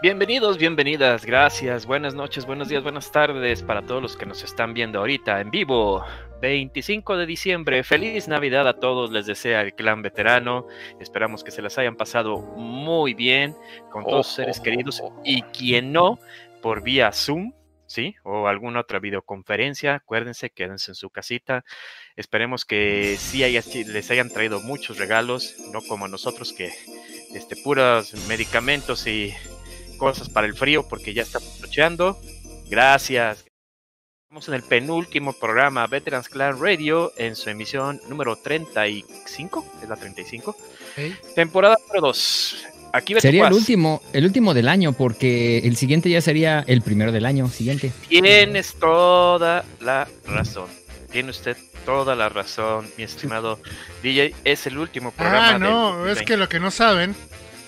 Bienvenidos, bienvenidas, gracias, buenas noches, buenos días, buenas tardes para todos los que nos están viendo ahorita en vivo. 25 de diciembre, feliz Navidad a todos, les desea el clan veterano. Esperamos que se las hayan pasado muy bien con todos sus seres queridos y quien no, por vía Zoom, ¿sí? O alguna otra videoconferencia. Acuérdense, quédense en su casita. Esperemos que sí les hayan traído muchos regalos, no como nosotros que este, puros medicamentos y cosas para el frío porque ya está luchando. Gracias. Estamos en el penúltimo programa Veterans Clan Radio en su emisión número 35, es la 35. Temporada número 2. Aquí sería el último, el último del año porque el siguiente ya sería el primero del año siguiente. Tienes toda la razón. Tiene usted toda la razón, mi estimado DJ. Es el último programa. Ah, no, es que lo que no saben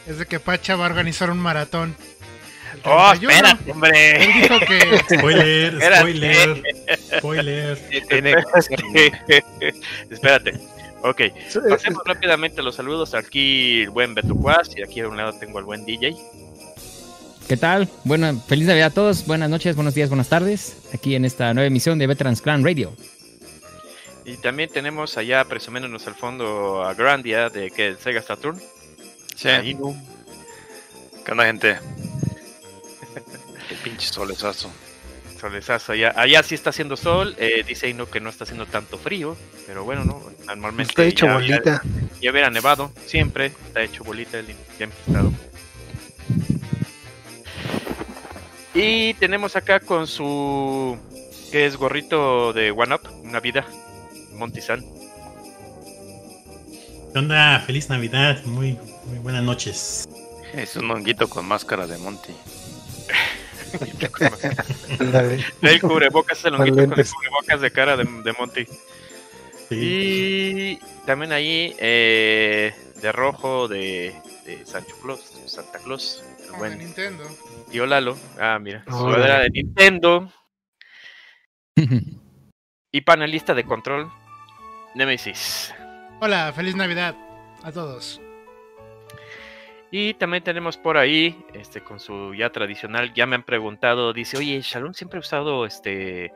es de que Pacha va a organizar un maratón Oh, espérate, hombre. Él dijo que. Spoiler, spoiler, spoiler. espérate. Ok, pasemos rápidamente los saludos. Aquí el buen Betucuas y aquí a un lado tengo al buen DJ. ¿Qué tal? Bueno, feliz Navidad a todos. Buenas noches, buenos días, buenas tardes. Aquí en esta nueva emisión de Veterans Clan Radio. Y también tenemos allá presumiéndonos al fondo a Grandia de que el Sega Saturn. Sí. ¿Qué onda, gente? Pinche solezazo. Solezazo, allá, allá sí está haciendo sol, eh, dice Ino que no está haciendo tanto frío, pero bueno, no, normalmente está hecho bolita. Ya, hubiera nevado, siempre está hecho bolita, el siempre estado. Y tenemos acá con su que es gorrito de One Up, una vida, Monty San. ¿Qué onda? Feliz Navidad, muy, muy buenas noches. Es un honguito con máscara de Monty. el cubrebocas el con el cubrebocas de cara de, Monty. Y también ahí eh, de rojo de, de Sancho Claus, Santa Claus. Ah, buen Nintendo. Y Lalo. Ah, mira. Sudadera de Nintendo. y panelista de control. Nemesis. Hola, feliz Navidad a todos. Y también tenemos por ahí, este, con su ya tradicional, ya me han preguntado, dice, oye, Shalom siempre ha usado este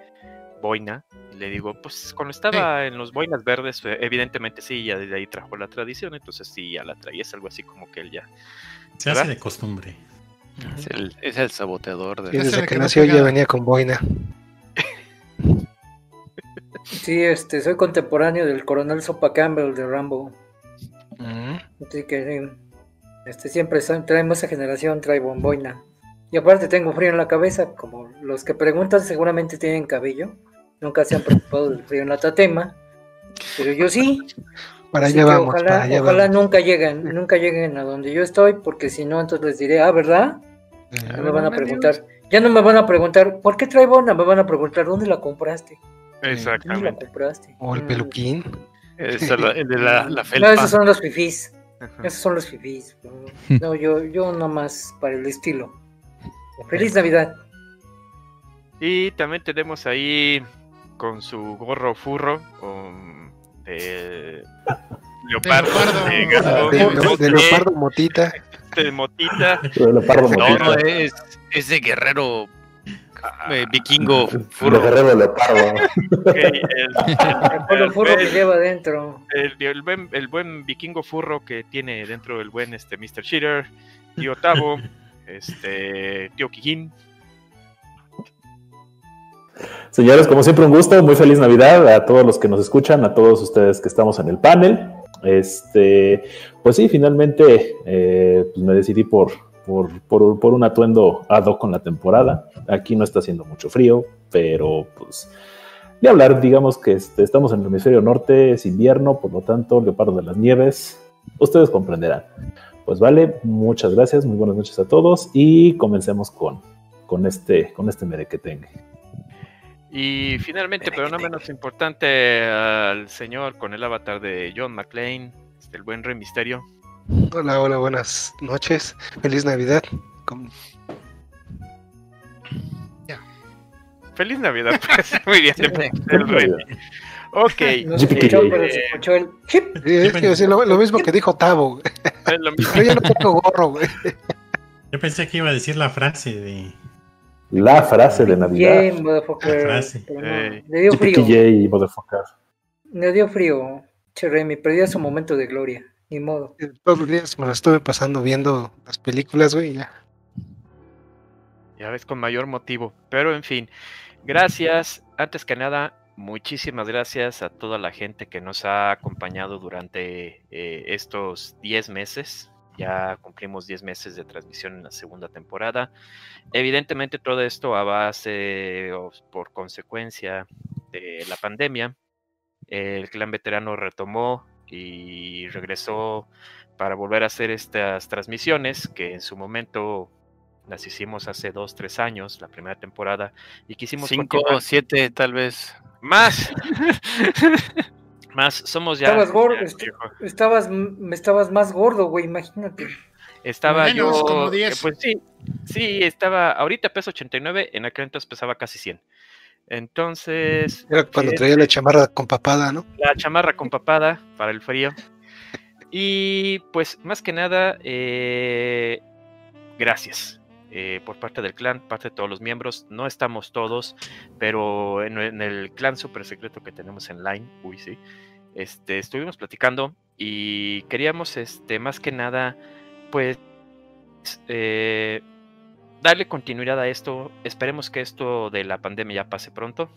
boina. Y le digo, pues cuando estaba en los boinas verdes, eh, evidentemente sí, ya desde ahí trajo la tradición, entonces sí, ya la traía, es algo así como que él ya. Se hace de costumbre. Es el, es el saboteador de... desde que nació ya venía con boina. Sí, este, soy contemporáneo del coronel Sopa Campbell de Rambo. Mm. Así que este, siempre traemos esa generación, trae bomboina. Y aparte tengo frío en la cabeza, como los que preguntan seguramente tienen cabello. Nunca se han preocupado del frío en la tatema. Pero yo sí. Para allá vamos. Ojalá, ojalá nunca lleguen, nunca lleguen a donde yo estoy, porque si no, entonces les diré, ah, ¿verdad? Ya me van a preguntar. Ya no me van a preguntar, ¿por qué trae bona? Me van a preguntar, ¿dónde la compraste? Exactamente. ¿Dónde la compraste? O el peluquín. Es el de la, la felpa. No, esos son los fifís. Esos son los fifís. No, yo, yo nomás para el estilo. Feliz Navidad. Y también tenemos ahí con su gorro furro con de leopardo, de, leopardo motita. De motita. No, no, es, es de guerrero eh, vikingo furro. El leopardo. el, furro que lleva dentro. El, buen, el buen vikingo furro que tiene dentro el buen este Mr. Cheater, tío Tavo, este, tío Kikín. Señores, como siempre, un gusto, muy feliz Navidad a todos los que nos escuchan, a todos ustedes que estamos en el panel. Este, pues sí, finalmente eh, pues me decidí por, por, por, un atuendo ad hoc con la temporada. Aquí no está haciendo mucho frío, pero pues de hablar, digamos que este, estamos en el hemisferio norte, es invierno, por lo tanto, leopardo de las nieves, ustedes comprenderán. Pues vale, muchas gracias, muy buenas noches a todos y comencemos con, con este, con este merequetengue. Y finalmente, pero no menos importante, al señor con el avatar de John McClane, este, el buen Rey Misterio. Hola, hola, buenas noches. Feliz Navidad. Feliz Navidad, pues. Muy bien. El rey. Ok. No se escuchó, pero se escuchó el Sí, es que, lo, lo, mismo que dijo Tavo. Es lo mismo. Yo ya no tengo gorro, güey. Yo pensé que iba a decir la frase de. La frase de Navidad. Motherfucker. La frase. No. Le dio frío. Yippee-ki-yay, motherfucker. Le dio frío. Che, Remy, perdía su momento de gloria. Ni modo. Todos los días me lo estuve pasando viendo las películas, güey. Ya ves, con mayor motivo. Pero en fin, gracias. Antes que nada, muchísimas gracias a toda la gente que nos ha acompañado durante eh, estos 10 meses. Ya cumplimos 10 meses de transmisión en la segunda temporada. Evidentemente todo esto a base o por consecuencia de la pandemia. El clan veterano retomó y regresó para volver a hacer estas transmisiones que en su momento las hicimos hace dos, tres años, la primera temporada, y quisimos Cinco, continuar. siete, tal vez. más. más, somos ya. Estabas gordo, ya, est- estabas, me estabas más gordo, güey, imagínate. Estaba Menos, yo. como eh, 10. Pues sí, sí, estaba. Ahorita peso 89, en aquel entonces pesaba casi 100. Entonces, Era cuando eh, traía la chamarra con papada, ¿no? la chamarra con papada para el frío. Y pues más que nada, eh, gracias eh, por parte del clan, parte de todos los miembros. No estamos todos, pero en, el clan super secreto que tenemos en Line, uy sí, este, estuvimos platicando y queríamos, este, más que nada, pues eh, darle continuidad a esto. Esperemos que esto de la pandemia ya pase pronto.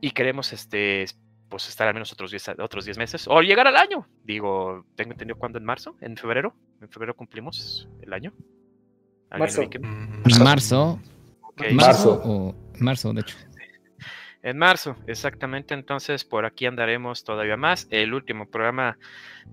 Y queremos este pues estar al menos otros 10 otros 10 meses. O llegar al año. Digo, tengo entendido cuándo en marzo, en febrero. En febrero cumplimos el año. ¿Alguien Marzo. Mm. Marzo. Marzo. o marzo, de hecho. En marzo, exactamente. Entonces, por aquí andaremos todavía más. El último programa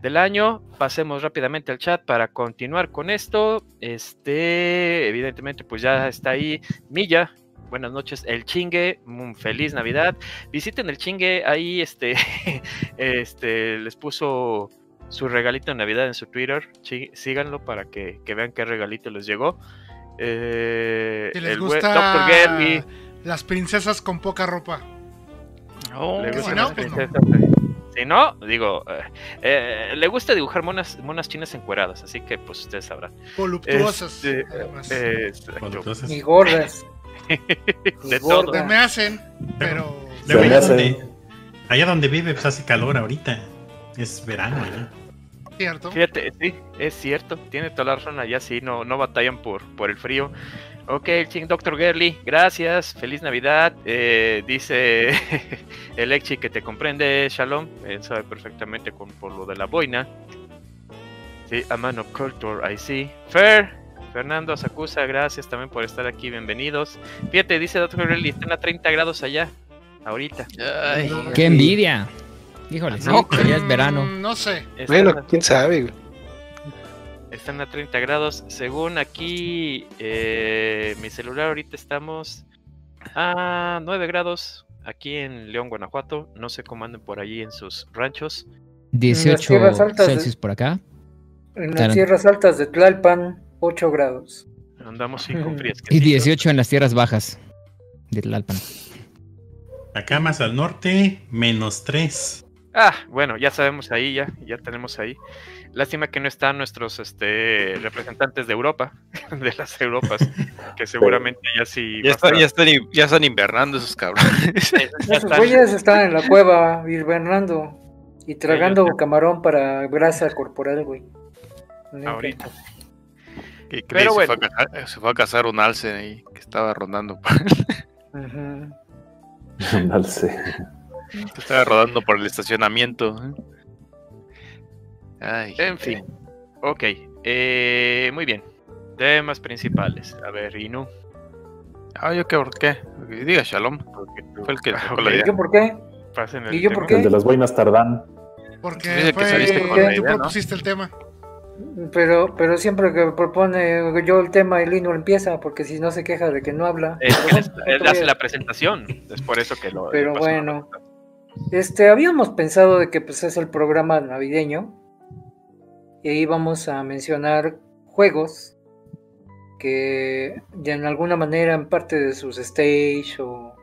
del año. Pasemos rápidamente al chat para continuar con esto. Este, evidentemente, pues ya está ahí Milla. Buenas noches, el chingue, mm, feliz Navidad. Visiten el chingue, ahí este, este, les puso su regalito de Navidad en su Twitter. Chi- síganlo para que, que vean qué regalito les llegó. Eh, Si les el gusta Dr. Las princesas con poca ropa. Oh, le si no, pues. Si no, digo, eh, eh, le gusta dibujar monas, monas chinas encueradas, así que pues ustedes sabrán. Voluptuosas, Este, además. eh, Y gordas. de todo. Se me hacen, pero... Se luego me allá, hace- donde, allá donde vive, pues hace calor ahorita. Es verano. Cierto. Fíjate, sí, es cierto, tiene toda la razón, allá sí, no, no batallan por, por el frío. Ok, ching, Dr. Gerly, gracias, feliz Navidad. Eh, dice el Exi que te comprende, Shalom, él sabe perfectamente con, por lo de la boina. Sí, a man of culture, I see. Fer, Fernando Sakusa, gracias también por estar aquí, bienvenidos. Fíjate, dice Dr. Gerly, están a 30 grados allá, ahorita. Ay, ¡Qué envidia! Híjole, sí, No, pero ya es verano. Mm, No sé. Bueno, quién sabe, güey. Están a 30 grados. Según aquí, eh, mi celular ahorita estamos a 9 grados aquí en León, Guanajuato. No sé cómo anden por allí en sus ranchos. 18 tierras altas. Celsius por acá. En las Taran. tierras altas de Tlalpan, 8 grados. Andamos con frías. Y 18 en las tierras bajas de Tlalpan. Acá más al norte, menos 3. Ah, bueno, ya sabemos ahí, ya, ya tenemos ahí. Lástima que no están nuestros este, representantes de Europa, de las Europas, que seguramente ya sí. ya, está- están, in- ya están invernando esos cabrones. ya Esos están- güeyes están en la cueva hibernando y tragando camarón para grasa corporal, güey. Ahorita. Que Pero se, bueno. fue a casar, se fue a cazar un alce ahí que estaba rondando. No sé. Que estaba rodando por el estacionamiento. Ay, En fin, ok. eh, muy bien. Temas principales. A ver, Inu. Ah, yo qué, ¿por qué? Diga Shalom. Fue el que sacó la Ok. ¿Y idea. yo por qué? Pasen el ¿Y yo tema. por qué? El de las boinas tardán. Porque que fue, saliste con la tú idea, ¿no? propusiste el tema. Pero, pero siempre que propone yo el tema, el Lino empieza, porque si no se queja de que no habla. Es que él, él hace la presentación. Es por eso que lo. Pero bueno. Este, habíamos pensado de que pues es el programa navideño y ahí vamos a mencionar juegos que de alguna manera en parte de sus stage o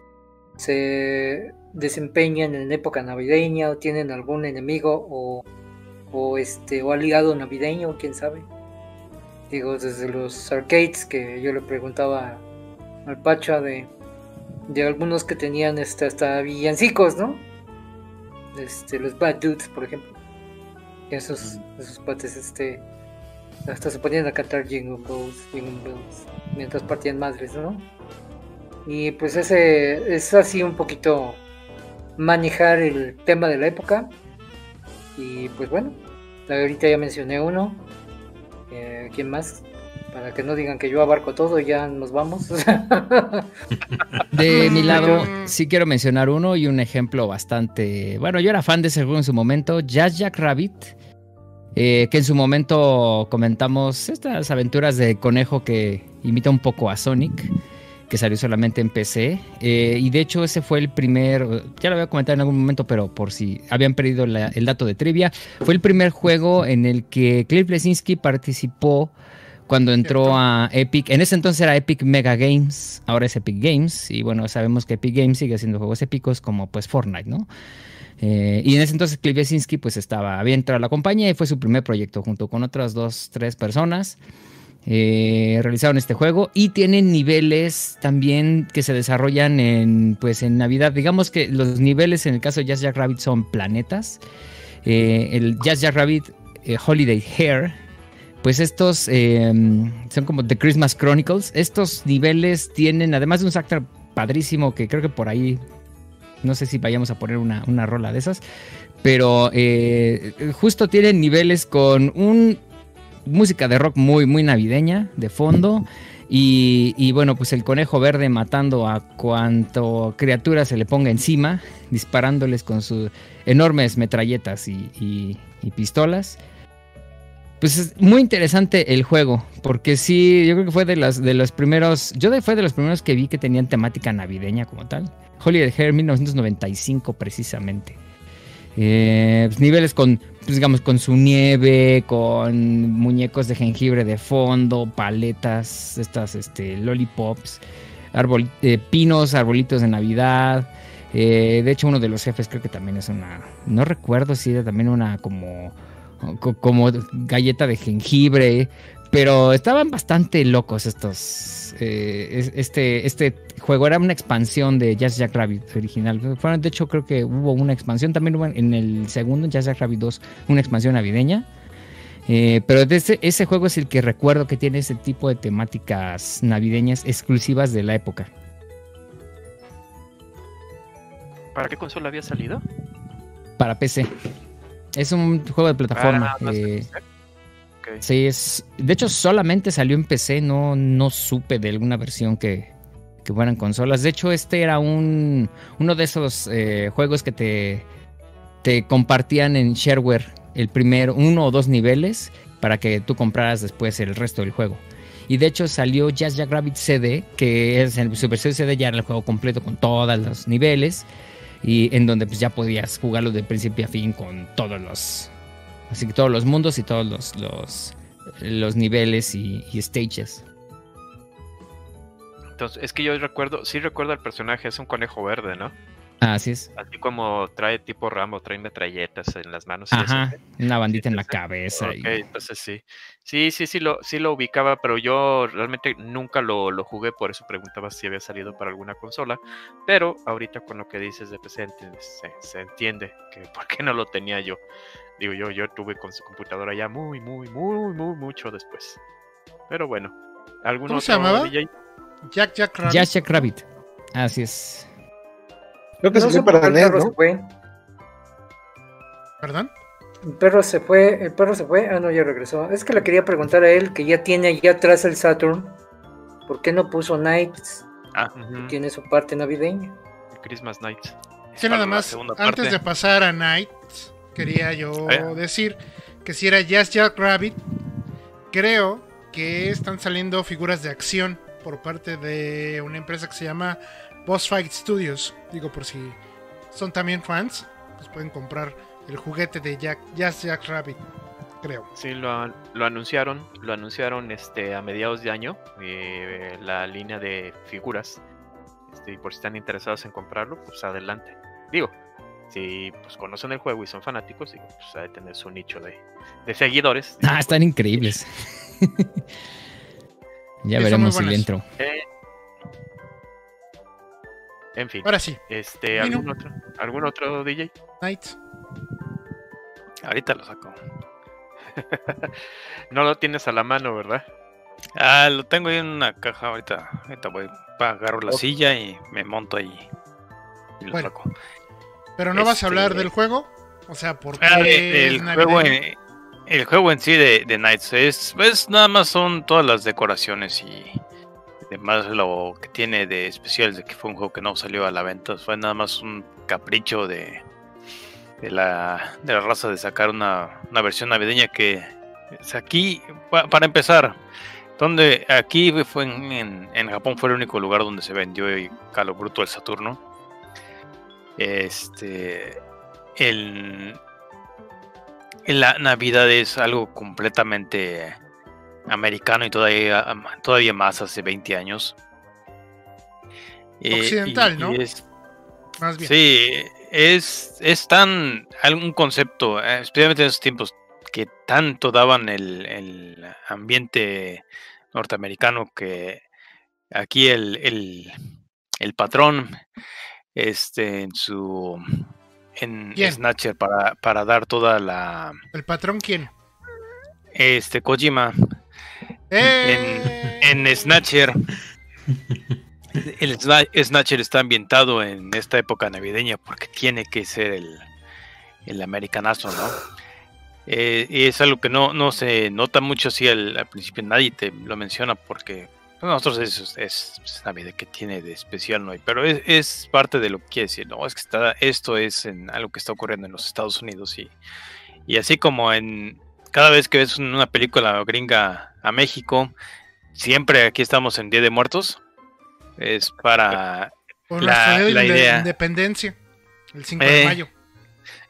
se desempeñan en época navideña o tienen algún enemigo o, o este o aliado navideño, quién sabe. Digo, desde los arcades que yo le preguntaba al Pacha de, de algunos que tenían este, hasta villancicos, ¿no? Este, los Bad Dudes, por ejemplo. Y esos, esos pates, este, hasta se ponían a cantar Jingle Bells, Jingle Bells, mientras partían madres, ¿no? Y pues ese es así un poquito manejar el tema de la época. Y pues bueno, ahorita ya mencioné uno. Eh, ¿Quién más? Para que no digan que yo abarco todo y ya nos vamos. De mi lado, sí quiero mencionar uno y un ejemplo bastante. Bueno, yo era fan de ese juego en su momento, Jazz Jack Rabbit. eh, que en su momento comentamos estas aventuras de conejo que imita un poco a Sonic, que salió solamente en PC. eh, y de hecho, ese fue el primer. Ya lo voy a comentar en algún momento, pero por si habían perdido la- el dato de trivia, fue el primer juego en el que Cliff Blesinski participó cuando entró a Epic. En ese entonces era Epic Mega Games, ahora es Epic Games. Y bueno, sabemos que Epic Games sigue haciendo juegos épicos como pues Fortnite, ¿no? Eh, y en ese entonces Cliff Blesinski pues estaba, había entrado a la compañía y fue su primer proyecto junto con otras dos, tres personas. Eh, realizaron este juego y tienen niveles también que se desarrollan en pues en Navidad. Digamos que los niveles en el caso de Jazz Jack Rabbit son planetas. Eh, el Jazz Jack Rabbit Holiday Hair, pues estos eh, son como The Christmas Chronicles. Estos niveles tienen, además de un soundtrack padrísimo que creo que por ahí, no sé si vayamos a poner una, una rola de esas, pero eh, justo tienen niveles con un música de rock muy, muy navideña de fondo. Y, y bueno, pues el conejo verde matando a cuanto criatura se le ponga encima, disparándoles con sus enormes metralletas y pistolas. Pues es muy interesante el juego, porque sí, yo creo que fue de los, de los primeros, yo fue de los primeros que vi que tenían temática navideña como tal. Holiday Hair 1995 precisamente. Eh, pues, niveles con, pues, digamos, con su nieve, con muñecos de jengibre de fondo, paletas, estas, este, lollipops, eh, pinos, arbolitos de Navidad. Eh, de hecho, uno de los jefes creo que también es una, no recuerdo si era también una como, co- como galleta de jengibre, pero estaban bastante locos estos. eh, es- este, este juego era una expansión de Jazz Jack Rabbit original. Fueron, de hecho, creo que hubo una expansión también hubo en el segundo, Jazz Jack Rabbit 2, una expansión navideña. Eh, pero de ese, ese juego es el que recuerdo que tiene ese tipo de temáticas navideñas exclusivas de la época. ¿Para qué consola había salido? Para PC. Es un juego de plataforma. Ah, eh. Sí, es. De hecho, solamente salió en PC, no, no supe de alguna versión que, que fueran consolas. De hecho, este era un uno de esos eh, juegos que te, te compartían en shareware el primer uno o dos niveles para que tú compraras después el resto del juego. Y de hecho salió Jazz Jack Rabbit CD, que es en su versión CD ya era el juego completo con todos los niveles y en donde pues ya podías jugarlo de principio a fin con todos los así que todos los mundos y todos los los, los niveles y, stages. Entonces, es que yo recuerdo, sí recuerdo al personaje, es un conejo verde, ¿no? Así es. Así como trae tipo Rambo, trae metralletas en las manos. Ajá, una bandita en la cabeza. Ok, y- entonces sí. Sí, sí, sí lo, sí lo ubicaba, pero yo realmente nunca lo, lo jugué, por eso preguntaba si había salido para alguna consola. Pero ahorita con lo que dices de PC entiendes- se, se entiende que por qué no lo tenía yo. Digo, yo, yo tuve con su computadora ya muy, muy, muy, muy, mucho después. Pero bueno. ¿algún ¿Cómo se llamaba? DJ? Jack Jack Rabbit. Jazz Jack Rabbit. Así es. Creo que No salió para el NES, perro se ¿no? fue. ¿Perdón? El perro se fue, el perro se fue, ah no, ya regresó. Es que le quería preguntar a él que ya tiene allá atrás el Saturn. ¿Por qué no puso Nights? Ah, Tiene su parte navideña. Christmas Night. Sí, nada más, antes parte. de pasar a Night, quería yo Eh. decir que si era Jazz Jack Rabbit, creo que están saliendo figuras de acción por parte de una empresa que se llama Boss Fight Studios. Digo, por si son también fans, pues pueden comprar el juguete de Jack, Jazz Jack Rabbit, creo. Sí, lo, an- lo anunciaron, lo anunciaron este, a mediados de año, eh, la línea de figuras. Este, y por si están interesados en comprarlo, pues adelante. Digo, si pues, conocen el juego y son fanáticos, digo, pues ha de tener su nicho de, de seguidores. Ah, están increíbles. ya veremos si le entro. Eh, en fin. Ahora sí, Este. ¿algún otro? ¿Algún otro DJ? Knight. Ahorita lo saco. No lo tienes a la mano, ¿verdad? Ah, lo tengo ahí en una caja ahorita. Ahorita voy, agarro la silla y me monto ahí. Y lo Bueno. saco. Pero no vas a Este- hablar del juego. O sea, porque Ah, el, juego en, el juego en sí de, de Knights es, pues nada más son todas las decoraciones y demás lo que tiene de especial de que fue un juego que no salió a la venta. Fue nada más un capricho de, la, de la raza de sacar una, una versión navideña que es aquí, pa- para empezar, donde aquí fue en, en, en Japón fue el único lugar donde se vendió el Calo Bruto del Saturno. Este, el, la Navidad es algo completamente americano y todavía, todavía más hace 20 años. Eh, Occidental, y- ¿no? y es- Más bien. Sí, es, es tan algún concepto, eh, especialmente en esos tiempos, que tanto daban el, el ambiente norteamericano que aquí el, el, el patrón este en su en ¿Quién? Snatcher para, para dar toda la ¿El patrón quién? este Kojima ¡Eh! en Snatcher el Sna- Snatcher está ambientado en esta época navideña porque tiene que ser el, el americanazo, ¿no? Eh, y es algo que no, no se nota mucho así al, al principio, nadie te lo menciona porque nosotros es, es, es Navidad que tiene de especial, ¿no? Pero es, es parte de lo que quiere decir, ¿no? Es que está, esto es en algo que está ocurriendo en los Estados Unidos y, y así como en cada vez que ves una película gringa a México, siempre aquí estamos en Día de Muertos. Es para. Por la- la idea. independencia. El 5 de Eh. mayo.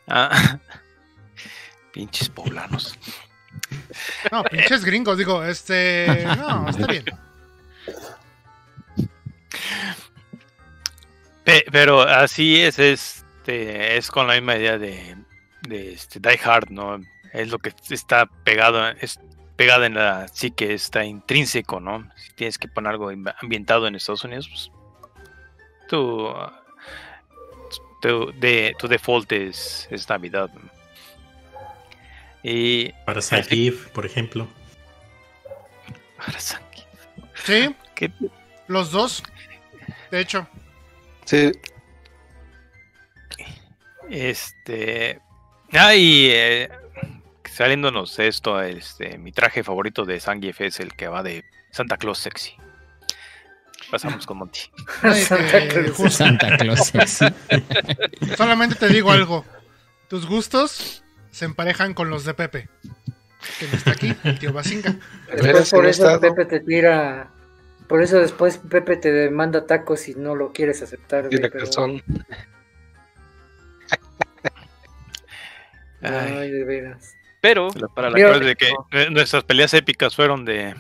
ah, pinches poblanos. No, pinches gringos, digo, este. No, está bien. Pe- Pero así es, este, es con la misma idea de, de este, Die Hard, ¿no? Es lo que está pegado, es pegada en la psique, está intrínseco, ¿no? Si tienes que poner algo ambi- ambientado en Estados Unidos, pues tu, tu, de, tu default es, es Navidad. Y Para Sagif, por ejemplo. Sí, ¿Qué? los dos. De hecho, Sí, Este. Ah, y eh, saliéndonos esto, este, mi traje favorito de Zangief es el que va de Santa Claus sexy. Pasamos con Monty. Santa Claus. juzga. Santa Claus sexy. solamente te digo algo. Tus gustos se emparejan con los de Pepe. Que no está aquí, el tío Basinga. de Después por eso estado. Pepe te tira. Por eso después Pepe te demanda tacos y no lo quieres aceptar. Tiene pero- razón. Ay, Ay, de veras. Pero, para la Mira, Recuerda de que nuestras peleas épicas fueron de,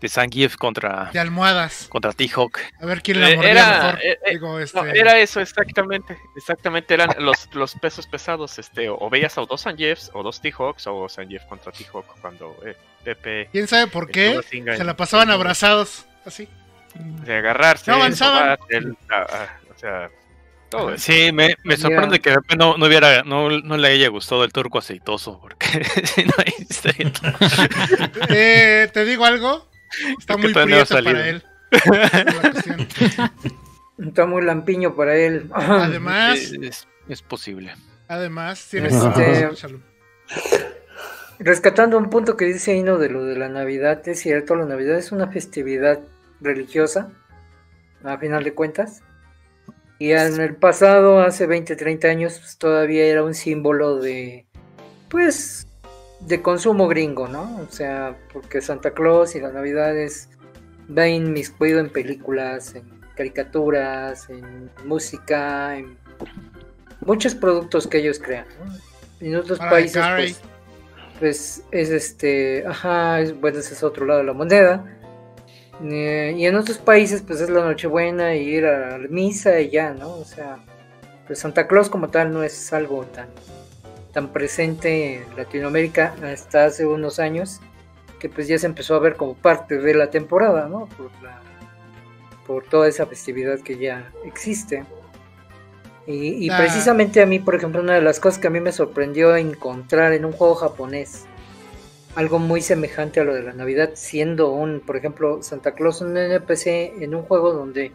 de Zangief contra, De almohadas. contra T-Hawk. A ver quién la Eh, mordía era- mejor. eh, eh, Digo, este. No, era eso exactamente, exactamente eran los, los pesos pesados, este, o veías a dos Sanjefs o dos T-Hawks o Sanjef contra T-Hawk cuando eh, Pepe ¿Quién sabe por qué? Se la pasaban abrazados. Así. de agarrarse, No avanzaban. el- ah, o sea, todo eso. Sí, me, me sorprende que no, no hubiera, no, no le haya gustado el turco aceitoso, porque si no Eh, ¿Te digo algo? Está muy no prieto para él. Está muy lampiño para él. Además, es, es- es posible. además, tienes Este-. Rescatando un punto que dice Hino de lo de la Navidad, es cierto, la Navidad es una festividad religiosa, a final de cuentas. Y en el pasado, hace 20, 30 años, pues, todavía era un símbolo de, pues, de consumo gringo, ¿no? O sea, porque Santa Claus y la Navidad es, va inmiscuido en películas, en caricaturas, en música, en muchos productos que ellos crean, ¿no? En otros países, pues, pues es este, ajá, es, bueno, ese es otro lado de la moneda. Eh, y en otros países, pues es la Nochebuena y ir a la misa y ya, ¿no? O sea, pues Santa Claus como tal no es algo tan, tan presente en Latinoamérica hasta hace unos años que pues ya se empezó a ver como parte de la temporada, ¿no? Por, la, por toda esa festividad que ya existe. Y, y Ah. precisamente a mí, por ejemplo, una de las cosas que a mí me sorprendió encontrar en un juego japonés, algo muy semejante a lo de la Navidad, siendo un, por ejemplo, Santa Claus un NPC en un juego donde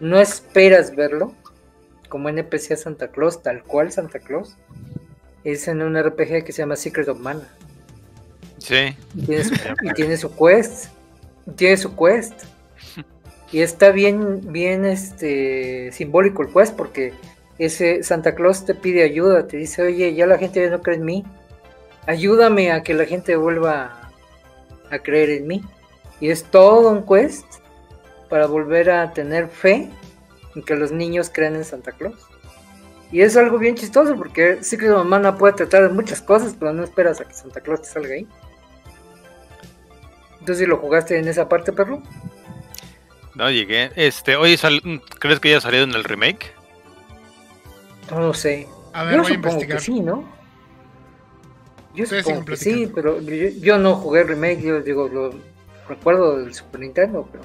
no esperas verlo, como NPC a Santa Claus, tal cual Santa Claus, es en un RPG que se llama Secret of Mana. Sí. Y tiene su, y tiene su quest. Tiene su quest. Y está bien, bien este simbólico el quest porque ese Santa Claus te pide ayuda, te dice, oye, ya la gente ya no cree en mí. Ayúdame a que la gente vuelva a creer en mí. Y es todo un quest para volver a tener fe en que los niños crean en Santa Claus. Y es algo bien chistoso porque Secret of Mana puede tratar de muchas cosas, pero no esperas a que Santa Claus te salga ahí. Entonces, ¿lo jugaste en esa parte, perro? No llegué. Este, oye, sal- ¿crees que ya ha salido en el remake? No lo sé. A ver, Yo voy a supongo que sí, ¿no? Yo Ustedes supongo sí, pero yo, yo no jugué el remake, yo digo, lo recuerdo del Super Nintendo, pero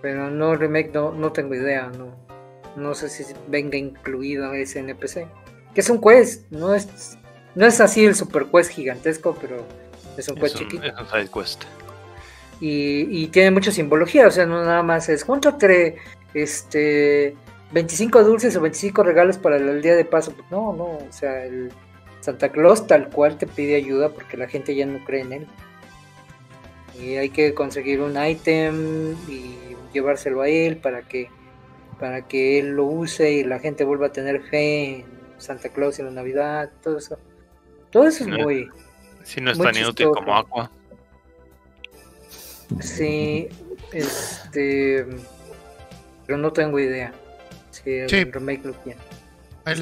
pero no el remake no, no tengo idea, no no sé si venga incluido ese NPC. Que es un quest, no es no es así el super quest gigantesco, pero es un Es quest un, chiquito. es un side quest. y, y tiene mucha simbología, o sea, no nada más es júntate este 25 dulces o 25 regalos para el día de paso, pues no, no, o sea, el Santa Claus tal cual te pide ayuda porque la gente ya no cree en él. Y hay que conseguir un ítem y llevárselo a él para que para que él lo use y la gente vuelva a tener fe en Santa Claus y en la Navidad, todo eso. Todo eso es No. muy Si no es Muy tan inútil chistoso. como Aqua. Sí, este. Pero no tengo idea. Si el remake lo tiene.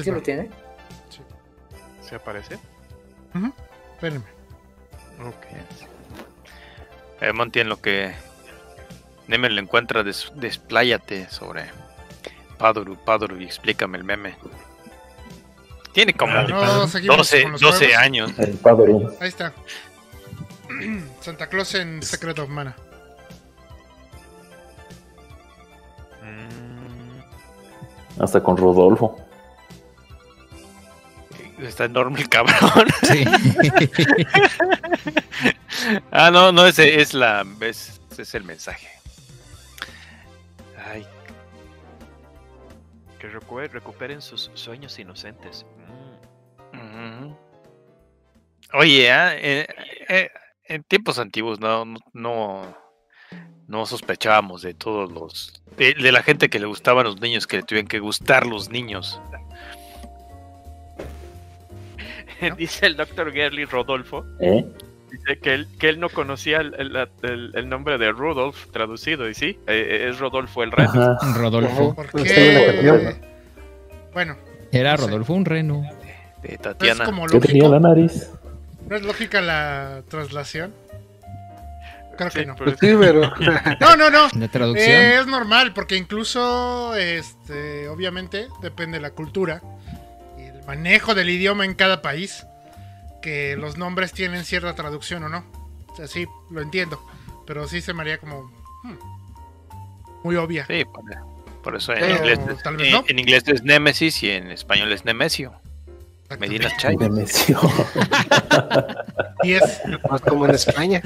¿Sí lo tiene? ¿Se aparece? Espérenme. Ok. Eh, Monty, en lo que Neme lo encuentra, des- despláyate sobre Paduru, Paduru y explícame el meme. Tiene como Ah, No, seguimos 12, con los 12 juegos. años. El. Ahí está. Santa Claus en Secret of Mana. Mm, Hasta con Rodolfo. Está enorme el cabrón. Sí. ah, no, no, ese es la. Es, ese es el mensaje. Ay, que recuperen sus sueños inocentes. Mm. Oye, ah, eh, eh, en tiempos antiguos no, no- no, no sospechábamos de todos los. De, de la gente que le gustaban los niños, que le tuvieron que gustar los niños. Dice el doctor Gerly Rodolfo. ¿Eh? Dice que él, que él no conocía el, el- el- el nombre de Rudolf traducido, y sí, eh, es Rodolfo el Reno. Ajá. Rodolfo. Canción. Bueno, Era No sé. Rodolfo un reno. De ¿no es Tatiana. como ¿Qué tenía la nariz? ¿No es lógica la traslación? Creo Sí, que no. pero Pues sí, pero. No, no, no. La traducción. Eh, es normal, porque incluso, este, obviamente, depende de la cultura manejo del idioma en cada país, que los nombres tienen cierta traducción o no. O sea, sí, lo entiendo, pero sí se me haría como hmm, muy obvia. Sí, por, por eso en Pero inglés, es, tal vez en- no. en inglés es Nemesis y en español es Nemesio. Medina Chay. Nemesio. Y es, Más como en España.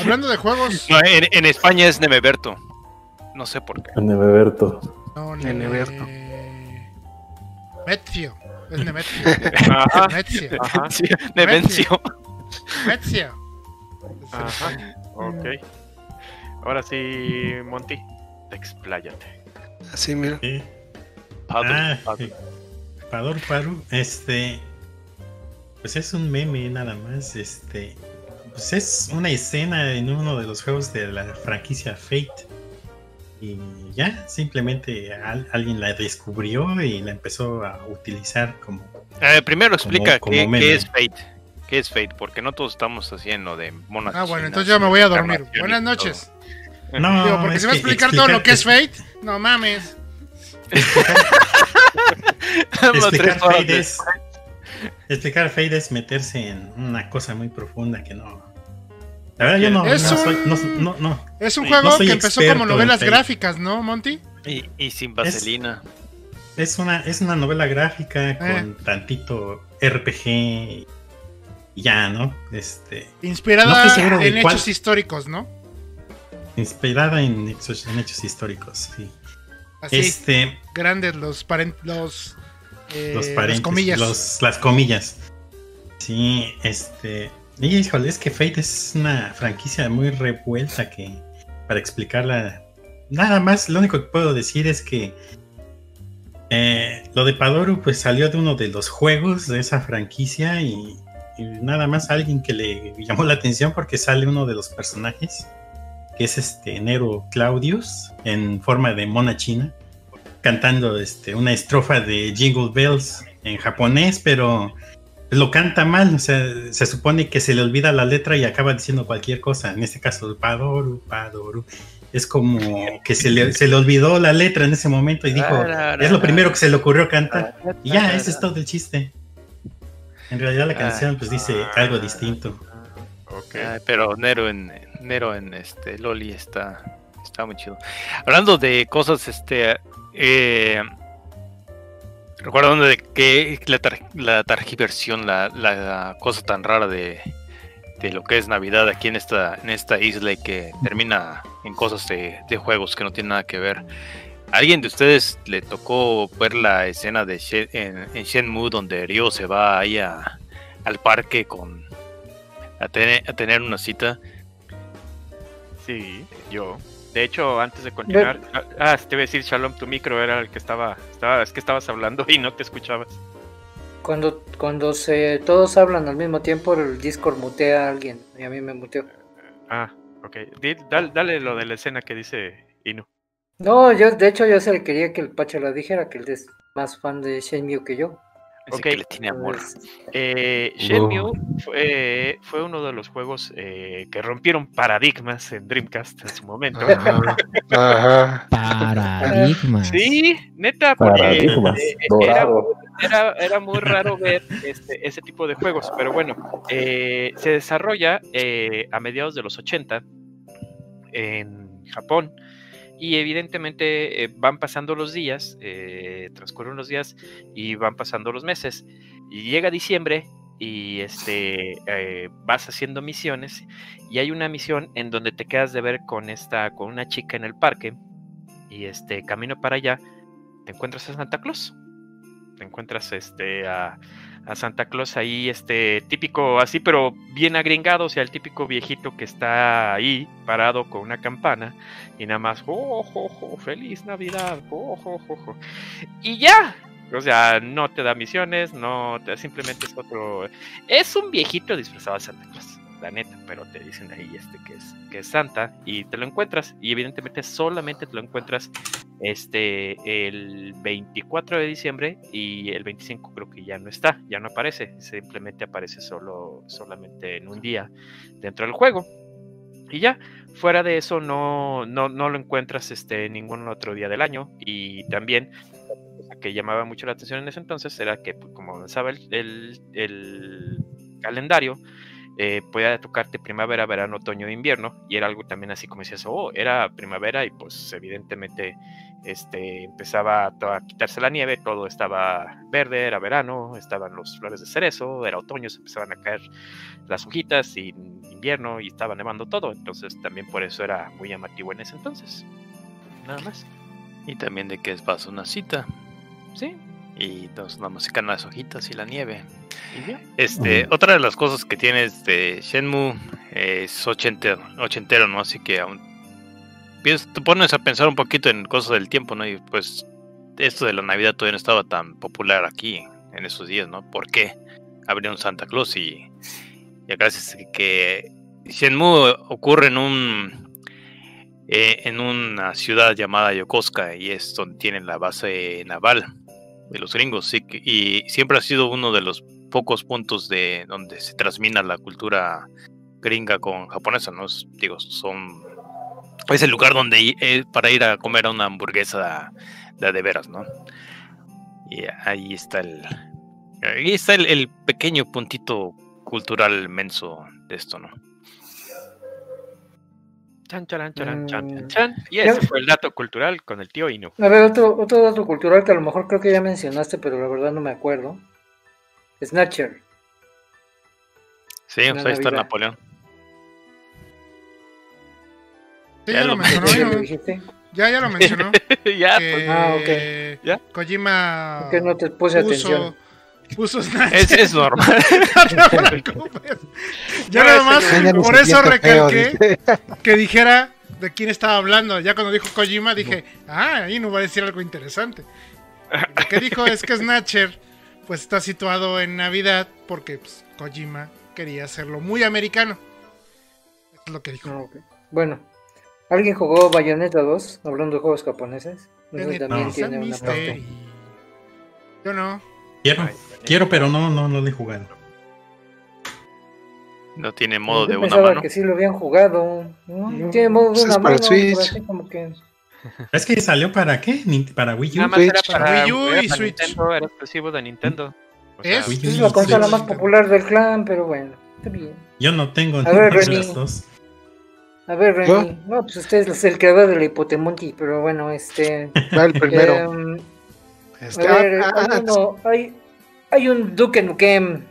hablando de juegos, No, en, en España es Nemeberto. No sé por qué. Nemeberto. No, ne- Neberto. Metzio, es Nemetzio. Ajá, Metzio, ajá, Sí, en Ajá. Ok. Ahora sí, Monty, expláyate. Así, mira. Sí. Padre, Ah, padre. eh, Pador Paru, este. Pues es un meme nada más. Este. Pues es una escena en uno de los juegos de la franquicia Fate. Y ya, simplemente al- alguien la descubrió y la empezó a utilizar como. Eh, primero explica como qué, meme. qué es Fate. ¿Qué es Fate? Porque no todos estamos haciendo de monas. Ah, bueno, entonces ya me voy a dormir. Buenas noches. No, Digo, porque se va a explicar todo lo que es explicar- Fate. No mames. Explicar horas Fate es, explicar Fate es meterse en una cosa muy profunda que no. La verdad, yo no, Es no un- soy. No, no, no. Es un juego que empezó como novelas gráficas, ¿no, Monty? Y, y sin vaselina. Es una, es una novela gráfica Eh. con tantito RPG y ya, ¿no? Este. Inspirada en cuál. hechos históricos, ¿no? Inspirada en hechos, en hechos históricos, sí. Así, Este. grandes los los, eh, los las comillas. los- las comillas. Sí, este. Híjole, es que Fate es una franquicia muy revuelta que para explicarla. Nada más, lo único que puedo decir es que eh, lo de Padoru pues salió de uno de los juegos de esa franquicia y, y nada más alguien que le llamó la atención porque sale uno de los personajes que es este Nero Claudius en forma de mona china cantando este, una estrofa de Jingle Bells en japonés, pero lo canta mal, o sea, se supone que se le olvida la letra y acaba diciendo cualquier cosa, en este caso, Padoru, Padoru. Es como que se le, se le olvidó la letra en ese momento y dijo, es lo primero que se le ocurrió cantar. Y ya, ese es todo el chiste. En realidad la canción pues dice algo distinto. Ok. Ay, pero Nero en Nero en este Loli está está muy chido. Hablando de cosas este eh, recordando de que la, tar- la la, cosa tan rara de, de lo que es Navidad aquí en esta en esta isla y que termina en cosas de, de juegos que no tienen nada que ver. ¿Alguien de ustedes le tocó ver la escena de en, en Shenmue donde Ryo se va ahí a- al parque con a a tener una cita? Sí, yo. De hecho, antes de continuar, ah, ah, te iba a decir Shalom, tu micro era el que estaba, estaba, es que estabas hablando y no te escuchabas. Cuando, cuando se todos hablan al mismo tiempo, el Discord mutea a alguien. Y a mí me muteó. Ah, ok. Di- dal- dale lo de la escena que dice Inu. No, yo de hecho yo se le quería que el Pacha la dijera, que él es más fan de Shenmue que yo. Ese Ok. que le tiene amor. Entonces, Eh, Shenmue fue, fue uno de los juegos eh, que rompieron paradigmas en Dreamcast en su momento. Ajá. Ajá. Paradigma. Sí, neta, porque Paradigmas, eh, era, era, era muy raro ver este, ese tipo de juegos, pero bueno, eh, se desarrolla eh, a mediados de los 80 en Japón y evidentemente eh, van pasando los días, eh, transcurren los días y van pasando los meses y llega diciembre y este eh, vas haciendo misiones y hay una misión en donde te quedas de ver con esta con una chica en el parque y este camino para allá te encuentras a Santa Claus te encuentras este a, a Santa Claus ahí este típico así pero bien agringado o sea el típico viejito que está ahí parado con una campana y nada más "Jo, jo, jo, feliz navidad jo, jo". y ya o sea, no te da misiones, no te, simplemente es otro. Es un viejito disfrazado de Santa Claus, la neta, pero te dicen ahí este que es, que es Santa y te lo encuentras. Y evidentemente solamente te lo encuentras este el 24 de diciembre y el 25 creo que ya no está, ya no aparece, simplemente aparece solo solamente en un día dentro del juego. Y ya, fuera de eso no, no, no lo encuentras este ningún otro día del año. Y también que llamaba mucho la atención en ese entonces era que pues, como avanzaba el, el- el calendario, eh, podía tocarte primavera, verano, otoño e invierno, y era algo también así como decías, oh, era primavera y pues evidentemente este, empezaba a, quitarse la nieve, todo estaba verde, era verano, estaban los flores de cerezo, era otoño, se empezaban a caer las hojitas y invierno y estaba nevando todo, entonces también por eso era muy llamativo en ese entonces. Nada más. Y también de que pasa una cita. Sí, Y más se caen las hojitas y la nieve. y. Este, otra de las cosas que tiene este Shenmue es ochentero, ochentero, ¿no? Así que aún te pones a pensar un poquito en cosas del tiempo, ¿no? Y pues esto de la Navidad todavía no estaba tan popular aquí en esos días, ¿no? ¿Por qué? Habría un Santa Claus y, y acá es que Shenmue ocurre en un eh, en una ciudad llamada Yokosuka y es donde tienen la base naval de los gringos, sí, y siempre ha sido uno de los pocos puntos de donde se transmina la cultura gringa con japonesa, ¿no? Es- digo, son es el lugar donde eh, para ir a comer a una hamburguesa de, de veras, ¿no? Y ahí está el Ahí está el, el pequeño puntito cultural menso de esto, ¿no? Chan, charan, charan, chan, Mm. chan, chan. Y ese fue el dato cultural con el tío Inu. A ver, otro, otro dato cultural que a lo mejor creo que ya mencionaste, pero la verdad no me acuerdo. Snatcher. Sí, Una o sea, ahí está. Napoleón. Sí, Ya ya, lo mencionó. ¿Sí ya? Ya, ya lo mencionó. ya, que pues, Ah, ok. ¿Ya? Kojima ¿Por qué no te puse atención? Puso, Snatch. Es, es normal. No te preocupes. Yo No, nada más, por eso recalqué que dijera de quién estaba hablando. Ya cuando dijo Kojima dije, ah, ahí no va a decir algo interesante. Lo que dijo es que Snatcher pues está situado en Navidad porque pues, Kojima quería hacerlo muy americano. Eso es lo que dijo. Ah. Bueno, ¿alguien jugó Bayonetta 2? Hablando de juegos japoneses. Ese Tenet también tiene una parte. Yo no. Quiero, Ay, quiero, pero no, no, no lo he jugado. No tiene modo Yo de una pensaba mano. que sí lo habían jugado. ¿no? No, Tiene modo de una es para mano. Switch. como que... Es que salió para qué? Para Wii U. Nada más era Switch. para Wii U era y Switch. Nintendo, era exclusivo de Nintendo. O sea, ¿Es? Wii U Es y la consola Switch. más popular del clan, pero bueno, está bien. Yo no tengo A ver, Reni. las dos. A ver, ¿Yo? Remy. No, pues usted es el creador de la Hipotemonti, pero bueno, este. Va el primero. em, Este, a ver, ah, hay, ah, uno- hay, hay un Duke Nukem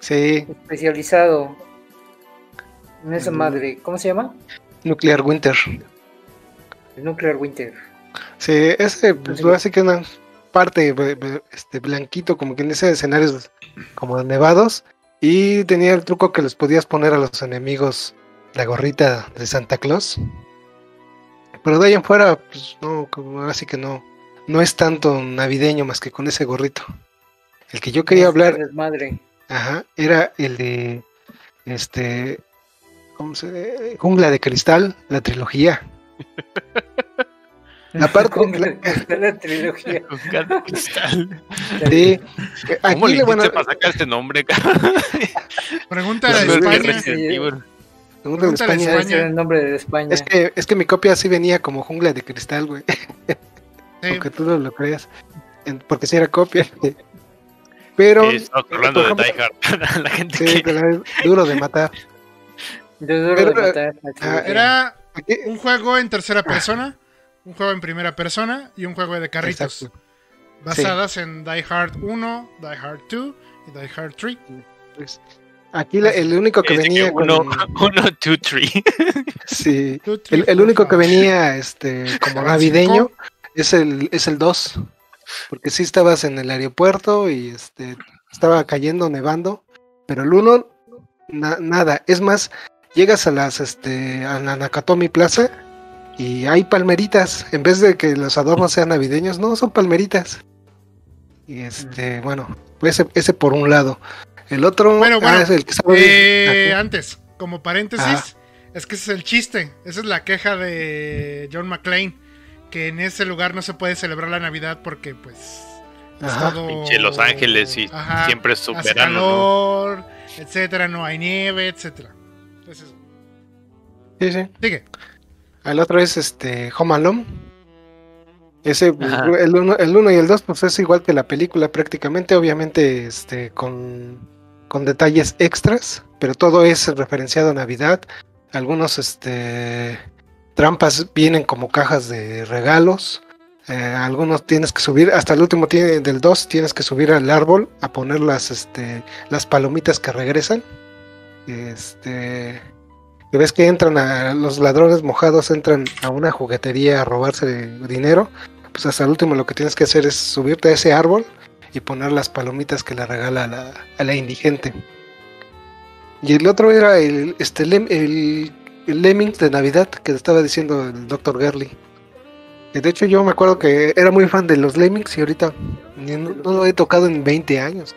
sí, especializado en esa madre. ¿Cómo se llama? Nuclear Winter. El Nuclear Winter. Sí, ese pues, Sí. hace que una parte este blanquito, como que en ese escenarios como nevados. Y tenía el truco que les podías poner a los enemigos la gorrita de Santa Claus. Pero de ahí en fuera, pues no, como así que no, no es tanto navideño más que con ese gorrito. El que yo quería hablar, Madre. ajá, era el de este ¿cómo se Jungla de Cristal, la trilogía. La parte- la, la trilogía. Con cada cristal. Sí, aquí ¿Cómo le le van a para sacar este nombre, cabrón? Pregúntale a España. Resident Evil. Jungla de Pregúntale a España. Ese España. era el nombre de España. Es que, es que mi copia sí venía como jungla de cristal, güey. Sí. Aunque tú no lo creas. En- Porque sí era copia. Pero. Sí, estamos hablando de Die Hard. La gente sí, que... es duro de matar. De duro pero- de matar, la ah. Era un juego en tercera persona, un juego en primera persona y un juego de carritos. Exacto. Basadas en Die Hard 1, Die Hard 2 y Die Hard 3. pues, aquí la- el único que venía que uno, con. uno, two, three. Sí. Two, three, El, el único que venía este como navideño es el es el 2. Porque sí estabas en el aeropuerto y este estaba cayendo, nevando. Pero el 1, nada. Es más, llegas a las este a la Nakatomi Plaza y hay palmeritas. En vez de que los adornos sean navideños, no, son palmeritas. Y este, bueno, ese, ese por un lado. El otro Bueno, bueno, ah, es el que Eh, antes, como paréntesis, es que ese es el chiste. Esa es la queja de John McClane. Que en ese lugar no se puede celebrar la Navidad porque, pues. es Ajá. todo- Pinche Los Ángeles y Ajá, siempre es su calor, etcétera, no hay nieve, etcétera. Entonces, Sí, sí. sigue. El otro es este Home Alone. Ese, Ajá. el uno, el uno y el dos, pues es igual que la película prácticamente, obviamente este, con, con detalles extras, pero todo es referenciado a Navidad. Algunos este, trampas vienen como cajas de regalos. eh, algunos tienes que subir, hasta el último tiene, del 2 tienes que subir al árbol a poner las, este, las palomitas que regresan. Este, ves que entran a los ladrones mojados entran a una juguetería a robarse dinero, pues hasta el último lo que tienes que hacer es subirte a ese árbol y poner las palomitas que le regala a la, a la indigente. Y el otro era el, este, el, el Lemmings de Navidad que estaba diciendo el Dr. Gerly. Que De hecho yo me acuerdo que era muy fan de los Lemmings y ahorita no, no lo he tocado en 20 años.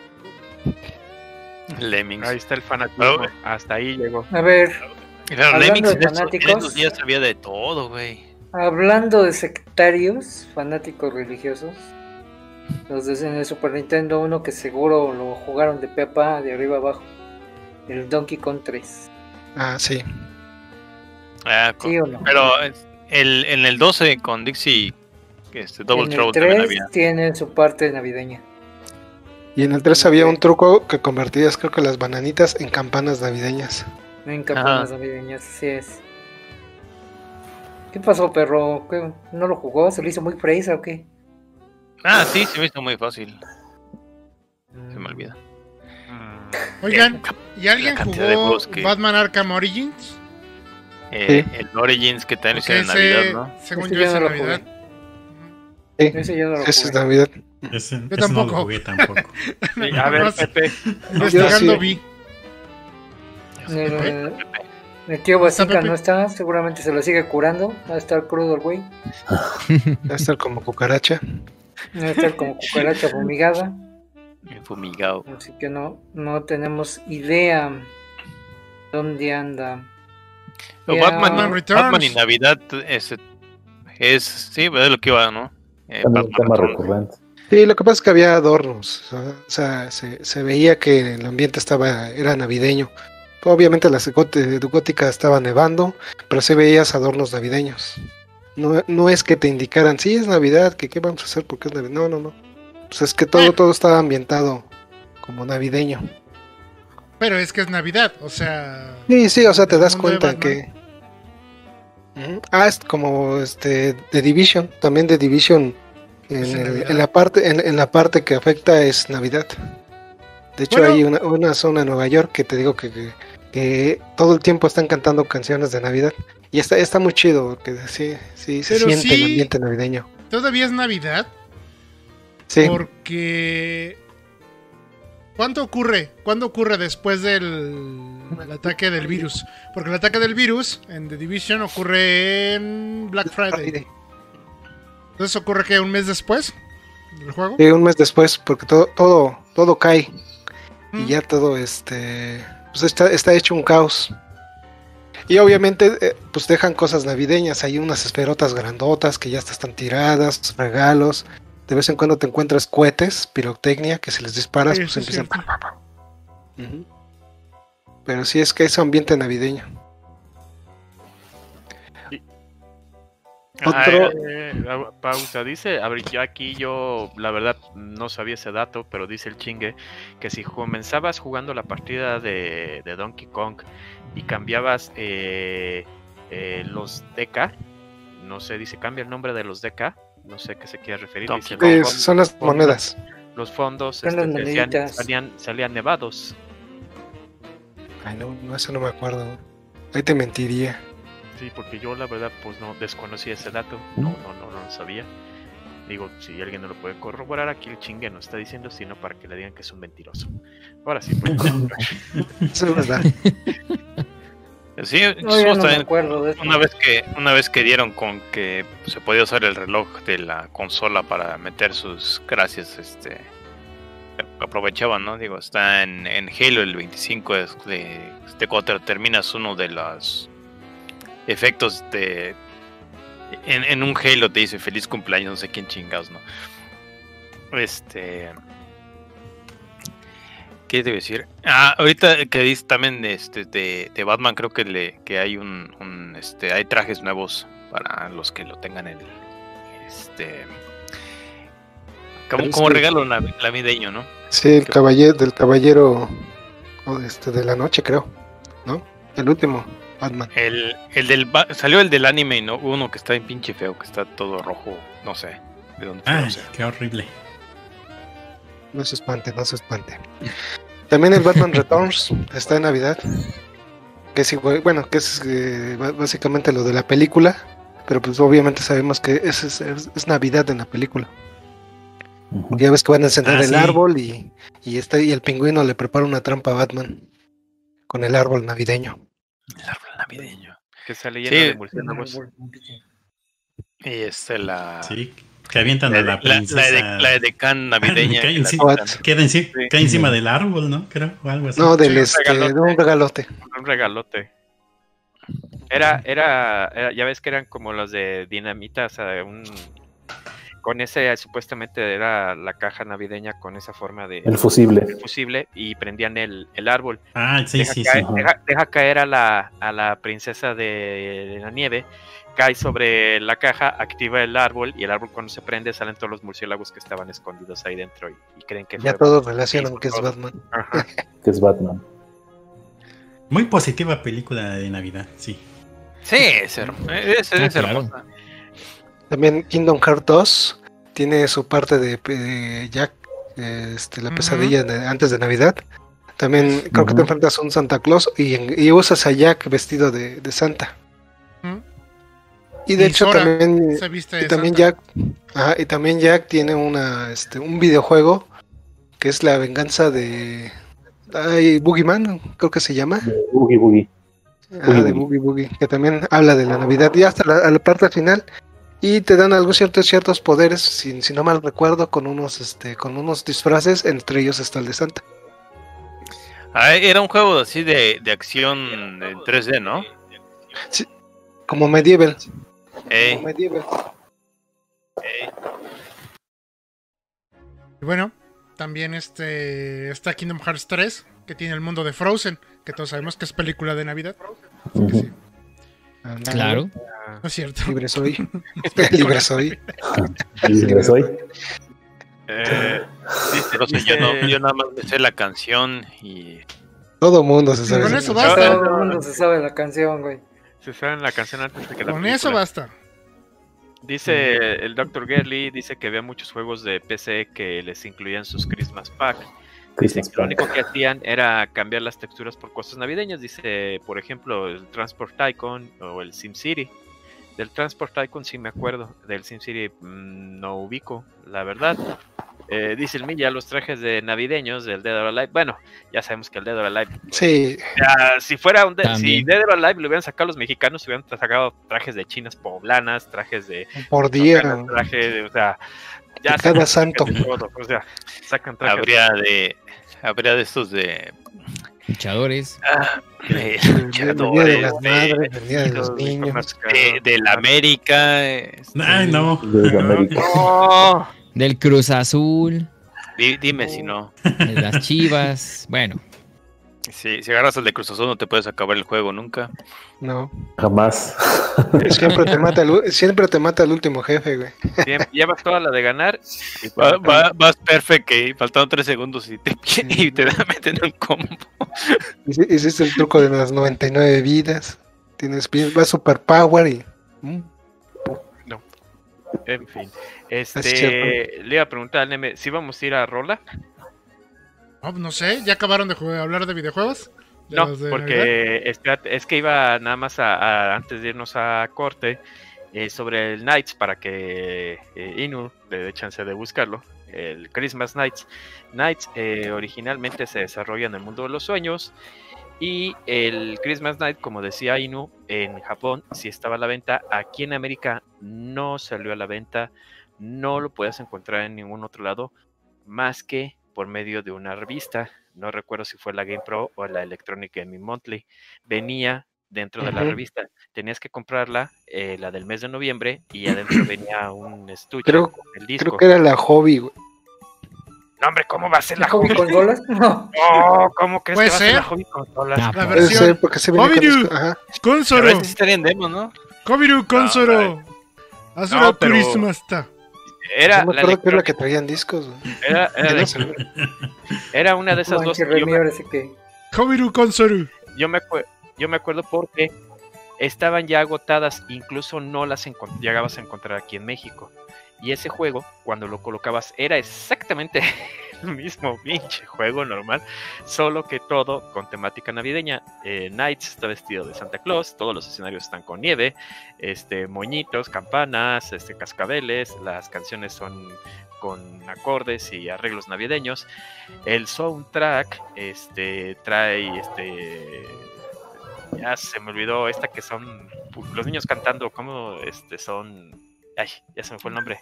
Lemmings. Ahí está el fanatismo. Oh. Hasta ahí llegó. A ver, Hablando Lemmings de en esos- en fanáticos. esos días sabía de todo, güey. hablando de sectarios, fanáticos religiosos, los de en el Super Nintendo, uno que seguro lo jugaron de pepa de arriba abajo, el Donkey Kong 3. Ah, sí. Ah, con- ¿Sí o no? Pero el, en el 12 con Dixie, este, Double en el Trouble también 3 había. tiene su parte navideña. Y en el 3 había un truco que convertías, creo que las bananitas en campanas navideñas. En campanas navideñas, así es. ¿Qué pasó, perro? ¿Qué? ¿No lo jugó? ¿Se lo hizo muy fresa o qué? Ah, sí, se me hizo muy fácil. Se me olvida. Mm, Oigan, ¿y alguien jugó que- Batman Arkham Origins? Eh, El Origins que también hicieron en ese, Navidad, ¿no? según Ese yo, yo es no Navidad. Sí, Ese yo no lo ese es. Navidad. Ese, ese no tampoco. lo jugué tampoco. Sí, a ver, Pepe. Investigando sí. vi. El, el tío Basica no está, seguramente se lo sigue curando. Va a estar crudo el güey. Va a estar como cucaracha. Va a estar como cucaracha fumigada. Fumigado. Así que no, no tenemos idea dónde anda. Batman, Batman Returns. Batman y Navidad es, es sí, es lo que iba, ¿no? Eh, También un Batman tema Returns. recurrente. Sí, lo que pasa es que había adornos. O sea, se, se veía que el ambiente estaba era navideño. Obviamente la gótica gótica estaba nevando, pero se veías adornos navideños. No, no es que te indicaran, sí, es Navidad, que qué vamos a hacer porque es Navidad. No, no, no. Pues es que todo, todo estaba ambientado como navideño. Pero es que es Navidad, o sea. Sí, sí, o sea, te El das cuenta que. Ah, es como este The Division, también The Division en, el- la parte en, en la parte que afecta es Navidad. De hecho Bueno. hay una, una zona en Nueva York que te digo que, que, que todo el tiempo están cantando canciones de Navidad y está está muy chido que sí sí se siente el sí- ambiente navideño. Todavía es Navidad Sí, porque. ¿Cuándo ocurre? ¿Cuándo ocurre después del el ataque del virus? Porque el ataque del virus en The Division ocurre en Black Friday. Entonces ocurre que un mes después del juego. Sí, un mes después porque todo todo todo cae y Mm. ya todo este pues está, está hecho un caos y obviamente eh, pues dejan cosas navideñas hay unas esferotas grandotas que ya están tiradas regalos de vez en cuando te encuentras cohetes pirotecnia que si les disparas Sí, pues empiezan cierto. pa, pa, pa. Ujú. pero sí es que es ambiente navideño Otro- Eh, eh, pausa, dice, a ver, yo aquí yo, la verdad, no sabía ese dato, pero dice el chingue que si comenzabas jugando la partida de, de Donkey Kong y cambiabas eh, eh, los DK, no sé, dice, cambia el nombre de los DK, no sé qué se quiere referir, dice. Sí, los, son las fondos- monedas los fondos Son este, las salían nevados. Ay, no, no, eso no me acuerdo ahí te mentiría Sí, porque yo la verdad pues no desconocía ese dato, no, no, no, no lo sabía. Digo, si alguien no lo puede corroborar, aquí el chingue no está diciendo, sino para que le digan que es un mentiroso. Ahora sí, pues. eso es verdad Sí, No, no acuerdo de una vez que una vez que dieron con que se podía usar el reloj de la consola para meter sus gracias, este aprovechaban, ¿no? Digo, está en, en Halo el 25 es de, de cuando terminas uno de los efectos de en, en un Halo te dice feliz cumpleaños, no sé quién chingados, ¿no? Este ¿Qué te iba a decir? Ah, ahorita que dice también de, este, de, de Batman, creo que le que hay un, un, este hay trajes nuevos para los que lo tengan en el este como, como regalo nav- navideño, ¿no? Sí, el caballero del caballero o este de la noche, creo, ¿no? El último Batman. El, el del salió el del anime, ¿no? Uno que está en pinche feo, que está todo rojo, no sé. De dónde Ay, qué horrible. No se espante, no se espante. También el Batman Returns está en Navidad. Que es igual, bueno, que es eh, básicamente lo de la película, pero pues obviamente sabemos que es, es, Navidad en la película. Ya ves que van a encender Ah, el sí. árbol y, y, está, y el pingüino le prepara una trampa a Batman con el árbol navideño. El árbol navideño. que sale Sí. lleno de murciélagos. Y este la Sí, que avientan la, a la de- la- princesa. la de, de Can navideña. Cae. Queda, enci- Sí. cae encima del árbol, ¿no? Creo, o algo así. No, del Sí, este, regalote. de un regalote. Un regalote. Era, era, era- ya ves que eran como los de dinamita, o sea, un... con ese supuestamente era la caja navideña con esa forma de El fusible. el fusible y prendían el, el árbol. Ah, sí, deja, sí, caer, sí. deja- deja caer a la, a la princesa de, de la nieve, cae sobre la caja, activa el árbol y el árbol cuando se prende salen todos los murciélagos que estaban escondidos ahí dentro y, y creen que Ya todos relacionan que es. Batman. Ajá. Que es Batman. Muy positiva película de Navidad, sí. Sí, es, es, Ah, es claro. hermosa. También Kingdom Hearts 2 tiene su parte de, de Jack, este, la pesadilla de- antes de Navidad. También creo que te enfrentas a un Santa Claus y, y usas a Jack vestido de, de Santa. Y de Y hecho Sora también, Se viste y también. Jack, ajá, y también Jack tiene una, este, un videojuego que es la venganza de ay, Boogeyman, creo que se llama. De Boogie Boogie. Ah, Boogie de Boogie. Boogie que también habla de la Navidad y hasta la, a la parte final y te dan algunos ciertos ciertos poderes, si, si no mal recuerdo, con unos este con unos disfraces, entre ellos está el de Santa. Ah, era un juego así de, de acción en 3D, ¿no? Como Medieval. Ey, Medieval. Y bueno, también este está Kingdom Hearts 3, que tiene el mundo de Frozen, que todos sabemos que es película de Navidad. Sí, Claro. no es cierto. Libre soy. Libre soy. Libre soy. Eh, dice- sea, yo, no, dice- yo nada más me sé la canción y Todo mundo se sabe. Con eso basta. Todo el mundo se sabe la canción, güey. se saben la canción antes de que la Con eso película. basta. Dice el Dr. Gerly, dice que había muchos juegos de PC que les incluían sus Christmas Pack. Dice que lo único que hacían era cambiar las texturas por cosas navideñas. Dice, por ejemplo, el Transport Tycoon o el SimCity. Del Transport Tycoon sí me acuerdo. Del SimCity mm, no ubico, la verdad. Eh, dice el Milla, los trajes de navideños del Dead or Alive. Bueno, ya sabemos que el Dead or Alive. Sí, ya, si fuera un de- si. Dead or Alive lo hubieran sacado los mexicanos, hubieran sacado trajes de chinas poblanas, trajes de por día. traje de, o sea, ya De cada santo. trajes de todo, o sea, sacan trajes habría de habría de estos de, Luchadores. ah, de de luchadores, de, madres, de los de- niños. de, de la América este, Ay, no. América. No, Del Cruz Azul. di- dime si no De las Chivas. Bueno. si, si agarras el de Cruz Azul no te puedes acabar el juego nunca No. Jamás. Siempre te mata el, siempre te mata el último jefe, güey. bien, llevas toda la de ganar y Va- va- vas perfecto que faltando tres segundos y te, y te da meten un combo Hici- Hiciste el truco de las 99 vidas. Tienes vas super power y. En fin, Es este, le iba a preguntar al Neme, si vamos a ir a Rola? No, no sé, ¿ya acabaron de jugar- hablar de videojuegos? ¿De No, de porque espérate, es que iba nada más a, a- antes de irnos a corte eh, sobre el Nights para que eh, Inu le dé chance de buscarlo. El Christmas Nights. Nights eh, originalmente se desarrolla en el mundo de los sueños y el Christmas Night, como decía Inu, en Japón sí estaba a la venta. Aquí en América no salió a la venta, no lo puedes encontrar en ningún otro lado más que por medio de una revista. No recuerdo si fue la Game Pro o la Electronic Gaming Monthly. Venía dentro de la revista. Tenías que comprarla, eh, la del mes de noviembre, y adentro venía un estuche Creo- con el disco. Creo que era la hobby, güey. No, hombre, ¿cómo va a ser la ¿Hobby hobby? consolas? No. No, ¿cómo crees Puede que va a ser la hobby consolas? La. Puede versión ser, porque se a Consoro, sí estaría en demo no Kobiru Consoro. No, pero- Christmas ta. Era, Yo me la acuerdo que era la que traían discos, era, era la- no sé. era una de esas dos. Que yo me- que. Kobiru yo me, acue- yo me acuerdo porque estaban ya agotadas, incluso no las encon- llegabas a encontrar aquí en México. Y ese juego, cuando lo colocabas, era exactamente el mismo pinche juego normal, solo que todo con temática navideña. Eh, Knights está vestido de Santa Claus, todos los escenarios están con nieve, este, moñitos, campanas, este, cascabeles, las canciones son con acordes y arreglos navideños. El soundtrack este, trae este. Ya se me olvidó esta que son los niños cantando, ¿cómo este, son? Ay, ya se me fue el nombre.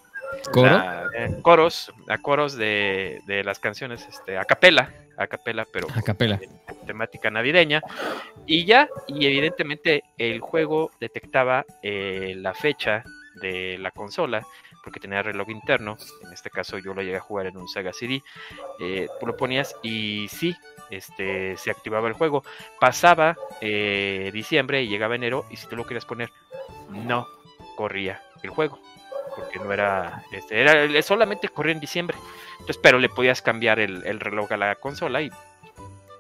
¿Coro? La- eh, coros, a coros de, de las canciones, este, a capela, a capela, pero A capela. temática navideña. Y ya, y evidentemente el juego detectaba eh, la fecha de la consola, porque tenía reloj interno. En este caso yo lo llegué a jugar en un Sega CD. Eh, tú lo ponías y sí, este, se activaba el juego. Pasaba eh, diciembre y llegaba enero y si tú lo querías poner, no corría el juego. Porque no era, este, era solamente corría en diciembre. Entonces, pero le podías cambiar el, el reloj a la consola y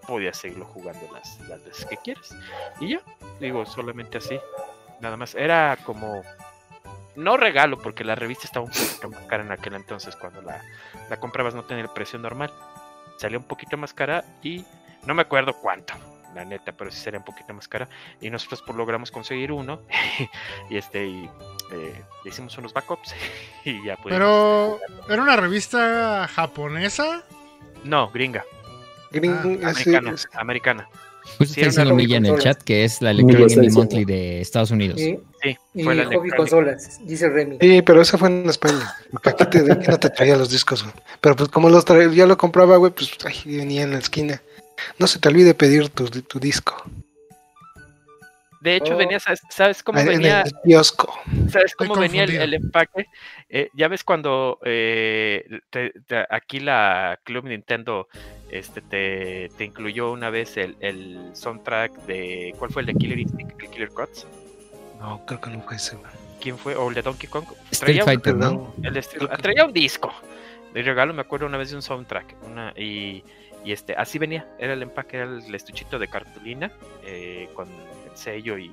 podías seguirlo jugando las, las veces que quieras. Y ya, digo, solamente así. Nada más. Era como no regalo, porque la revista estaba un poquito más cara en aquel entonces, cuando la, la comprabas no tenía el precio normal. Salía un poquito más cara y no me acuerdo cuánto, la neta, pero sí sería un poquito más cara. Y nosotros pues, logramos conseguir uno y este y eh, le hicimos unos backups y ya pudimos- Pero, ¿era una revista japonesa? No, gringa, Gring- Ah, sí, americana, es- americana. Justo Sí, una Milla en el chat que es la Electronic Gaming. Monthly de Estados Unidos. Y, Sí, y fue la Hobby. Consolas, dice Remy. Sí, pero esa fue en España. Porque aquí, te, no te traía los discos, güey. Pero pues como los traía, ya lo compraba, güey, pues ahí venía en la esquina. No se te olvide pedir tu, tu disco. De hecho, Oh. venía, ¿sabes, sabes cómo en venía? el kiosco. ¿Sabes Estoy cómo venía el, empaque? Eh, ya ves cuando eh, te- te- aquí la Club Nintendo este, te, te incluyó una vez el, el soundtrack de. ¿Cuál fue el de Killer Instinct? ¿El Killer Cuts? No, creo que no fue ese. ¿Quién fue? ¿O el de Donkey Kong? Street Traía un- Fighter, ¿no? El traía un disco. De regalo me acuerdo una vez de un soundtrack. Una, y, y este, así venía. Era el empaque, era el estuchito de cartulina eh, con el sello y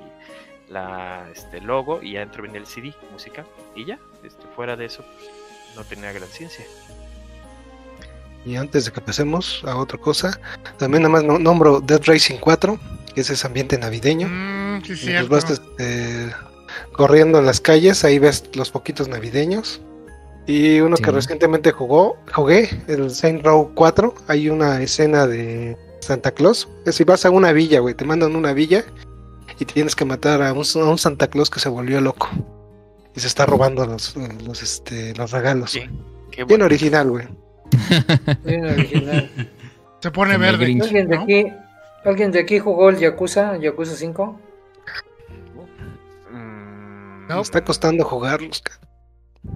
la este logo y adentro venía el CD, música. Y ya, este, fuera de eso, pues, no tenía gran ciencia. Y antes de que pasemos a otra cosa, también nada más no- nombro Dead Racing 4, que ese es ambiente navideño. Mm, sí, Y pues cierto. vas este, corriendo en las calles, ahí ves los poquitos navideños. Y uno que recientemente jugó, jugué, el Saint Row 4, hay una escena de Santa Claus. Es si vas a una villa, güey, te mandan una villa y tienes que matar a un, a un Santa Claus que se volvió loco. Y se está robando los, los, este, los regalos. Sí. Qué Bien original, güey. Bien original. Se pone Como el verde. Grinch. ¿Alguien de ¿no? aquí, ¿Alguien de aquí jugó el Yakuza, Yakuza 5? Mm, No. Me está costando jugarlos. ca-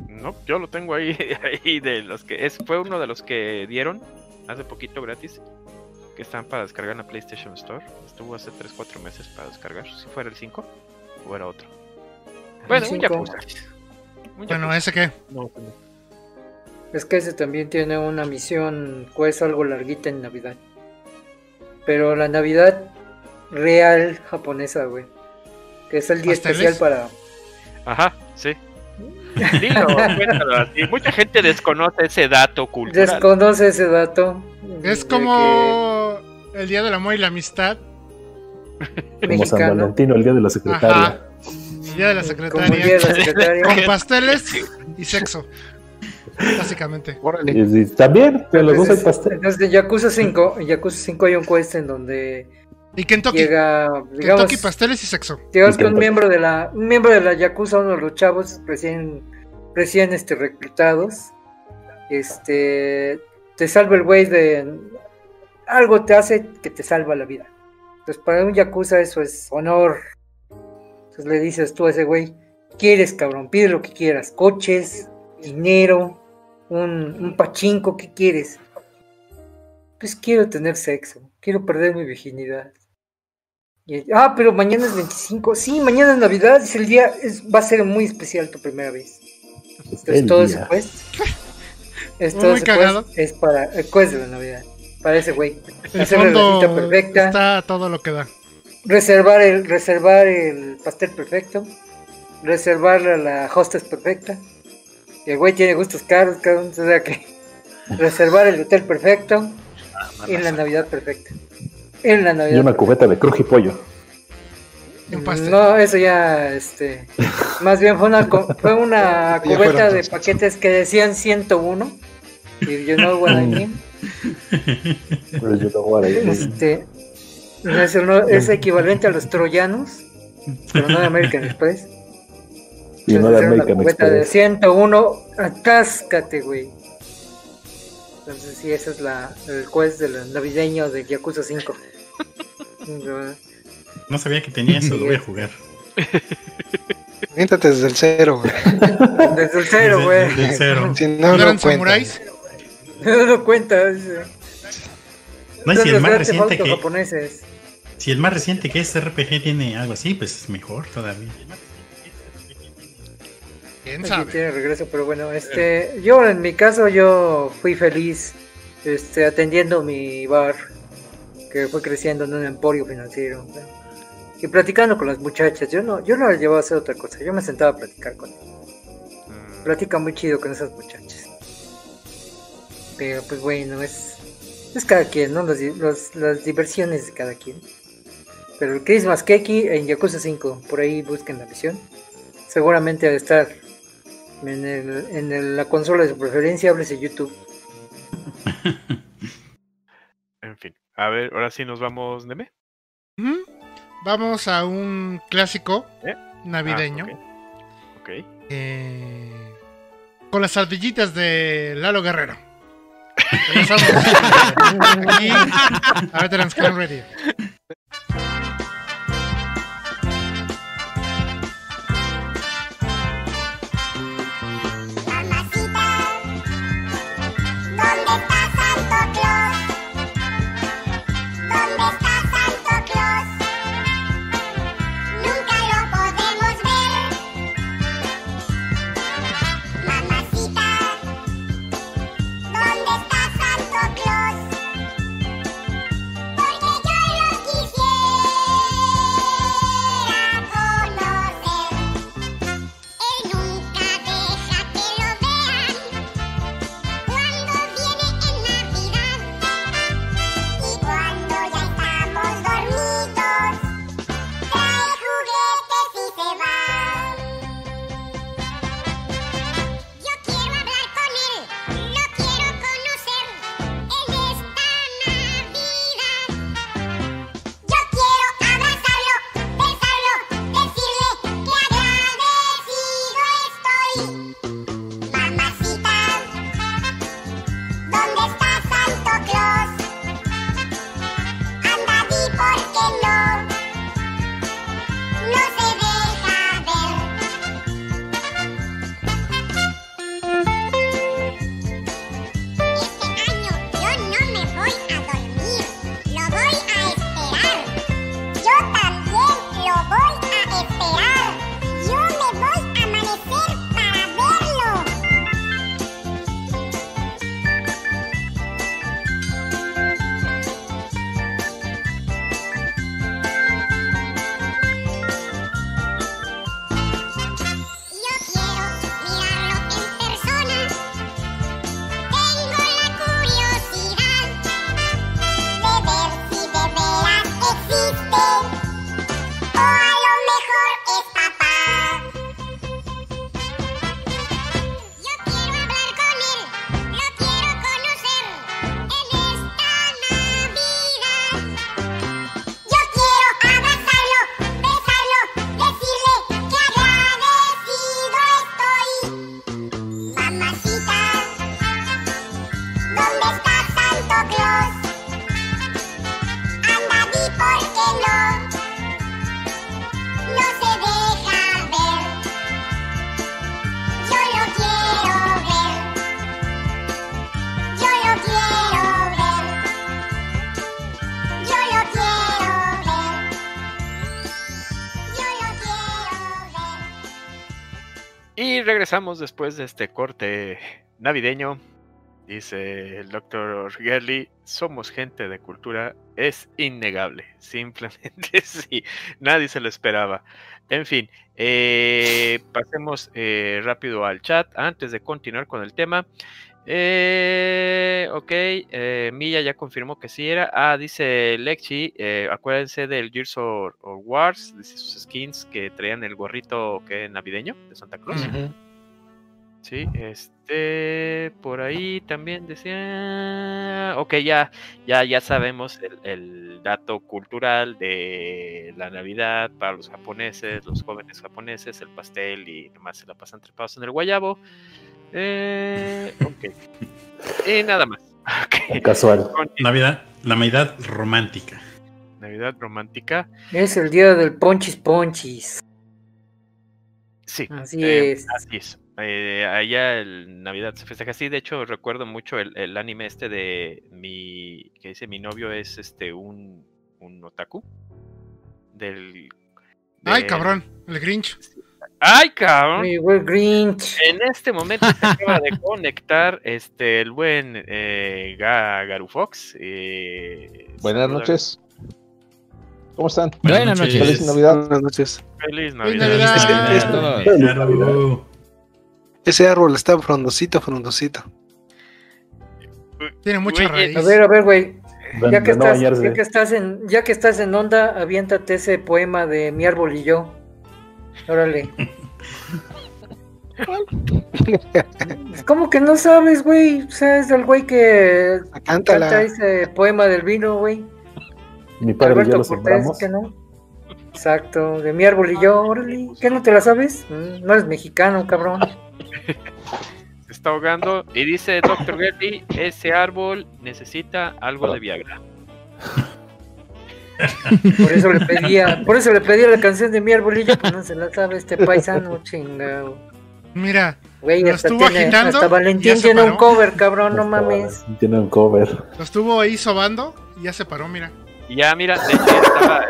No, yo lo tengo ahí, ahí de los que es, fue uno de los que dieron hace poquito gratis, que están para descargar en la PlayStation Store. Estuvo hace 3, 4 meses para descargar, si fuera el 5 o era otro. Bueno, un. Yakuza. Un Bueno, Yakuza. ¿ese qué? No, Es que ese también tiene una misión, pues algo larguita en Navidad. Pero la Navidad real japonesa, güey. Que es el día ¿Pasteles? especial para... Ajá, sí. Dilo, cuéntalo así. Mucha gente desconoce ese dato cultural. Desconoce ese dato. Es como el Día del Amor y la Amistad. Como San mexicano, Valentín o el día de la secretaria. Ajá. El Día de la día de Secretaria. la secretaria. Con pasteles y sexo. Básicamente. Órale. Y- y también, de los dos hay Entonces, pastel. entonces, en Yakuza 5, en Yakuza 5 hay un quest en donde Y Kentucky. llega, digamos, Kentucky, pasteles y sexo. que un miembro de la, un miembro de la Yakuza, uno de los chavos recién, recién este, reclutados, este, te salva el güey de, algo te hace que te salva la vida. Entonces para un Yakuza eso es honor. Entonces le dices tú a ese güey, quieres cabrón, pide lo que quieras, coches, dinero, un, un pachinko, ¿qué quieres? Pues quiero tener sexo, quiero perder mi virginidad. Y, ah, pero mañana es 25. Sí, mañana es Navidad, es el día, es, va a ser muy especial tu primera vez. Entonces El todo día. ese quest, es, todo Muy ese cagado. quest es para el quest de la Navidad, para ese güey. Hacer la perfecta, está todo lo que da. reservar el, reservar el pastel perfecto, reservar la, la hostess perfecta. Y el güey tiene gustos caros, cabrón, o sea que reservar el hotel perfecto en la Navidad perfecta. En la Y Navidad. una cubeta de crujipollo. Y. No, eso ya, este, más bien fue una, fue una cubeta de dos. paquetes que decían 101 y you know what I mean. No. Este, es, el- es equivalente a los troyanos, pero no de American Express. Y no de American cubeta de Express. 101, atáscate, güey. Entonces, sí, ese es la, el quest del navideño de Yakuza 5. No sabía que tenía eso, lo voy a jugar. Aviéntate desde el cero, güey. Desde el cero, güey. Desde- desde cero. Si ¿No, no, no eran samuráis? No lo cuenta. No, si el más reciente que, japoneses. si el más reciente que es RPG tiene algo así, pues es mejor todavía. ¿Quién sabe? tiene regreso, pero bueno, este, yo en mi caso yo fui feliz, este, atendiendo mi bar que fue creciendo en un emporio financiero ¿no? y platicando con las muchachas. Yo no, yo no les llevaba a hacer otra cosa, yo me sentaba a platicar con ellas. Mm, Platica muy chido con esas muchachas. Pero pues bueno, es, es cada quien, ¿no? Las, los- las diversiones de cada quien. Pero el Christmas Keki en Yakuza 5, por ahí busquen la visión. Seguramente de estar en, el- en el- la consola de su preferencia, háblese YouTube. En fin. A ver, ahora sí nos vamos, Neme. Vamos a un clásico ¿Eh? navideño. Ah, ok. Eh, con las ardillitas de Lalo Guerrero. Regresamos aquí a Veterans Can Radio. Regresamos después de este corte navideño. Dice el doctor Gerly, somos gente de cultura, es innegable. Simplemente sí, nadie se lo esperaba. En fin, eh, pasemos eh, rápido al chat antes de continuar con el tema. Eh, ok, eh, Milla ya confirmó que sí era. Ah, dice Lexi, acuérdense del Gears of, Wars, dice sus skins que traían el gorrito que navideño de Santa. Ujú. Sí, este, por ahí también decía, ok, ya, ya, ya sabemos el, el dato cultural de la Navidad para los japoneses, los jóvenes japoneses, el pastel y nomás se la pasan trepados en el guayabo. Eh, ok. Y nada más. Ok. Casual. Navidad, la Navidad romántica. Navidad romántica. Es el día del Ponchis Ponchis. Sí, Así eh, es. Así es. Eh, allá el Navidad se festeja así. De hecho, recuerdo mucho el, el anime este de mi. que dice mi novio es este un, un otaku. Del. Ay, cabrón, el Grinch. ¡Ay, cabrón! Mi buen Grinch. En este momento se acaba de conectar este el buen eh, Ga- Garu Fox. eh, Buenas noches. ¿Cómo están? Buenas noches. Feliz Navidad. Buenas noches. Feliz Feliz. Navidad. Ese árbol está frondosito, frondosito. Tiene mucha raíz. A ver, a ver, güey. Ya que, estás, bañarse. ya, que estás en, ya que estás en onda, aviéntate ese poema de Mi árbol y yo. Órale. ¿Cómo que no sabes, güey? O sea, es el güey que canta Cántala. ese poema del vino, güey. Mi padre y yo Alberto lo Cortés, que no. Exacto, de mi árbol y yo, órale. ¿Qué no te la sabes? Mm, No eres mexicano, cabrón. Se está ahogando. Y dice Dr. Getty: ese árbol necesita algo de Viagra. Por eso le pedía, por eso le pedía la canción de mi árbol y yo, pues no se la sabe este paisano, chingado. Mira, Güey, Lo hasta, estuvo tiene, agitando hasta Valentín tiene un cover, cabrón, no mames. Tiene un cover. lo estuvo ahí sobando y ya se paró, mira. Y ya, mira, de hecho, estaba. estaba-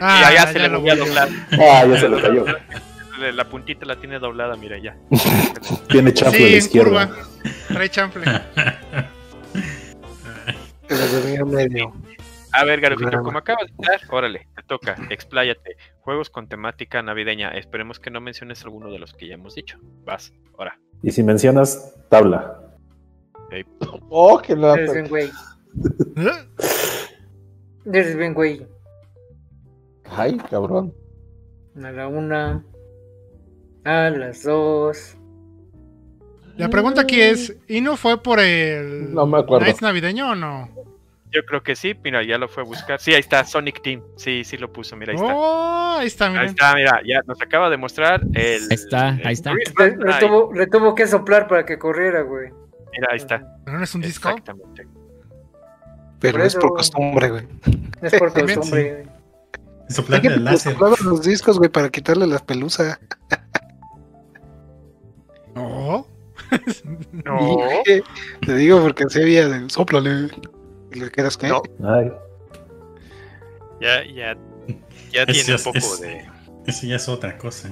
Ah, y ya, se ya le lo volvió a doblar. Ah, ya se le cayó. La- La puntita la tiene doblada, mira ya. Tiene chanfle a Sí, la en izquierda. curva. Trae chanfle. Medio. A ver, Garufito, Drama. como acabas de estar, órale, te toca, expláyate. Juegos con temática navideña. Esperemos que no menciones alguno de los que ya hemos dicho. Vas, ahora. Y si mencionas tabla. Oh, que la... Eres bien, güey. Ay, cabrón. A la una, a las dos. La pregunta aquí es, ¿y no fue por el No me acuerdo. Nights navideño o no? Yo creo que sí, mira, ya lo fue a buscar. Sí, ahí está, Sonic Team. Sí, sí lo puso, mira, ahí está. Oh, ahí está, Ahí miren. está, mira, ya nos acaba de mostrar el. Ahí está, ahí está. Le, tuvo, le tuvo que soplar para que corriera, güey. Mira, ahí está. ¿Pero no es un disco? Exactamente. Pero Por es por costumbre, güey. Es por costumbre. güey. Soplarle el láser. Los discos, güey, para quitarle las pelusas. No. No. Dije, Te digo porque se había de soplale. Y le quedas que. No. Ay, Ya, ya, ya Es- tiene un poco es- de. Eso ya es otra cosa.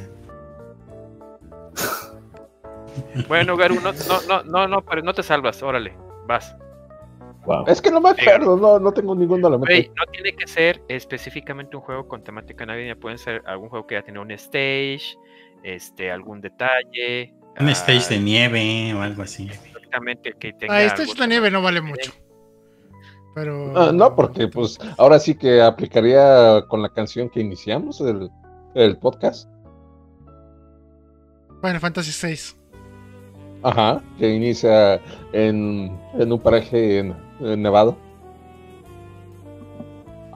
Bueno, Garu, no, no, no, no, no, pero no te salvas, órale, vas. Wow. Es que no me acuerdo, no, no tengo la Güey, mente. no tiene que ser específicamente un juego con temática navideña, pueden ser algún juego que ya tiene un stage, este, algún detalle. Un ah, stage de nieve o algo así. Exactamente, que tenga. Ah, algo de nieve no vale mucho. Pero. Ah, no, porque pues ahora sí que aplicaría con la canción que iniciamos el, el podcast. Final Fantasy VI. Ajá, que inicia en, en un paraje en, en nevado.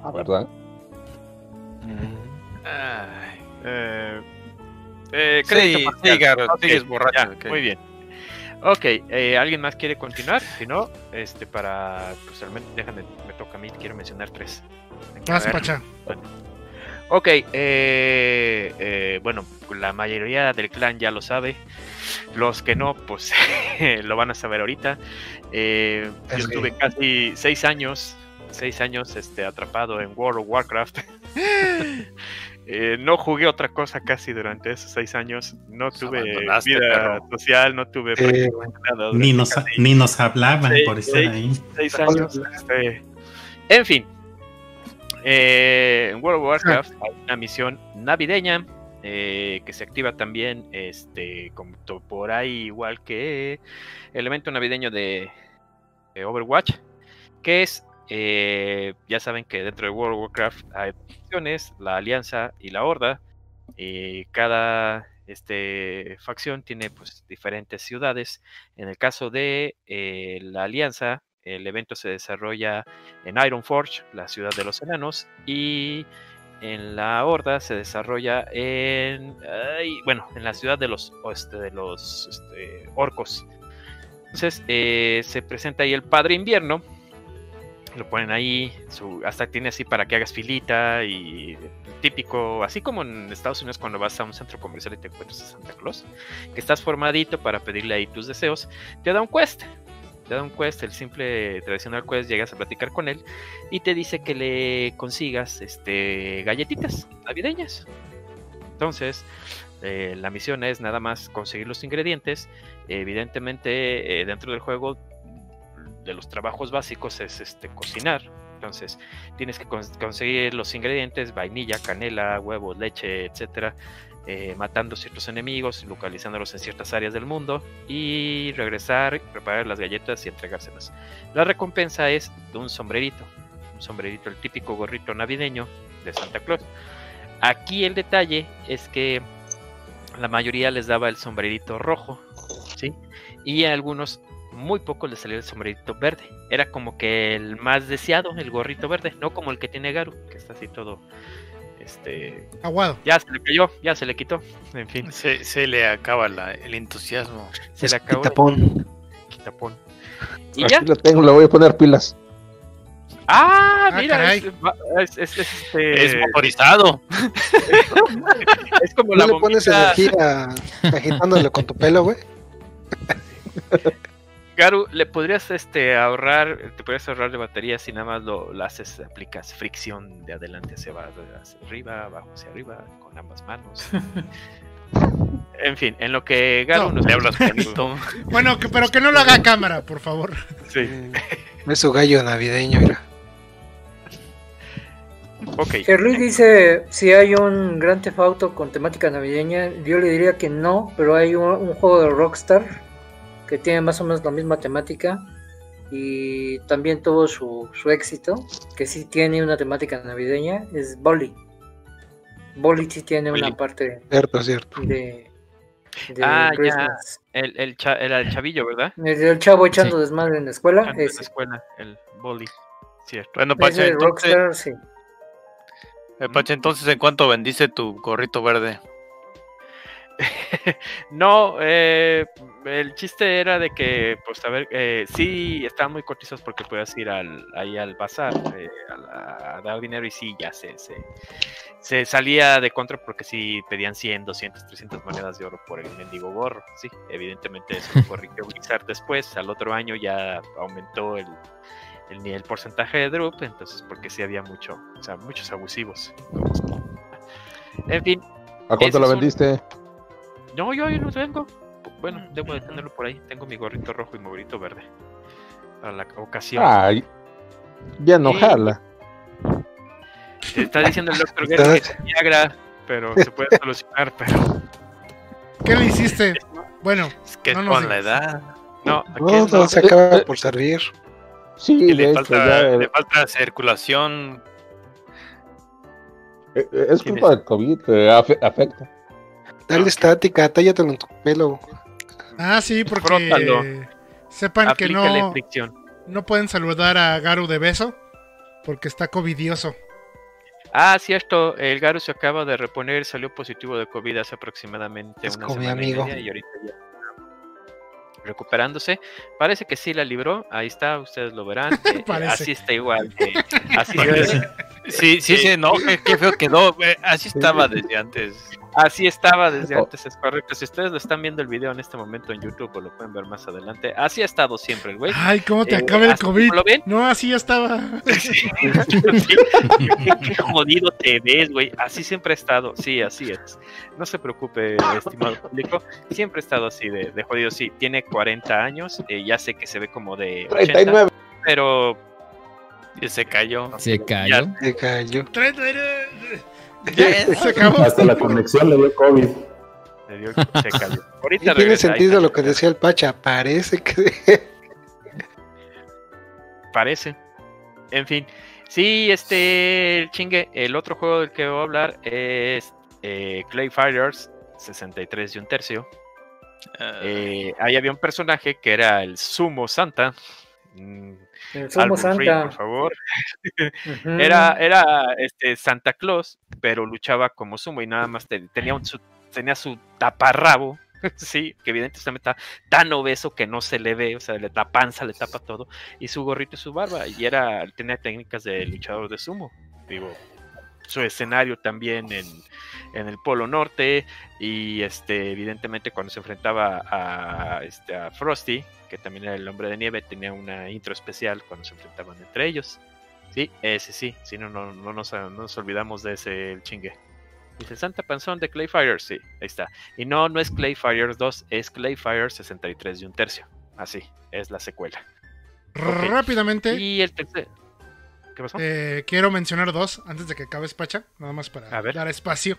Ah, ¿verdad? Ay, eh, eh, Sí, sí, Garo, Ok, sigues borracho. ya, ok. Muy bien. Ok, eh, ¿alguien más quiere continuar? Si no, este, para, pues al menos, déjame, me toca a mí, quiero mencionar tres. A Vas, ver. Ok, eh, eh, bueno, la mayoría del clan ya lo sabe. Los que no, pues lo van a saber ahorita. Eh, yo Es estuve casi seis años, seis años este, atrapado en World of Warcraft. Eh, no jugué otra cosa casi durante esos seis años. No tuve vida social, no tuve Eh, prácticamente nada. Ni nos, ni nos hablaban por estar sí. ahí. seis años. este, en fin, eh, en World of Warcraft hay una misión navideña eh, que se activa también, este, como por ahí igual que el evento navideño de, de Overwatch, que es, eh, ya saben que dentro de World of Warcraft hay facciones, la Alianza y la Horda, y cada este, facción tiene pues diferentes ciudades. En el caso de eh, la Alianza, el evento se desarrolla en Ironforge, la ciudad de los enanos, y en la Horda se desarrolla en, bueno, en la ciudad de los, este, de los este, orcos. Entonces eh, se presenta ahí el Padre Invierno, Lo ponen ahí, su, hasta tiene así para que hagas filita y típico, así como en Estados Unidos cuando vas a un centro comercial y te encuentras a Santa Claus, que estás formadito para pedirle ahí tus deseos, te da un quest. Te da un quest, el simple tradicional quest, llegas a platicar con él y te dice que le consigas este, galletitas navideñas. Entonces, eh, la misión es nada más conseguir los ingredientes. Evidentemente, eh, dentro del juego, de los trabajos básicos es este cocinar. Entonces, tienes que cons- conseguir los ingredientes: vainilla, canela, huevos, leche, etcétera. Eh, matando ciertos enemigos, localizándolos en ciertas áreas del mundo y regresar, preparar las galletas y entregárselas. La recompensa es de un sombrerito, un sombrerito, el típico gorrito navideño de Santa Claus. Aquí el detalle es que la mayoría les daba el sombrerito rojo, ¿sí? Y a algunos, muy pocos les salió el sombrerito verde. Era como que el más deseado, el gorrito verde, no como el que tiene Garu, que está así todo, este, Aguado. ya se le cayó, ya se le quitó, en fin, Se, se le acaba la- el entusiasmo. se Es le acabó el tapón. quitapón. Y Aquí ya, lo tengo, le voy a poner pilas. ah, Ah, mira, es, es- es- es, este, Es motorizado. es como ¿No la le pones energía agitándole con tu pelo, güey? Garu, le podrías este ahorrar, te podrías ahorrar de batería si nada más lo, lo haces, aplicas fricción de adelante hacia abajo, hacia arriba, abajo hacia arriba, con ambas manos. en fin, en lo que Garu No. nos Le hablas. Bueno, que, pero que no lo haga a cámara, por favor. Sí. Eh, Es su gallo navideño, mira. Ok, Gerluis dice si hay un Gran Theft Auto con temática navideña. Yo le diría que no, pero hay un, un juego de Rockstar que tiene más o menos la misma temática y también tuvo su, su éxito, que sí tiene una temática navideña, es Bolly. Bolly sí tiene Bolly. una parte Cierto, cierto. de, de Ah, ya. Christmas. el, el, cha- el chavillo, ¿verdad? El, el chavo echando Sí. desmadre en la escuela, en la escuela, el boli, cierto. Bueno, de entonces, Rockstar, sí. eh, Pacha, entonces, ¿en cuánto vendiste tu gorrito verde? No, eh, el chiste era de que, pues, a ver, eh, sí, estaban muy cortizos porque podías ir al, ahí al bazar eh, a, la- a dar dinero y sí, ya se, se, se salía de contra porque sí pedían 100, 200, 300 monedas de oro por el mendigo gorro. Sí, evidentemente eso corrigió Blizzard después. Al otro año ya aumentó el, el, el porcentaje de drop, entonces porque sí había mucho, o sea, muchos abusivos. En fin, ¿A cuánto son- vendiste? no, yo, yo no tengo. Bueno, debo de tenerlo por ahí. Tengo mi gorrito rojo y mi gorrito verde. Para la ocasión. Ay, ya no Sí. jala. Está diciendo el doctor Guerra que es Viagra, pero se puede solucionar, pero ¿Qué le hiciste? Bueno, Es que No con la edad. no, aquí No, no. todo se acaba por servir. Sí, de le, hecho, falta, ya, le falta circulación. eh, eh, es ¿Quién culpa del COVID que afecta. Dale estática, tállatelo en tu pelo. Ah, sí, porque Frótalo. sepan que no, fricción. no pueden saludar a Garu de beso porque está covidioso. Ah, cierto, el Garu se acaba de reponer, salió positivo de COVID hace aproximadamente Es una como mi semana amigo. y media y ahorita ya recuperándose. Parece que sí la libró, ahí está, ustedes lo verán. eh, Parece. así está igual. que- así. Sí, sí, sí, no, qué, qué feo quedó. eh, Así estaba desde antes. Así estaba desde Oh. antes, es correcto. Si ustedes lo están viendo el video en este momento en YouTube o lo pueden ver más adelante, así ha estado siempre el güey. Ay, ¿cómo te Eh, acaba el COVID? ¿Lo ven? No, así ya estaba. Sí. qué, qué jodido te ves, güey. Así siempre ha estado. Sí, así es. No se preocupe, estimado público. Siempre ha estado así de, de jodido. Sí, tiene 40 años. eh, ya sé que se ve como de 80, 39. pero se cayó. Se cayó. Se cayó. Se acabó. Hasta la conexión le dio COVID. se, dio- se cayó. Ahorita tiene regresa, sentido lo que decía el Pacha. Parece que. Parece. En fin. Sí, este chingue. El otro juego del que voy a hablar es eh, Clay Fighters 63 y un tercio. Eh, ahí había un personaje que era el Sumo Santa. Mm, El Sumo Album Free, Santa. por favor. Era, era este Santa Claus, pero luchaba como sumo y nada más te- tenía, un, su, tenía su taparrabo sí, que evidentemente está tan obeso que no se le ve, o sea, le la panza, le tapa todo, y su gorrito y su barba, y era, tenía técnicas de luchador de sumo, digo, su escenario también en, en el Polo Norte, y este, evidentemente cuando se enfrentaba a, este, a Frosty, que también era el hombre de nieve, tenía una intro especial cuando se enfrentaban entre ellos. Sí, ese sí, sí, no, no, no, nos, no nos olvidamos de ese el chingue. Dice Santa Panzón de Clayfire, sí, ahí está. Y no, no es Clayfire 2, es Clayfire 63 y un tercio. Así, es la secuela. Rápidamente, Y el tercer. ¿Qué pasó? eh, quiero mencionar dos antes de que acabe Pacha, nada más para A ver. dar espacio.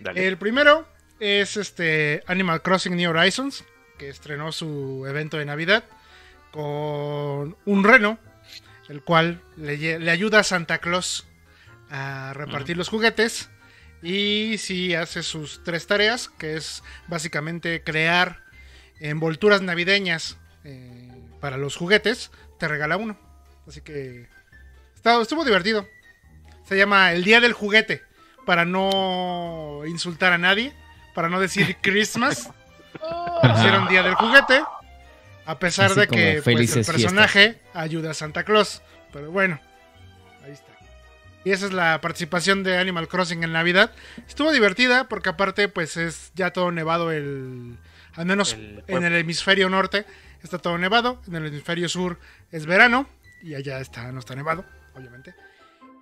Dale. El primero es este Animal Crossing New Horizons, que estrenó su evento de Navidad con un reno, el cual le, ayuda a Santa Claus a repartir los juguetes. Y si hace sus tres tareas, que es básicamente crear envolturas navideñas eh, para los juguetes, te regala uno. Así que estuvo divertido. Se llama El Día del Juguete, para no insultar a nadie, para no decir Christmas. Hicieron Día del Juguete, a pesar Así de que pues, el personaje ayuda a Santa Claus. Pero bueno, ahí está. Y esa es la participación de Animal Crossing en Navidad. Estuvo divertida porque aparte pues es ya todo nevado el... Al menos El en el hemisferio norte está todo nevado, en el hemisferio sur es verano y allá está, no está nevado, obviamente.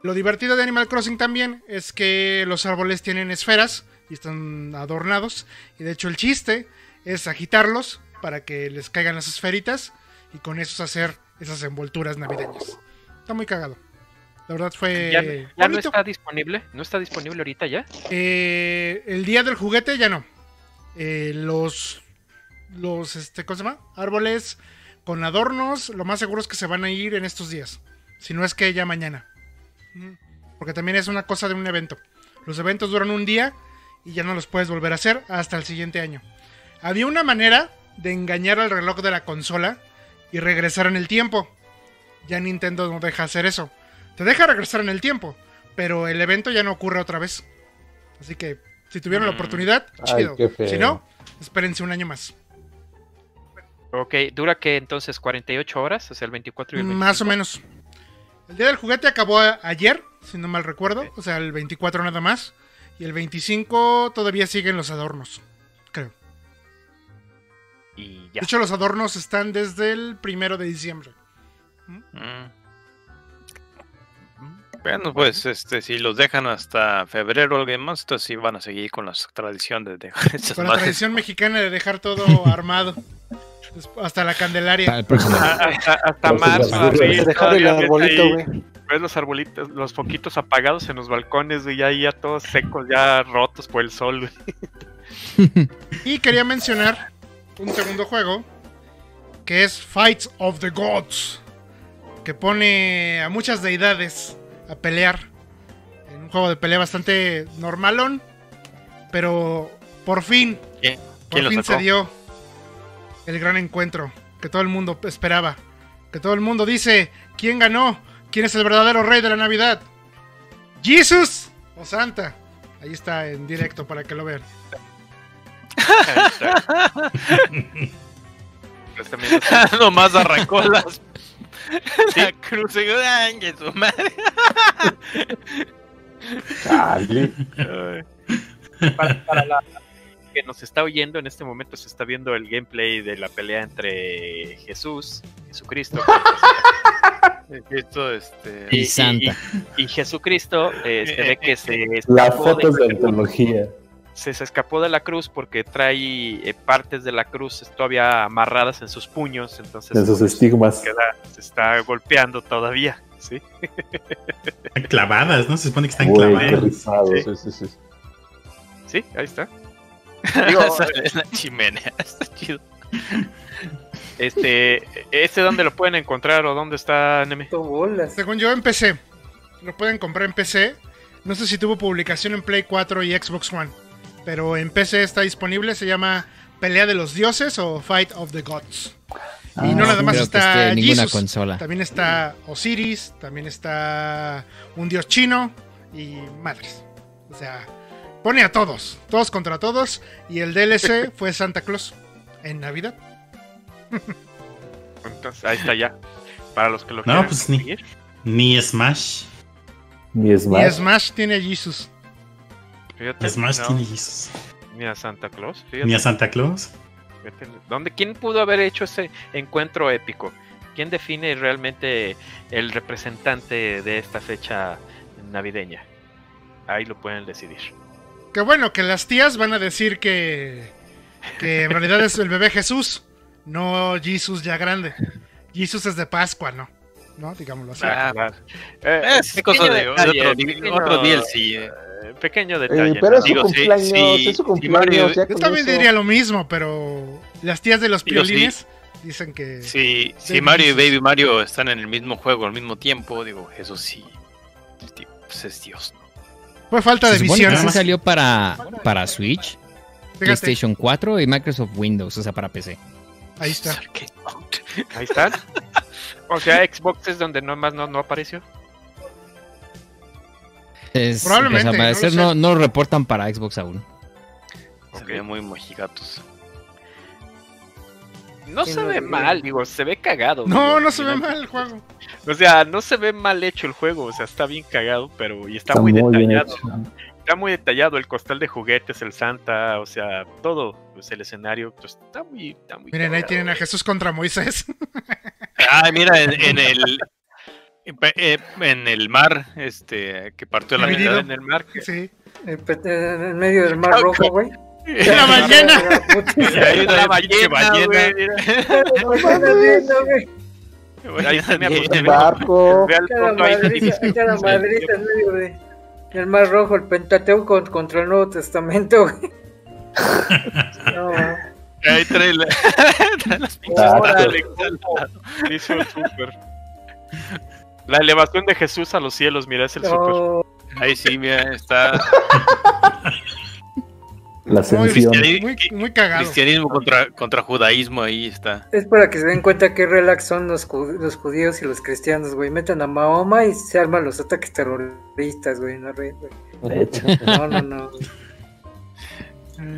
Lo divertido de Animal Crossing también es que los árboles tienen esferas y están adornados. Y de hecho el chiste es agitarlos para que les caigan las esferitas y con eso hacer esas envolturas navideñas. Está muy cagado. La verdad fue ¿Ya, ya no está disponible? ¿No está disponible ahorita ya? Eh, el día del juguete ya no. Eh, los los este ¿cómo se llama? árboles con adornos, lo más seguro es que se van a ir en estos días. Si no es que ya mañana. Porque también es una cosa de un evento. Los eventos duran un día y ya no los puedes volver a hacer hasta el siguiente año. Había una manera de engañar al reloj de la consola y regresar en el tiempo. Ya Nintendo no deja hacer eso. Te deja regresar en el tiempo, pero el evento ya no ocurre otra vez. Así que si tuvieron la Mm. oportunidad, chido. qué. Si no, espérense un año más. Ok, ¿dura que entonces 48 horas? O sea, el 24 y el 25. Más o menos. El día del juguete acabó ayer, si no mal recuerdo. O sea, el 24 nada más. Y el 25 todavía siguen los adornos. Creo. Y ya. De hecho, los adornos están desde el primero de diciembre. Mm. Bueno, pues este, si los dejan hasta febrero o algo más, entonces sí van a seguir con las tradiciones de dejar esas Con la tradición mexicana de dejar todo armado. Hasta la Candelaria. el próximo. Ah, Hasta, hasta marzo, abril, Dejar el arbolito, güey. Ves los arbolitos, los foquitos apagados en los balcones, güey, ya, ya todos secos, ya rotos por el sol, güey. Y quería mencionar un segundo juego. Que es Fights of the Gods. Que pone a muchas deidades a pelear. En un juego de pelea bastante normalón. Pero por fin, ¿Quién- por fin sacó? se dio el gran encuentro que todo el mundo esperaba. Que todo el mundo dice, ¿quién ganó? ¿Quién es el verdadero rey de la Navidad? ¿Jesus o Santa? Ahí está en directo para que lo vean. Nomás arrancó las. La cruz y ¡ay, que su madre! Para, para la que nos está oyendo en este momento se está viendo el gameplay de la pelea entre Jesús, Jesucristo Esto, este. Y Santa. y- y Jesucristo eh, se ve que se Las escapó fotos de de- antología. se, se escapó de la cruz porque trae eh, partes de la cruz todavía amarradas en sus puños, entonces En sus pues, estigmas. queda- se está golpeando todavía, ¿sí? Están clavadas, ¿no? Se supone que están clavadas. rizado. Sí, sí, sí. Sí, ahí está. Digo, es la chimenea. Está chido. Este, ¿este dónde lo pueden encontrar o dónde está Neme? Según yo, en PC. Lo pueden comprar en PC. No sé si tuvo publicación en Play 4 y Xbox One. Pero en PC está disponible. Se llama Pelea de los Dioses o Fight of the Gods. y no Ah, nada más está ninguna Jesus. consola. También está Osiris. También está un dios chino. Y madres. O sea, pone a todos, todos contra todos, y el DLC fue Santa Claus en Navidad. Entonces, ahí está ya. Para los que lo No, quieran pues ni, ni Smash. Ni Y más. Smash tiene a Jesus. Fíjate, Smash no, tiene Jesus. Ni a Santa Claus. fíjate. Ni a Santa Claus. Fíjate, ¿Dónde, ¿Quién pudo haber hecho ese encuentro épico? ¿Quién define realmente el representante de esta fecha navideña? Ahí lo pueden decidir. Que bueno, que las tías van a decir que, que en realidad es el bebé Jesús, no Jesus ya grande. Jesus es de Pascua, ¿no? ¿No? Digámoslo así. Ah, claro. Eh, Es pequeño cosa de, detalle, otro, pequeño- otro DLC. eh. eh, Pequeño detalle. Eh, pero es su Digo, sí, cumpleaños, sí, es su sí, cumpleaños. Mario- ya Yo también eso. diría lo mismo, pero las tías de los Digo, sí. piolines dicen que... Si, si Mario y. Baby Mario están en el mismo juego al mismo tiempo, digo, eso sí. sí, Pues es Dios, ¿no? Fue falta de visión. nomás. salió para, para Switch, Fíjate, PlayStation 4 y Microsoft Windows, o sea, para PC. ahí está. Ahí están. O sea, Xbox es donde nomás no, no apareció. Es, Probablemente, parecer no lo no, no reportan para Xbox aún. Se Ok. ve muy mojigatos. No se ve mal, digo, se ve cagado. No, digo, no se ve mal el juego. O sea, no se ve mal hecho el juego, o sea, está bien cagado, pero y está, Está muy, detallado. Está muy detallado el costal de juguetes, el Santa, o sea, todo, pues el escenario, pues está muy, está muy Miren, ahí cagado. tienen a Jesús contra Moisés. Ah, mira, en, en el eh, en el mar, este, que partió la mitad. en el mar. que- Sí. En medio del mar rojo, güey. La ballena. La ballena, El barco. Cada en medio de, del mar rojo, el Pentateuco contra el Nuevo Testamento, güey. No, Ahí trae, la- trae las pinches el. La elevación de Jesús a los cielos, mira, es el súper. no, Ahí sí, mira, está La Muy, ascensión. muy, muy cagado. cristianismo contra, contra judaísmo, ahí está. es para que se den cuenta qué relax son los, los judíos y los cristianos, güey. Metan a Mahoma y se arman los ataques terroristas, güey. No, güey. De hecho. no, no. no.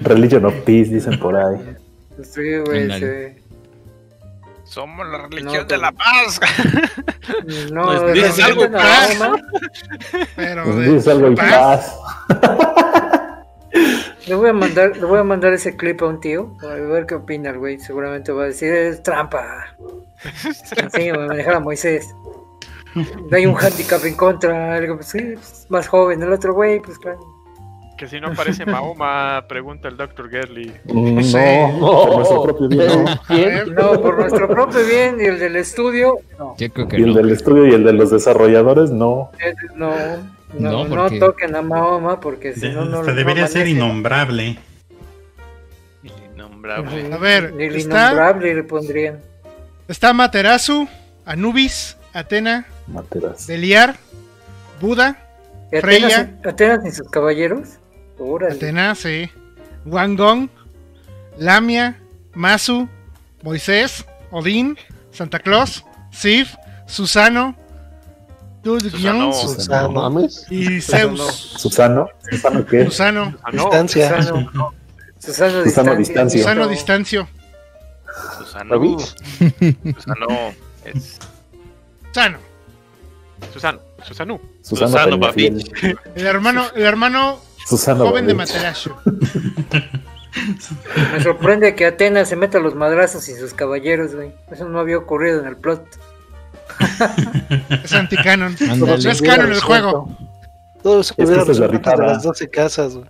Religion of Peace, dicen por ahí. Sí, güey. Se- Somos la religión No, de la paz. No, Pues, dices algo, meten a paz. Mahoma. Pero Pues de dices algo en paz. paz. Le voy a mandar, le voy a mandar ese clip a un tío, a ver qué opina el güey. Seguramente va a decir, es trampa. Enséñame a manejar a Moisés. No hay un handicap en contra. Digo, pues sí, pues, más joven. El otro güey, pues claro. Que si no aparece Mahoma, pregunta el Dr. Gerly. Mm. No, por nuestro propio bien. no. No, por nuestro propio bien y el del estudio, no. Yo creo que Y el no. del estudio y el de los desarrolladores, no. Eh, No, no, No, no, porque- toquen a Mahoma porque si De- no, debería ser innombrable. Innombrable. A ver, El está- innombrable le pondrían. está Materasu, Anubis, Atena, Materas. Deliar, Buda, ¿Y Freya. Atenas, Atenas y sus caballeros? Órale. Atena, sí. Wangong, Lamia, Masu, Moisés, Odín, Santa Claus, Sif, Susano, Susano. No mames. y Zeus. Susano. ¿Susano qué? Susano, no. Distancia. Susano, Susano Susano distancia. distancia. Susano Distancio. Susano. Susano. Es Susano. Susano. Susano, Susano. Babich. El hermano, el hermano Susano joven de. Materasu. Me sorprende que Atenas se meta los madrazos y sus caballeros, güey. Eso no había ocurrido en el plot. Es anticanon. No es canon el juego. Todo se que hubiera es la de las 12 casas, güey.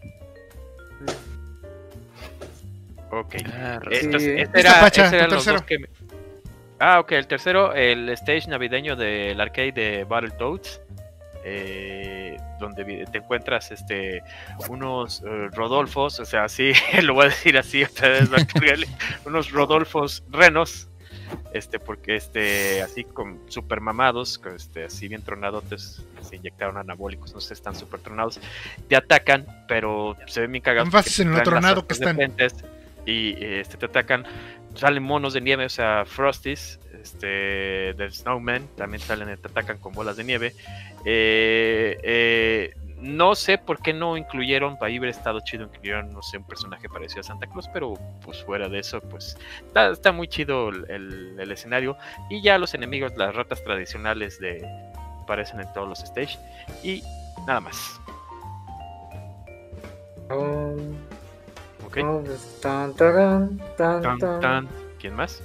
Ok. Ah, Estos- Sí. este era- Pacha, los dos que me- Ah, ok, el tercero, el stage navideño del arcade de Battletoads. eh, donde te encuentras este unos eh, Rodolfos, o sea, sí, lo voy a decir así, otra vez, unos Rodolfos renos, este, porque este, así con super mamados, con, este, así bien tronadotes, se inyectaron anabólicos, no sé, están super tronados, te atacan, pero se ven bien cagados. En lo tronado que están. Y este, te atacan, salen monos de nieve, o sea, Frosties, este, del Snowman, también salen, te atacan con bolas de nieve. Eh, eh, No sé por qué no incluyeron, para haber estado chido, incluyeron, no sé, un personaje parecido a Santa Claus, pero pues fuera de eso, pues está, está muy chido el, el- el escenario. Y ya los enemigos, las ratas tradicionales de aparecen en todos los stage. Y nada más. Oh, ¿Ok? oh, tan, tarán, tan, Tan, tan. tan. ¿Quién más?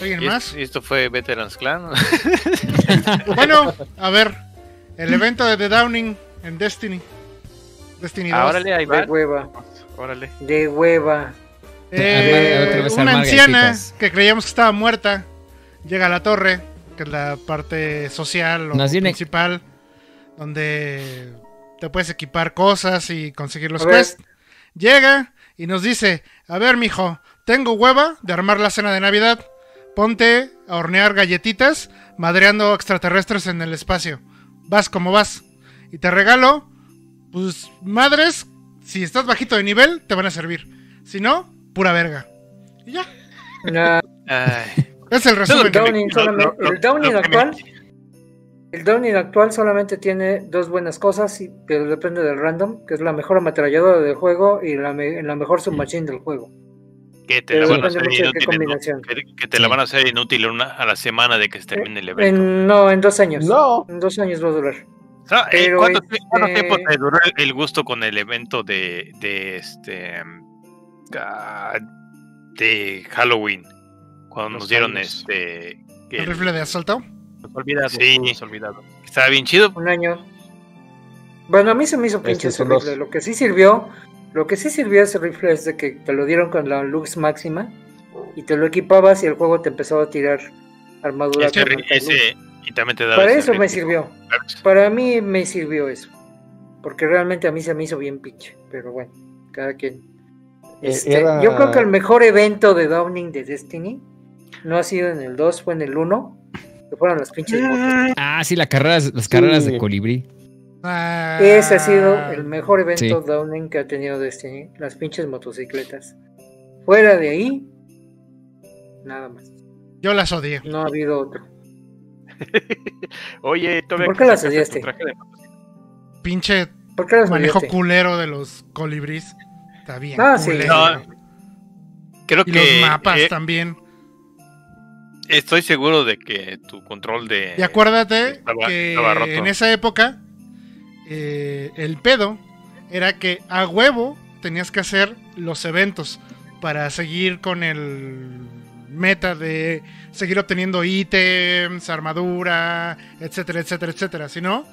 ¿Alguien Y más? esto fue Veterans Clan. Bueno, a ver. El evento de The Downing en Destiny. Destiny 2. Ah, órale, ahí De va. hueva, Órale. de hueva. Eh, una anciana que creíamos que estaba muerta llega a la torre, que es la parte social o Nos viene- principal, donde te puedes equipar cosas y conseguir los quests. Llega y nos dice, a ver, mijo, tengo hueva de armar la cena de Navidad. Ponte a hornear galletitas, madreando extraterrestres en el espacio. Vas como vas. Y te regalo, pues, madres, si estás bajito de nivel, te van a servir. Si no, pura verga. Y ya. Nah, Es el resumen. el Downing, solamente- el que actual. El Downing actual solamente tiene dos buenas cosas, y- pero depende del random, que es la mejor ametralladora del juego y la, me- la mejor submachine del juego. que te la van a hacer inútil. que, que te la van a hacer inútil una- a la semana de que se termine el evento. En, no, en dos años. No. En dos años va a durar. Pero ¿cuánto, este- cuánto tiempo te duró el- gusto con el evento de, de este ah, de Halloween? Cuando Los nos dieron este El rifle de asalto. Sí. los olvidados. estaba bien chido. Un año. Bueno, a mí se me hizo pinche Estos ese dos. rifle. Lo que sí sirvió, lo que sí sirvió ese rifle es de que te lo dieron con la luz máxima y te lo equipabas y el juego te empezaba a tirar armadura. Ese, ese- y también te daba Para eso me sirvió. Para mí me sirvió eso. Porque realmente a mí se me hizo bien pinche. Pero bueno, cada quien. Eh, Este, era- Yo creo que el mejor evento de Downing de Destiny no ha sido en el 2, fue en el 1. Que fueron las pinches motos. Ah, sí, la carreras, las carreras de colibrí. Ah, Ese ha sido el mejor evento Sí. Downing que ha tenido Destiny. Las pinches motocicletas. Fuera de ahí, nada más. Yo las odié. No ha habido otro. Oye, todavía ¿Por qué las odiaste? Pinche ¿Por qué las manejo odiaste? culero de los colibríes. Está bien. Ah, sí. culero. No, Creo y que los mapas eh, también. estoy seguro de que tu control de Y acuérdate estaba- que estaba en esa época eh, el pedo era que a huevo tenías que hacer los eventos para seguir con el meta de seguir obteniendo ítems, armadura, etcétera, etcétera, etcétera. Si no,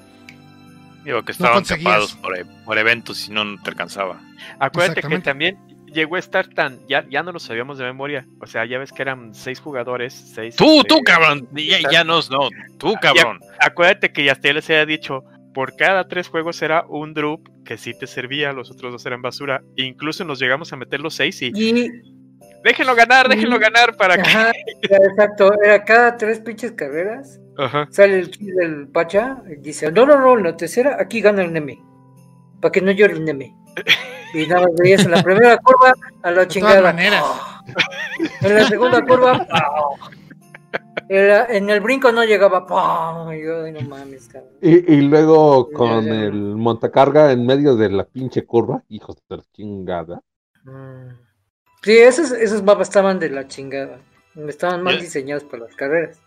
digo que estaban conseguías. tapados por, e- por eventos y no, no te alcanzaba. Acuérdate que también llegó a estar tan. Ya, ya no lo sabíamos de memoria. O sea, ya ves que eran seis jugadores. Seis, Tú, este, tú, cabrón. Ya, ya no, no, tú, cabrón. Acuérdate que ya hasta les había dicho. Por cada tres juegos era un drup que sí te servía, los otros dos eran basura. Incluso nos llegamos a meter los seis y. Y Déjenlo ganar, déjenlo ganar para que. Ajá, ya, exacto, era cada tres pinches carreras. Ajá. Sale el kid del Pacha y dice: No, no, no, en la tercera aquí gana el Neme. Para que no llore el Neme. Y nada más veías en la primera curva a la de chingada. todas maneras. En la segunda curva. Era- en el brinco no llegaba. ¡pau! Y yo, "Ay, no mames, cabrón. Y, y luego Ya, con ya. el montacarga en medio de la pinche curva, hijos de la chingada. Mm. Sí, esos, esos mapas estaban de la chingada. Estaban mal diseñados para las carreras.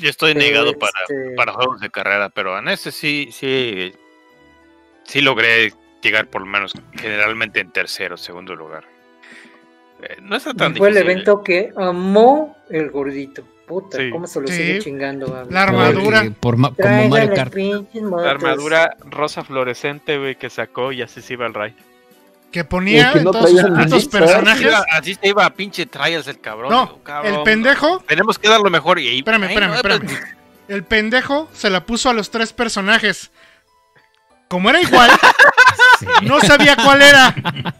Yo estoy Pero, negado para, este- para juegos de carrera, pero en ese sí, sí, sí logré llegar por lo menos generalmente en tercero, segundo lugar. Eh, no está tan Y fue el difícil. evento que amó el gordito. Puta, Sí. ¿cómo se lo Sí. sigue chingando? La armadura. Porque por ma- como Mario Kart. La armadura rosa fluorescente, güey, que sacó y así se iba al raid. Que ponía que no todos sus putos personajes. Así, se iba a pinche trials el cabrón. No, digo, cabrón, el pendejo, Tenemos que dar lo mejor y ahí. Espérame, ay, espérame, no, espérame. pues, el pendejo se la puso a los tres personajes. Como era igual, Sí. no sabía cuál era.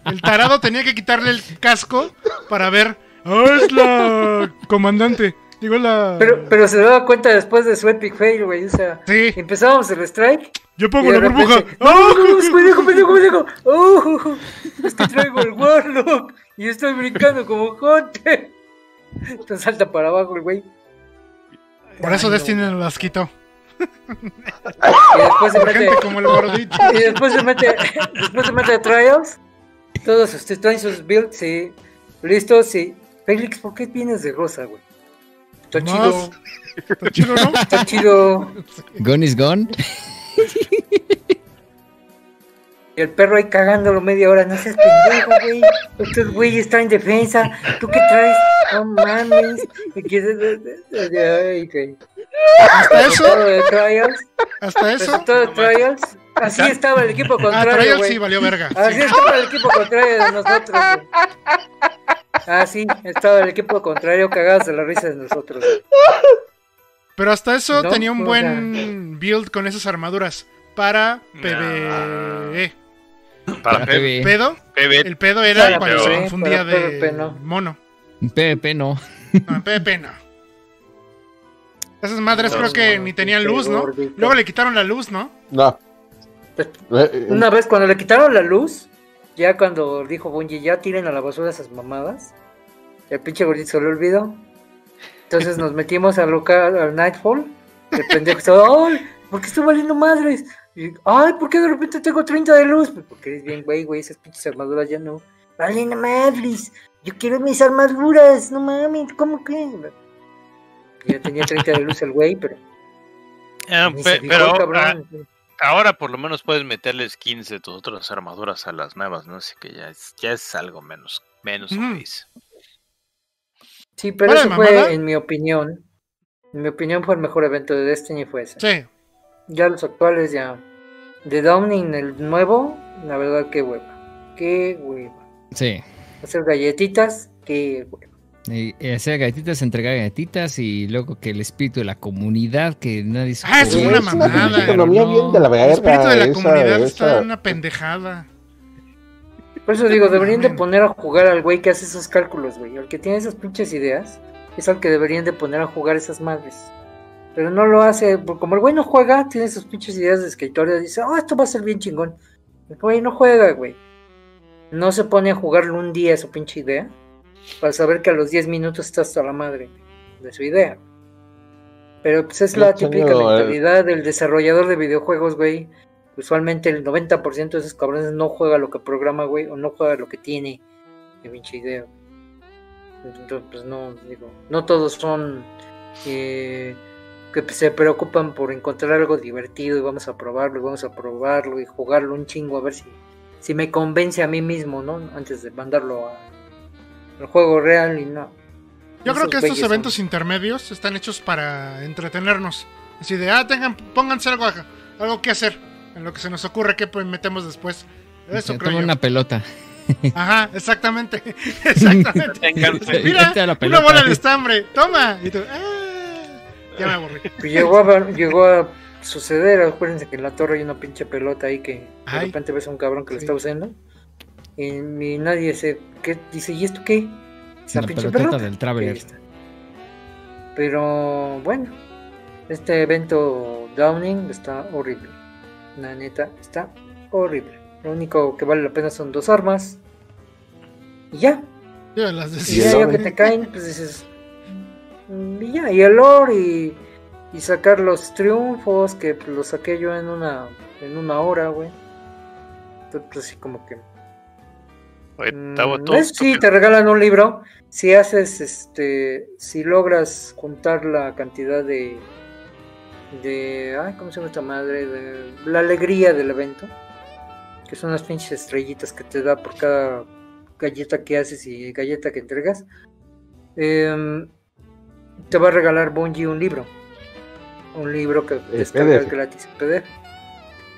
El tarado tenía que quitarle el casco para ver. ¡Ah, es la comandante! Digo la. Pero, pero se daba cuenta después de su epic fail, güey. O sea, Sí, empezábamos el strike. yo pongo la burbuja. repente, ¡No, no, no, pendejo, pendejo, pendejo! ¡Oh! Es que traigo el Warlock y estoy brincando como Hunter. Entonces salta para abajo el güey. Por eso no. Destiny nos las quitó. Y después se mete, como el gordito. y después se mete, después se mete a Trials. Todos ustedes traen sus builds y listos y. Félix, ¿por qué vienes de rosa, güey? Está chido, Está chido, ¿no? está chido. Gone is gone. Y el perro ahí cagándolo media hora. No seas pendejo, güey. Estos güeyes traen defensa. ¿Tú qué traes? No mames. Hasta eso, Trials. hasta eso. De Trials. Así estaba el equipo Ah, contrario, Trial güey. sí valió verga. Así estaba el equipo contrario de nosotros, güey. Así estaba el equipo contrario cagados de la risa de nosotros. Pero hasta eso No, tenía un buen build con esas armaduras para PvE. Para. PvE. ¿Pedo? PB. El pedo era Para cuando se PvE, confundía para de PvP no. mono. PvP no. No, PvP no. Esas madres No, creo que no, ni tenían luz, ¿no? Luego le quitaron la luz, ¿no? No. Una vez cuando le quitaron la luz, ya cuando dijo Bungie, ya tiren a la basura esas mamadas, el pinche gordito se le olvidó. Entonces nos metimos al local, al Nightfall, el pendejo estaba, ¡ay! ¿Por qué estoy valiendo madres? Y, ¡ay! ¿Por qué de repente tengo 30 de luz? Pues porque eres bien güey, güey, esas pinches armaduras ya no. ¡Valiendo madres! Yo quiero mis armaduras, no mames, ¿cómo que? Ya tenía 30 de luz el güey, pero... Ni pe- fijó pero cabrón. ah, ahora por lo menos puedes meterles 15 de tus otras armaduras a las nuevas, ¿no? Así que ya es, ya es algo menos, menos obvious. Sí, pero ¿Fuera de eso fue, mamada? en mi opinión, en mi opinión fue el mejor evento de Destiny fue ese. Sí. Ya los actuales ya. De Downing, el nuevo, la verdad qué hueva. Qué hueva. Sí. Hacer galletitas, qué hueva. Y y hacer galletitas, entregar galletitas y luego que el espíritu de la comunidad que nadie se Ah, eso es una mamada. economía no. bien de la El verga. espíritu de la esa- comunidad está una pendejada. Por eso digo, deberían de poner a jugar al güey que hace esos cálculos, güey. El que tiene esas pinches ideas es al que deberían de poner a jugar esas madres. Pero no lo hace, como el güey no juega, tiene sus pinches ideas de escritorio, dice, oh, esto va a ser bien chingón. El güey no juega, güey. No se pone a jugarlo un día su pinche idea, para saber que a los 10 minutos está hasta la madre de su idea. Pero pues es la típica mentalidad del desarrollador de videojuegos, güey. Usualmente el 90% de esos cabrones no juega lo que programa, güey, o no juega lo que tiene de pinche idea. Entonces, pues no, digo, no todos son eh, que se preocupan por encontrar algo divertido y vamos a probarlo y vamos a probarlo y jugarlo un chingo a ver si, si me convence a mí mismo, ¿no? Antes de mandarlo a- al juego real y no. Yo creo que estos son- eventos intermedios están hechos para entretenernos. Así de, ah, tengan, pónganse algo, algo que hacer. En lo que se nos ocurre que pues, metemos después. Eso Se creo toma yo. una pelota. Ajá, exactamente. Exactamente. Mira, la una bola de estambre. Toma. Y tú, ah, ya me aburrí. Pues llegó, a, llegó a suceder, acuérdense que en la torre hay una pinche pelota ahí que de Ay. repente ves a un cabrón que lo Sí. está usando y, y nadie se ¿qué? dice, ¿y esto qué? Esa La pinche pelota. del Traveler. Pero bueno, este evento Downing está horrible. La neta, está horrible. Lo único que vale la pena son dos armas. Y ya, Yo las y ya, ya que te caen, pues dices. mm, Y ya, y el lore y, y sacar los triunfos, que pues, los saqué yo en una en una hora, güey. Entonces, pues, así como que. Oye, mm, tú- tú sí, te regalan un libro. Si haces, este. Si logras juntar la cantidad de. De. Ay, ¿cómo se llama esta madre? De la alegría del evento. Que son las pinches estrellitas que te da por cada galleta que haces y galleta que entregas. em, te va a regalar Bungie un libro. Un libro que descargas gratis en PDF.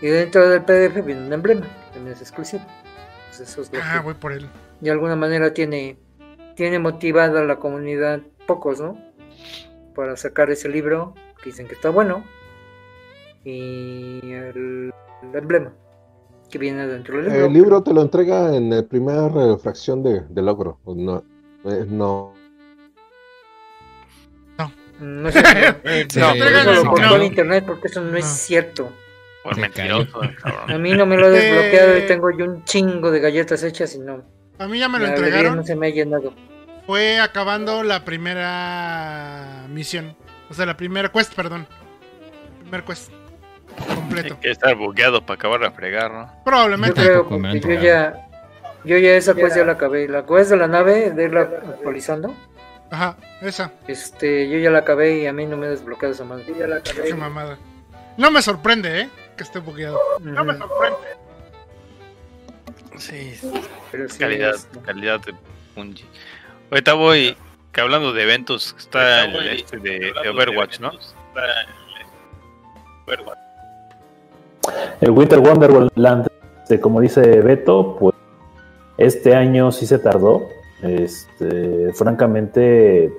Y dentro del PDF viene un emblema, que es exclusivo. Pues eso es lo Ah, que voy por él. de alguna manera tiene, tiene motivada a la comunidad, pocos, ¿no? Para sacar ese libro, que dicen que está bueno. Y el, el emblema, que viene dentro del libro. El libro te lo entrega en la primera fracción de, de logro. No, eh, no. No es cierto. Eh, Sí, no, entregan eso el- lo compró no. en internet porque eso no es No. cierto. Por Se mentiroso, el A mí no me lo he desbloqueado Eh. y tengo yo un chingo de galletas hechas y no. A mí ya me lo la entregaron. no se me ha llenado. Fue acabando la primera misión. O sea, la primera quest, perdón. Merquest. Completo. Hay que estar bugueado para acabar de fregar, ¿no? Yo Probablemente. creo, porque yo ya, yo ya esa quest ya la acabé. La quest de la nave, de irla actualizando, Ajá, esa. este, yo ya la acabé y a mí no me he desbloqueado esa madre. Yo ya la acabé. Qué mamada. No me sorprende, ¿eh? Que esté bugueado. No me sorprende. Sí, Pero sí, calidad, este, calidad de Bungie. Ahorita voy, que hablando de eventos, está el este de, de Overwatch, ¿no? El Winter Wonderland, este, como dice Beto, pues este año sí se tardó. Este, francamente,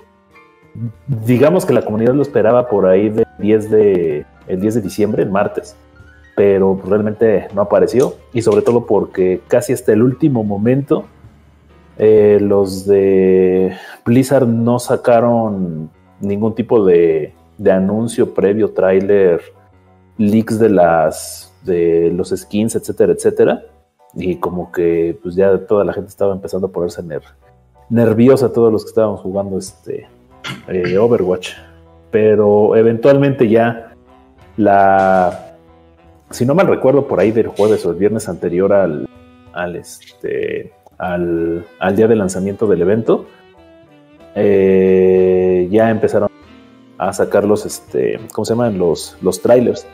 digamos que la comunidad lo esperaba por ahí del 10 de, el 10 de diciembre, el martes, pero pues, realmente no apareció. Y sobre todo porque casi hasta el último momento, eh, los de Blizzard no sacaron ningún tipo de, anuncio previo, tráiler, leaks de las de los skins, etcétera, etcétera. Y como que pues ya toda la gente estaba empezando a ponerse ner- nerviosa, todos los que estábamos jugando este eh, Overwatch. Pero eventualmente ya la si no mal recuerdo por ahí del jueves o el viernes anterior al, al este al, al día de lanzamiento del evento, eh, ya empezaron a sacar los, este, ¿cómo se llaman? Los, los trailers.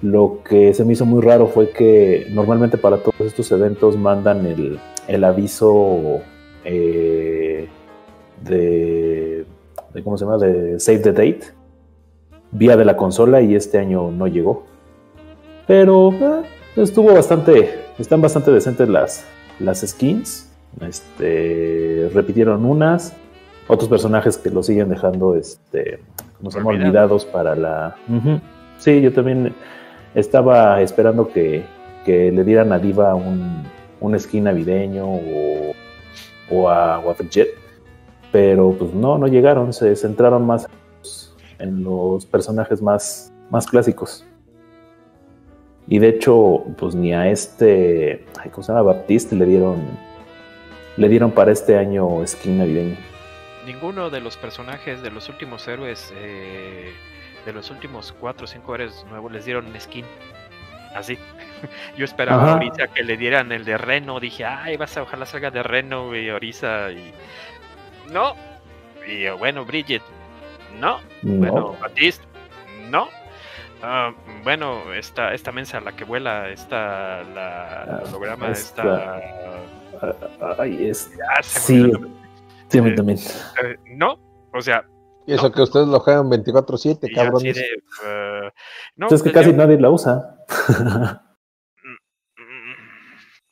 Lo que se me hizo muy raro fue que normalmente para todos estos eventos mandan el, el aviso eh, de, de, ¿cómo se llama? De Save the Date vía de la consola y este año no llegó. Pero eh, estuvo bastante, están bastante decentes las, las skins. Este, repitieron unas, otros personajes que lo siguen dejando, este, ¿cómo se llama? Olvidado. Olvidados para la. Sí, yo también estaba esperando que, que le dieran a Diva un, un skin navideño o, o a Wafflejet, pero pues no, no llegaron, se centraron más en los, en los personajes más, más clásicos. Y de hecho, pues ni a este, ay, ¿cómo se llama? Baptiste le dieron, le dieron para este año skin navideño. Ninguno de los personajes de los últimos héroes, eh, de los últimos cuatro o cinco héroes nuevos, les dieron un skin. Así. Yo esperaba Ajá. ahorita que le dieran el de Reno. Dije, ay, vas a ojalá salga de Reno y Orisa. Y... No. Y bueno, Bridget. No. No. Bueno, Batiste. No. Ah, bueno, esta, esta mensa, la que vuela, esta, la Ah, holograma, esta- esta. Ah, Ay, es. Ah, me Sí, el sí, mí Eh, también. Eh, no, o sea, Y eso que ustedes lo juegan 24-7, y así cabrones. de, eh, no, Pues es que pues casi yo- nadie la usa.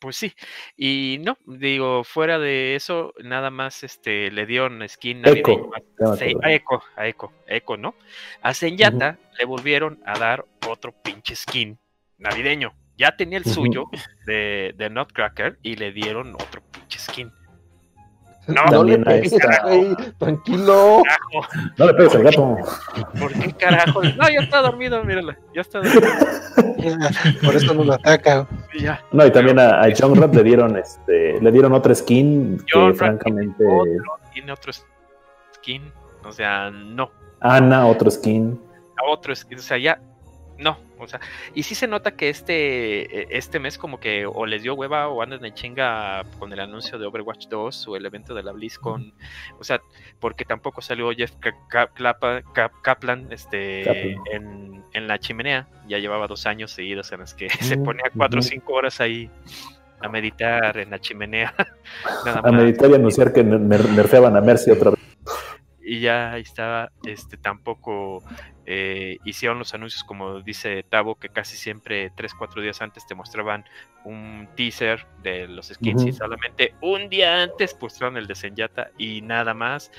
Pues sí, y no, digo, fuera de eso, nada más este le dieron skin Echo, navideño a- sí, Echo, a Echo, Echo, ¿no? A Zenyatta le volvieron a dar otro pinche skin navideño. Ya tenía el suyo de, de Nutcracker y le dieron otro pinche skin. No, No le pegues, güey, tranquilo. carajo, No le pegues al gato. ¿por qué carajo? No, ya está dormido, mírala, ya está dormido. Por eso no lo ataca. ya. No, y también a, a John Rat le dieron este, le dieron otra skin que John Rat francamente. Otro, tiene otro skin, o sea, no. Ana, otro skin. a otro, es- o sea, ya, no, o sea, y sí se nota que este, eh, este mes como que o les dio hueva o andan en chinga con el anuncio de Overwatch 2 o el evento de la BlizzCon, o sea, porque tampoco salió Jeff Kaplan, este. En, en la chimenea, ya llevaba dos años seguidos en los que se ponía cuatro o cinco horas ahí a meditar en la chimenea, nada A más meditar y anunciar que ner- nerfeaban a Mercy otra vez. Y ya ahí estaba, este tampoco eh, hicieron los anuncios como dice Tavo, que casi siempre 3, 4 días antes te mostraban un teaser de los skins y solamente un día antes mostraron el de Zenyatta y nada más.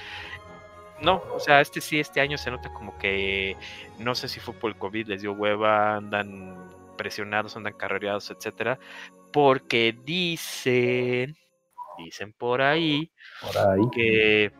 No, o sea, este sí, este año se nota como que no sé si fue por el COVID, les dio hueva, andan presionados, andan carrereados, etcétera, porque dicen, dicen por ahí Por ahí. que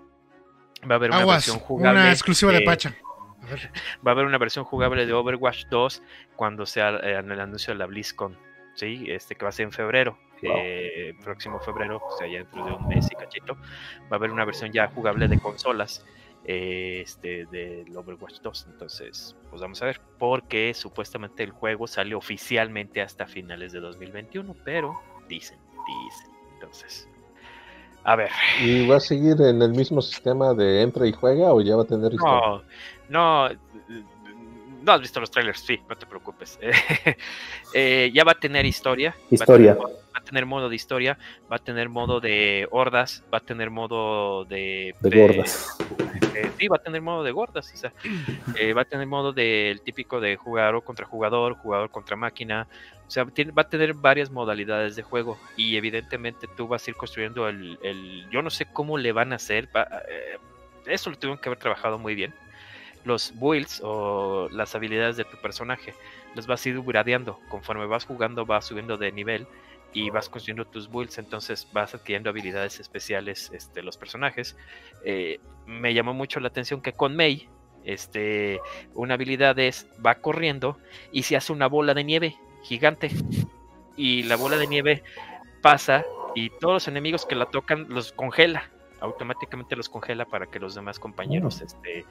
va a haber una Aguas, versión jugable. una exclusiva de de- Pacha. A ver. Va a haber una versión jugable de Overwatch 2 cuando sea eh, en el anuncio de la BlizzCon. Sí, este que va a ser en febrero. Wow. eh, próximo febrero, o sea, ya dentro de un mes y cachito, va a haber una versión ya jugable de consolas. eh, este, del Overwatch 2. Entonces, pues vamos a ver, porque supuestamente el juego sale oficialmente hasta finales de 2021, pero dicen, dicen. Entonces, a ver. ¿Y va a seguir en el mismo sistema de entra y juega o ya va a tener historia? No, no, no has visto los trailers, sí, no te preocupes. Eh, ya va a tener historia. Historia. Va a, tener, va a tener modo de historia, va a tener modo de hordas, va a tener modo de... De gordas. eh, sí, va a tener modo de gordas, o sea, eh, va a tener modo del típico de jugador contra jugador, jugador contra máquina, o sea, tiene- va a tener varias modalidades de juego y evidentemente tú vas a ir construyendo el, el- yo no sé cómo le van a hacer, va- eh, eso lo tuvieron que haber trabajado muy bien, los builds o las habilidades de tu personaje, los vas a ir gradeando, conforme vas jugando vas subiendo de nivel y vas construyendo tus builds, entonces vas adquiriendo habilidades especiales este, los personajes. Eh, me llamó mucho la atención que con Mei, este, una habilidad es va corriendo y se hace una bola de nieve gigante. Y la bola de nieve pasa y todos los enemigos que la tocan los congela automáticamente los congela para que los demás compañeros este,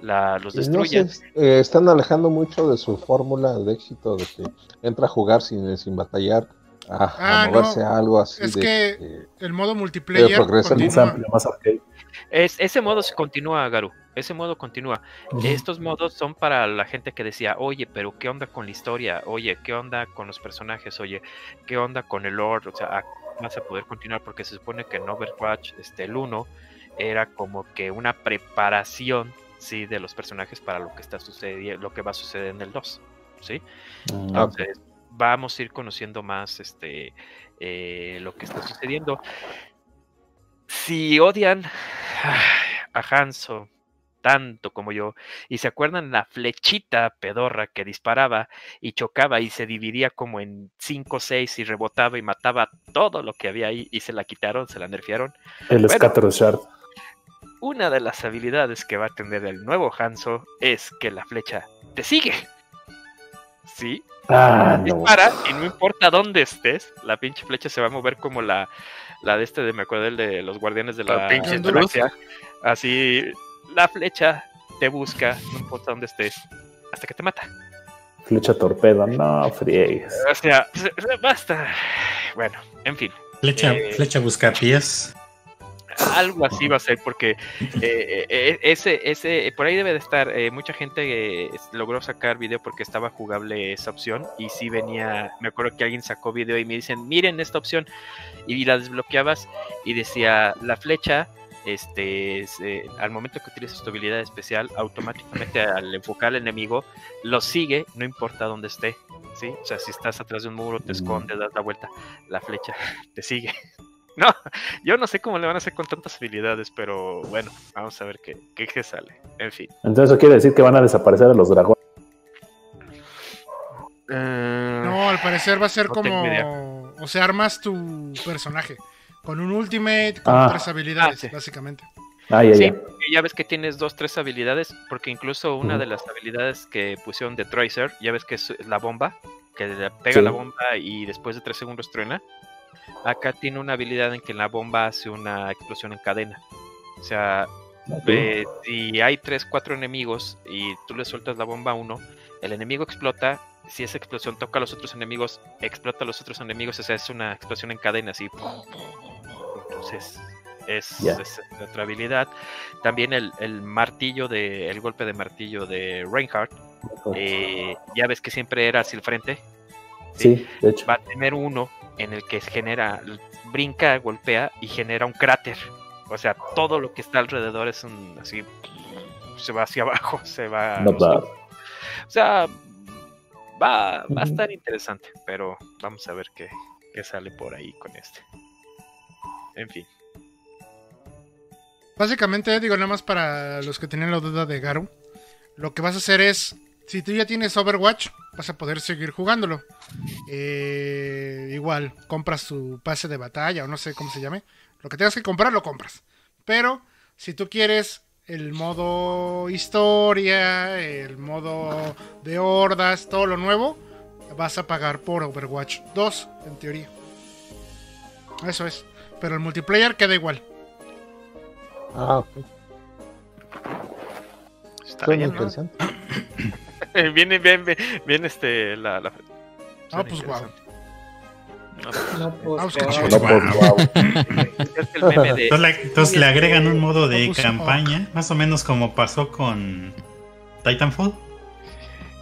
la, los no destruyan. se eh, están alejando mucho de su fórmula de éxito de que entra a jugar sin, sin batallar a, a Ah, moverse no. a algo así Es de, que el modo multiplayer. Más amplio, más arcade. Es, ese modo se continúa, Garu. Ese modo continúa. Estos modos son para la gente que decía, oye, pero ¿qué onda con la historia? Oye, ¿qué onda con los personajes? Oye, ¿qué onda con el lore? O sea, vas a poder continuar porque se supone que en Overwatch, este, el 1, era como que una preparación, sí, de los personajes para lo que está sucediendo, lo que va a suceder en el 2, ¿sí? Mm, Entonces, vamos a ir conociendo más este eh, lo que está sucediendo. Si odian a Hanzo tanto como yo, y se acuerdan la flechita pedorra que disparaba y chocaba y se dividía como en 5 o 6 y rebotaba y mataba todo lo que había ahí y se la quitaron, se la nerfearon. El Bueno. Scatter Shard. Una de las habilidades que va a tener el nuevo Hanzo es que la flecha te sigue. ¿Sí? Ah, no. dispara y no importa dónde estés, la pinche flecha se va a mover como la, la de este de me acuerdo el de los guardianes de la, La pinche galaxia. Así la flecha te busca, no importa dónde estés, hasta que te mata. Flecha torpedo, no friegues. O sea, se- se- basta. Bueno, en fin. Flecha, Eh, flecha buscapiés. Algo así va a ser porque eh, eh, ese, ese, por ahí debe de estar. eh, mucha gente eh, logró sacar video porque estaba jugable esa opción y sí venía. Me acuerdo que alguien sacó video y me dicen, miren esta opción y la desbloqueabas y decía la flecha. Este, es, eh, al momento que utilizas tu habilidad especial, automáticamente al enfocar al enemigo, lo sigue, no importa dónde esté. ¿sí? O sea, si estás atrás de un muro, te Mm. escondes, das la vuelta, la flecha te sigue. No, yo no sé cómo le van a hacer con tantas habilidades, pero bueno, vamos a ver qué, qué, qué sale. En fin. Entonces eso quiere decir que van a desaparecer a los dragones. No, al parecer va a ser No como. O sea, armas tu personaje. Con un ultimate, con Ah. tres habilidades, Ah, sí. básicamente. Ah, ya, Sí, ya. porque ya ves que tienes dos, tres habilidades, porque incluso una de las habilidades que pusieron de Tracer, ya ves que es la bomba, que le pega Sí. la bomba y después de tres segundos truena. Acá tiene una habilidad en que la bomba hace una explosión en cadena. O sea, eh, si hay tres, cuatro enemigos y tú le sueltas la bomba a uno, el enemigo explota. Si esa explosión toca a los otros enemigos, explota a los otros enemigos. O sea, es una explosión en cadena, así. Entonces, es, otra habilidad. También el, el martillo de, el golpe de martillo de Reinhardt. eh, ya ves que siempre era hacia el frente. Sí, de hecho. Va a tener uno en el que genera, brinca, golpea y genera un cráter. O sea, todo lo que está alrededor es un así, se va hacia abajo, se va. O sea, va, va a estar interesante, pero vamos a ver qué, qué sale por ahí con este. En fin. Básicamente, digo, nada más para los que tenían la duda de Garu, lo que vas a hacer es, si tú ya tienes Overwatch, vas a poder seguir jugándolo. Eh, igual, compras tu pase de batalla o no sé cómo se llame. Lo que tengas que comprar, lo compras. Pero, si tú quieres el modo historia, el modo de hordas, todo lo nuevo, vas a pagar por Overwatch 2, en teoría. Eso es. Pero el multiplayer queda igual. Ah, ok. Suena bien, ¿no? interesante. viene bien, bien, bien, este, la... la... Ah, pues guau. No, pues, No, pues, guau. Chihuahua. No, pues, wow. Entonces, le agregan un modo de Focus campaña, más o menos como pasó con Titanfall.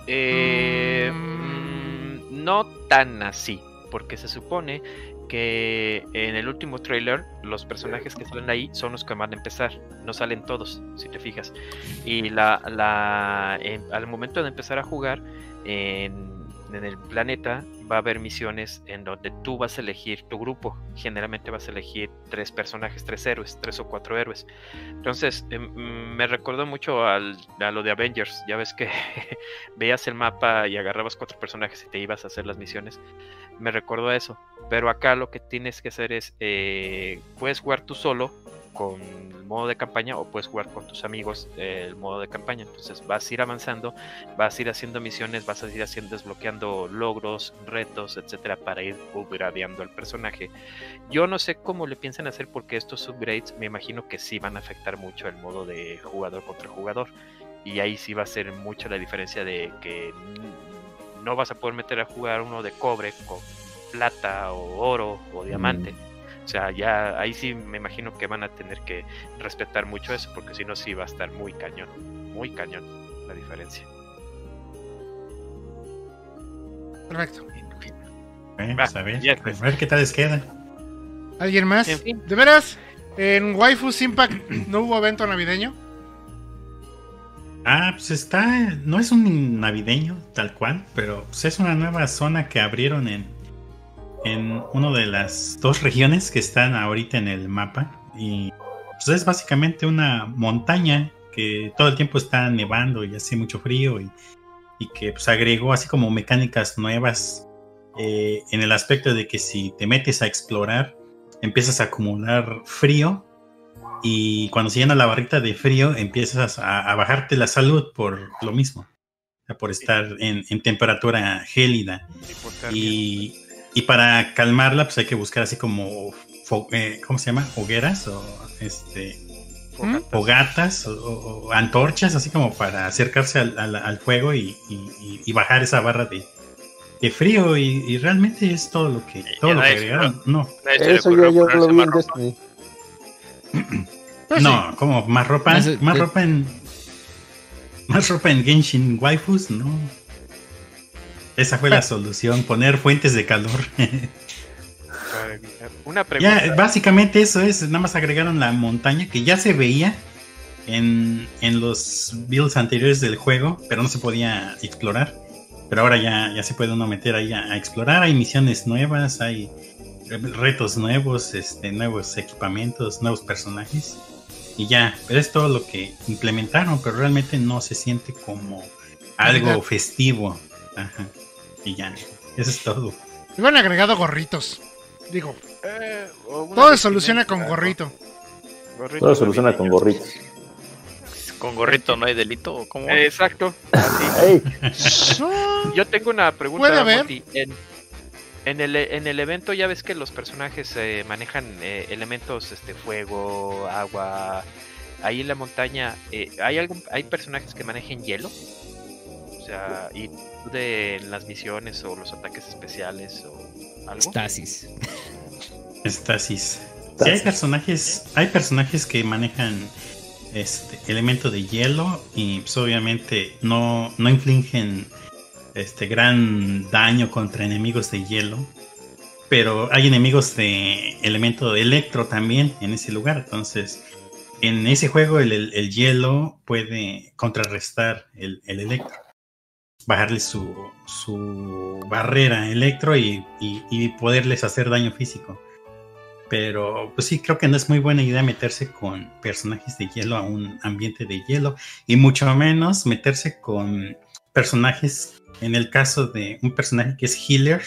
Eh, Mm. mm, no tan así, porque se supone que en el último trailer los personajes que salen ahí son los que van a empezar, no salen todos, si te fijas. Y la, la, al momento de empezar a jugar en, en el planeta va a haber misiones en donde tú vas a elegir tu grupo. Generalmente vas a elegir tres personajes, tres héroes, tres o cuatro héroes. Entonces, em, me recordó mucho al, a lo de Avengers. Ya ves que veías el mapa y agarrabas cuatro personajes y te ibas a hacer las misiones. Me recordó a eso. Pero acá lo que tienes que hacer es, eh, puedes jugar tú solo con el modo de campaña o puedes jugar con tus amigos el modo de campaña. Entonces vas a ir avanzando, vas a ir haciendo misiones, vas a ir haciendo, desbloqueando logros, retos, etcétera, para ir upgradeando al personaje. Yo no sé cómo le piensan hacer porque estos upgrades me imagino que sí van a afectar mucho el modo de jugador contra jugador. Y ahí sí va a ser mucha la diferencia de que no vas a poder meter a jugar uno de cobre con plata o oro o diamante. O sea, ya ahí sí me imagino que van a tener que respetar mucho eso, porque si no, sí va a estar muy cañón. Muy cañón la diferencia. Perfecto. Pues, a, ver, ya, a ver qué tal les queda. ¿Alguien más? En fin. ¿De veras? ¿En Waifus Impact no hubo evento navideño? Ah, pues está. No es un navideño tal cual, pero pues es una nueva zona que abrieron en, en una de las dos regiones que están ahorita en el mapa. Y pues es básicamente una montaña que todo el tiempo está nevando y hace mucho frío y, y que pues agregó así como mecánicas nuevas eh, en el aspecto de que si te metes a explorar empiezas a acumular frío y cuando se llena la barrita de frío empiezas a, a bajarte la salud por lo mismo, por estar en, en temperatura gélida. Y, y para calmarla, pues hay que buscar así como, eh, ¿cómo se llama? Hogueras o este, fogatas o, o- o antorchas, así como para acercarse al, al- al fuego y, y- y- bajar esa barra de, de frío. Y, y realmente es todo lo que, todo ya lo que agregaron. No, Eso yo, yo lo vi en. Destiny. Pues no, como más ropa, más eh, ropa en más ropa en Genshin Waifus, no. Esa fue la solución, poner fuentes de calor. Una pregunta. ya, básicamente eso es, nada más agregaron la montaña que ya se veía en, en los builds anteriores del juego, pero no se podía explorar. Pero ahora ya, ya se puede uno meter ahí a, a explorar, hay misiones nuevas, hay retos nuevos, este, nuevos equipamientos, nuevos personajes. Y ya, pero es todo lo que implementaron, pero realmente no se siente como algo festivo. Ajá. Y ya, eso es todo. Iban agregado gorritos. Digo, Eh, todo se soluciona con gorrito. ¿no? Gorrito Todo se soluciona con gorritos. Con gorrito no hay delito. ¿o ¿Cómo? Eh, Exacto. Yo tengo una pregunta. Puede haber. En, en el, en el evento ya ves que los personajes eh, manejan eh, elementos, este, fuego, agua. Ahí en la montaña, eh, ¿hay algún, hay personajes que manejen hielo? O sea, y de en las misiones o los ataques especiales o algo. Stasis. Estasis. Sí, hay personajes, hay personajes que manejan este elemento de hielo y pues, obviamente no, no infligen este gran daño contra enemigos de hielo. Pero hay enemigos de elemento electro también en ese lugar. Entonces, en ese juego el, el- el hielo puede contrarrestar el, el electro. Bajarle su, su barrera electro y, y- y poderles hacer daño físico. Pero pues sí, creo que no es muy buena idea meterse con personajes de hielo a un ambiente de hielo. Y mucho menos meterse con personajes, en el caso de un personaje que es healer,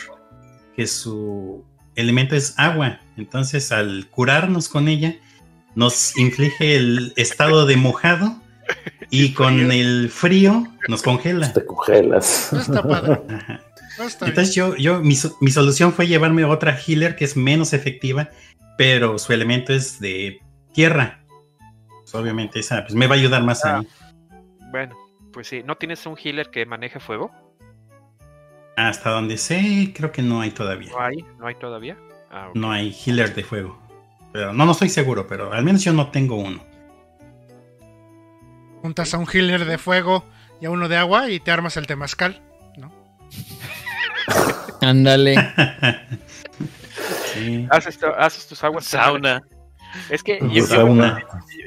que su elemento es agua. Entonces al curarnos con ella, nos inflige el estado de mojado y con el frío nos congela. Te congelas. no está padre. Ajá. No está bien. Entonces yo, yo mi, so- mi solución fue llevarme otra healer que es menos efectiva, pero su elemento es de tierra. Pues, obviamente esa pues, me va a ayudar más Ah. ahí. Bueno, Pues sí, ¿no tienes un healer que maneje fuego? Hasta donde sé, creo que no hay todavía. ¿No hay? ¿No hay todavía? Ah. No hay healer de fuego. Pero no, no estoy seguro, pero al menos yo no tengo uno. Juntas a un healer de fuego y a uno de agua y te armas el temazcal. ¿no? Ándale. Sí. Haces, haces tus aguas. Sauna. Es que Pues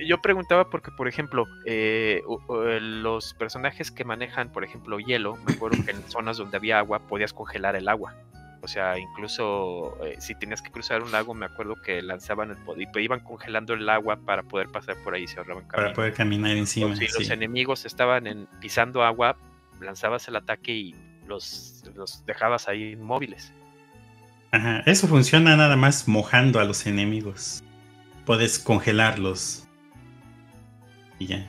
yo, preguntaba porque, por ejemplo, eh, u- los personajes que manejan, por ejemplo, hielo, me acuerdo que en zonas donde había agua podías congelar el agua. O sea, incluso eh, si tenías que cruzar un lago, me acuerdo que lanzaban el poder, iban congelando el agua para poder pasar por ahí y se ahorraban Para camino. poder caminar encima. O si los sí. enemigos estaban en, pisando agua, lanzabas el ataque y los, los dejabas ahí inmóviles. Ajá, Eso funciona nada más mojando a los enemigos. Puedes congelarlos. Y ya.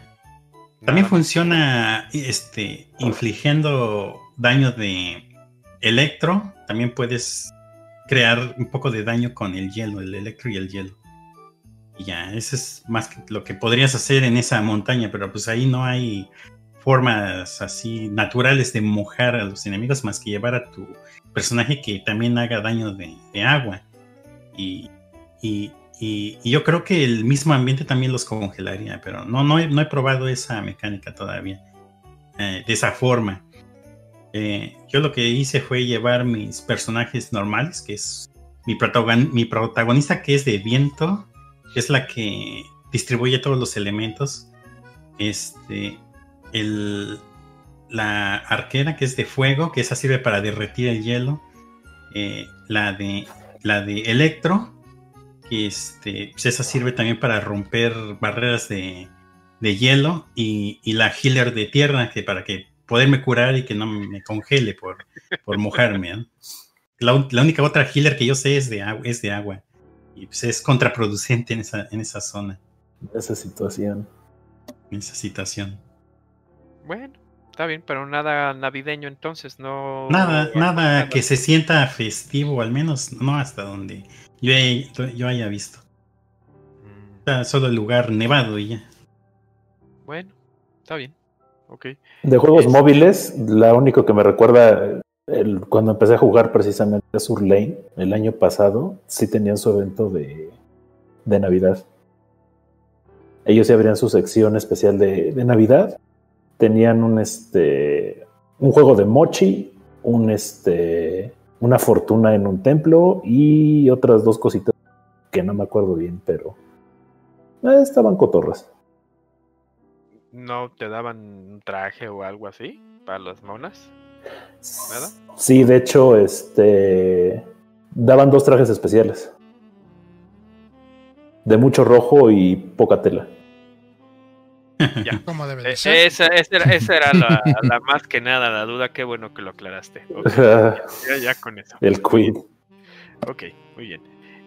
También funciona este infligiendo daño de electro. También puedes crear un poco de daño con el hielo, el electro y el hielo. Y ya, eso es más que lo que podrías hacer en esa montaña, pero pues ahí no hay formas así naturales de mojar a los enemigos más que llevar a tu personaje que también haga daño de, de agua. Y, y- y- yo creo que el mismo ambiente también los congelaría, pero no, no, he, no he probado esa mecánica todavía. eh, de esa forma. Eh, yo lo que hice fue llevar mis personajes normales, que es mi, protagon- mi protagonista que es de viento, que es la que distribuye todos los elementos. Este, el, la arquera que es de fuego, que esa sirve para derretir el hielo. Eh, la de la de electro, este, pues esa sirve también para romper barreras de, de hielo. Y, y la healer de tierra, que para que poderme curar y que no me congele por, por mojarme. ¿no? La, la única otra healer que yo sé es de agua, es de agua. Y pues es contraproducente en esa, en esa zona, Esa situación. en esa situación. Bueno, está bien, pero nada navideño entonces, no. Nada, no- nada que se sienta festivo, al menos no hasta donde yo, yo haya visto. Mm, Está solo el lugar nevado y ya. Bueno, está bien. Ok. De juegos Es- móviles, la único que me recuerda el- cuando empecé a jugar precisamente a Sur Lane el año pasado, sí tenían su evento de, de Navidad. Ellos sí abrían su sección especial de, de Navidad. Tenían un este un juego de mochi, un este una fortuna en un templo y otras dos cositas que no me acuerdo bien, pero eh, estaban cotorras. ¿No te daban un traje o algo así para las monas? ¿Nada? Sí, de hecho, este daban dos trajes especiales. De mucho rojo y poca tela. Ya. Como debe de Eh, ser. Esa, esa era, esa era la, la más que nada la duda. Qué bueno que lo aclaraste. Ya, con eso. El quid. Ok, muy bien.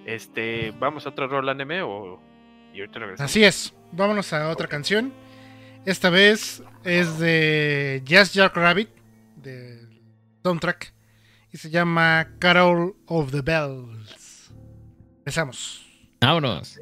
Este, ¿vamos a otro rol anime o y ahorita regresamos? Así es. Vámonos a otra canción. Esta vez es de Jazz Jack Rabbit, del soundtrack, y se llama Carol of the Bells. Empezamos. Vámonos.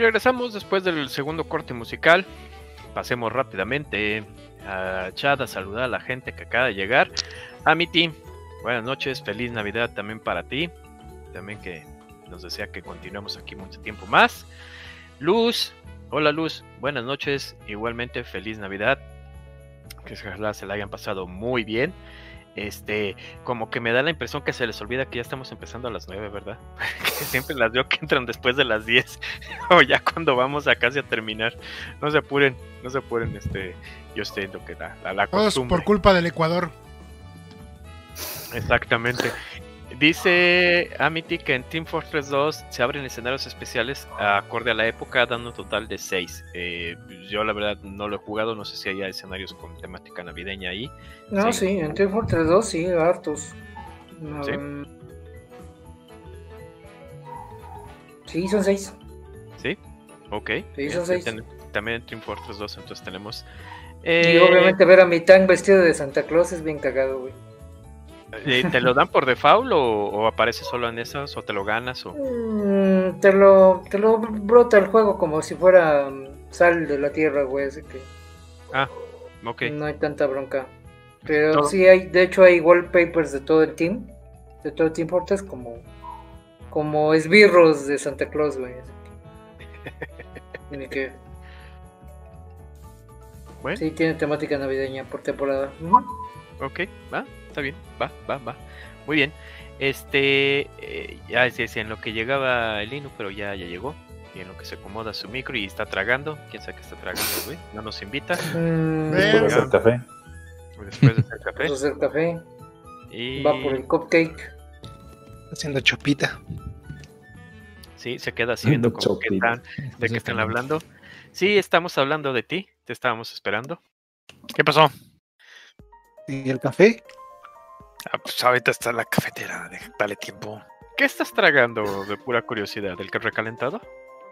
Regresamos después del segundo corte musical. Pasemos rápidamente a Chad a saludar a la gente que acaba de llegar. A mi team, buenas noches, feliz Navidad también para ti. También que nos desea que continuemos aquí mucho tiempo más. Luz, hola Luz, buenas noches, igualmente feliz Navidad. Que se la hayan pasado muy bien. Este, como que me da la impresión que se les olvida que ya estamos empezando a las 9, ¿verdad? que siempre las veo que entran después de las 10 o ya cuando vamos a casi a terminar. No se apuren, no se apuren, este, yo estoy lo que da la, la Todos costumbre. por culpa del Ecuador. Exactamente. Dice Amity que en Team Fortress 2 se abren escenarios especiales acorde a la época, dando un total de 6. yo la verdad no lo he jugado, no sé si hay escenarios con temática navideña ahí. No, sí, en Team Fortress 2 sí, hartos. ¿Sí? Um, sí, son 6. Ok. Este, seis. ten- también Team Fortress 2 entonces tenemos... Y eh, obviamente ver a mi tank vestido de Santa Claus es bien cagado, güey. ¿Te lo dan por default o, o aparece solo en esas o te lo ganas o... Mm, te lo te lo brota el juego como si fuera mm, sal de la tierra, güey, así que Ah, ok. no hay tanta bronca. Pero sí hay, de hecho hay wallpapers de todo el team, de todo el Team Fortress como como esbirros de Santa Claus, güey. Tiene que Bueno. Sí, tiene temática navideña por temporada. Ok, va, está bien, va, va, va. Muy bien. Este, eh, ya sí, en lo que llegaba el Inu, pero ya, ya llegó. Y en lo que se acomoda su micro y está tragando. ¿Quién sabe qué está tragando, güey? No nos invita. Mm, café. Después de hacer café. Vamos a hacer café. Y Va por el cupcake. Haciendo chopita. Sí, se queda así viendo como que están, de qué están hablando. Sí, estamos hablando de ti. Te estábamos esperando. ¿Qué pasó? ¿Y el café? Ah, pues ahorita está la cafetera, dale tiempo. ¿Qué estás tragando de pura curiosidad? ¿El que recalentado?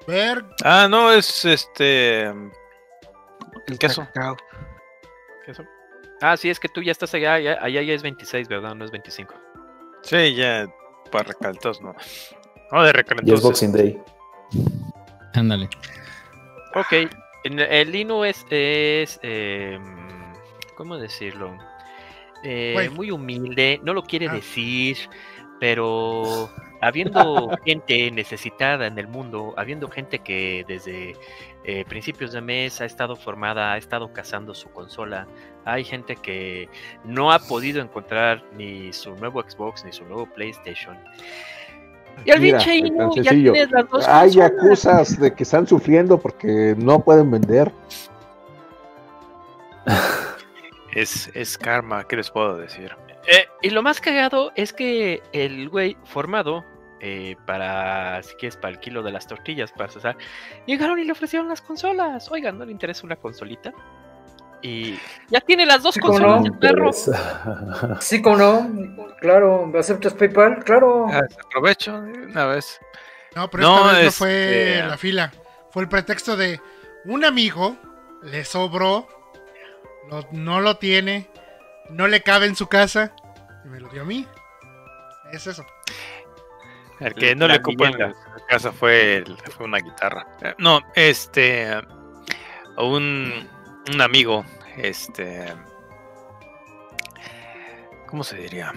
Ver, Ah, no, es este. El Queso. Ah, sí, es que tú ya estás allá, allá, allá ya es 26, ¿verdad? No es 25. Sí, ya para recalentados, no. No, de Y es recalentados. Boxing Day. Ándale. Ok, el Lino es, es eh, ¿cómo decirlo? Eh, muy humilde, no lo quiere Ah. decir, pero habiendo gente necesitada en el mundo, habiendo gente que desde eh, principios de mes ha estado formada, ha estado cazando su consola, hay gente que no ha podido encontrar ni su nuevo Xbox ni su nuevo PlayStation. Y al Mira, pinche Inu ya las dos Hay acusas de que están sufriendo porque no pueden vender. Es, es karma, ¿qué les puedo decir? Eh, y lo más cagado es que el güey formado eh, para, si quieres, para el kilo de las tortillas, para César, llegaron y le ofrecieron las consolas. Oigan, ¿no le interesa una consolita? Y ya tiene las dos Sí, consolas, no. el perro. Interesa. Sí, como no. Claro, ¿aceptas PayPal? Claro. Ah, aprovecho una vez. No, pero No, esta vez no este- fue la fila. Fue el pretexto de un amigo le sobró, lo- no lo tiene, no le cabe en su casa y me lo dio a mí. Es eso. El que no La le cupo en la casa fue, el- fue una guitarra. Eh, No, este. Un, un amigo, este. ¿Cómo se diría?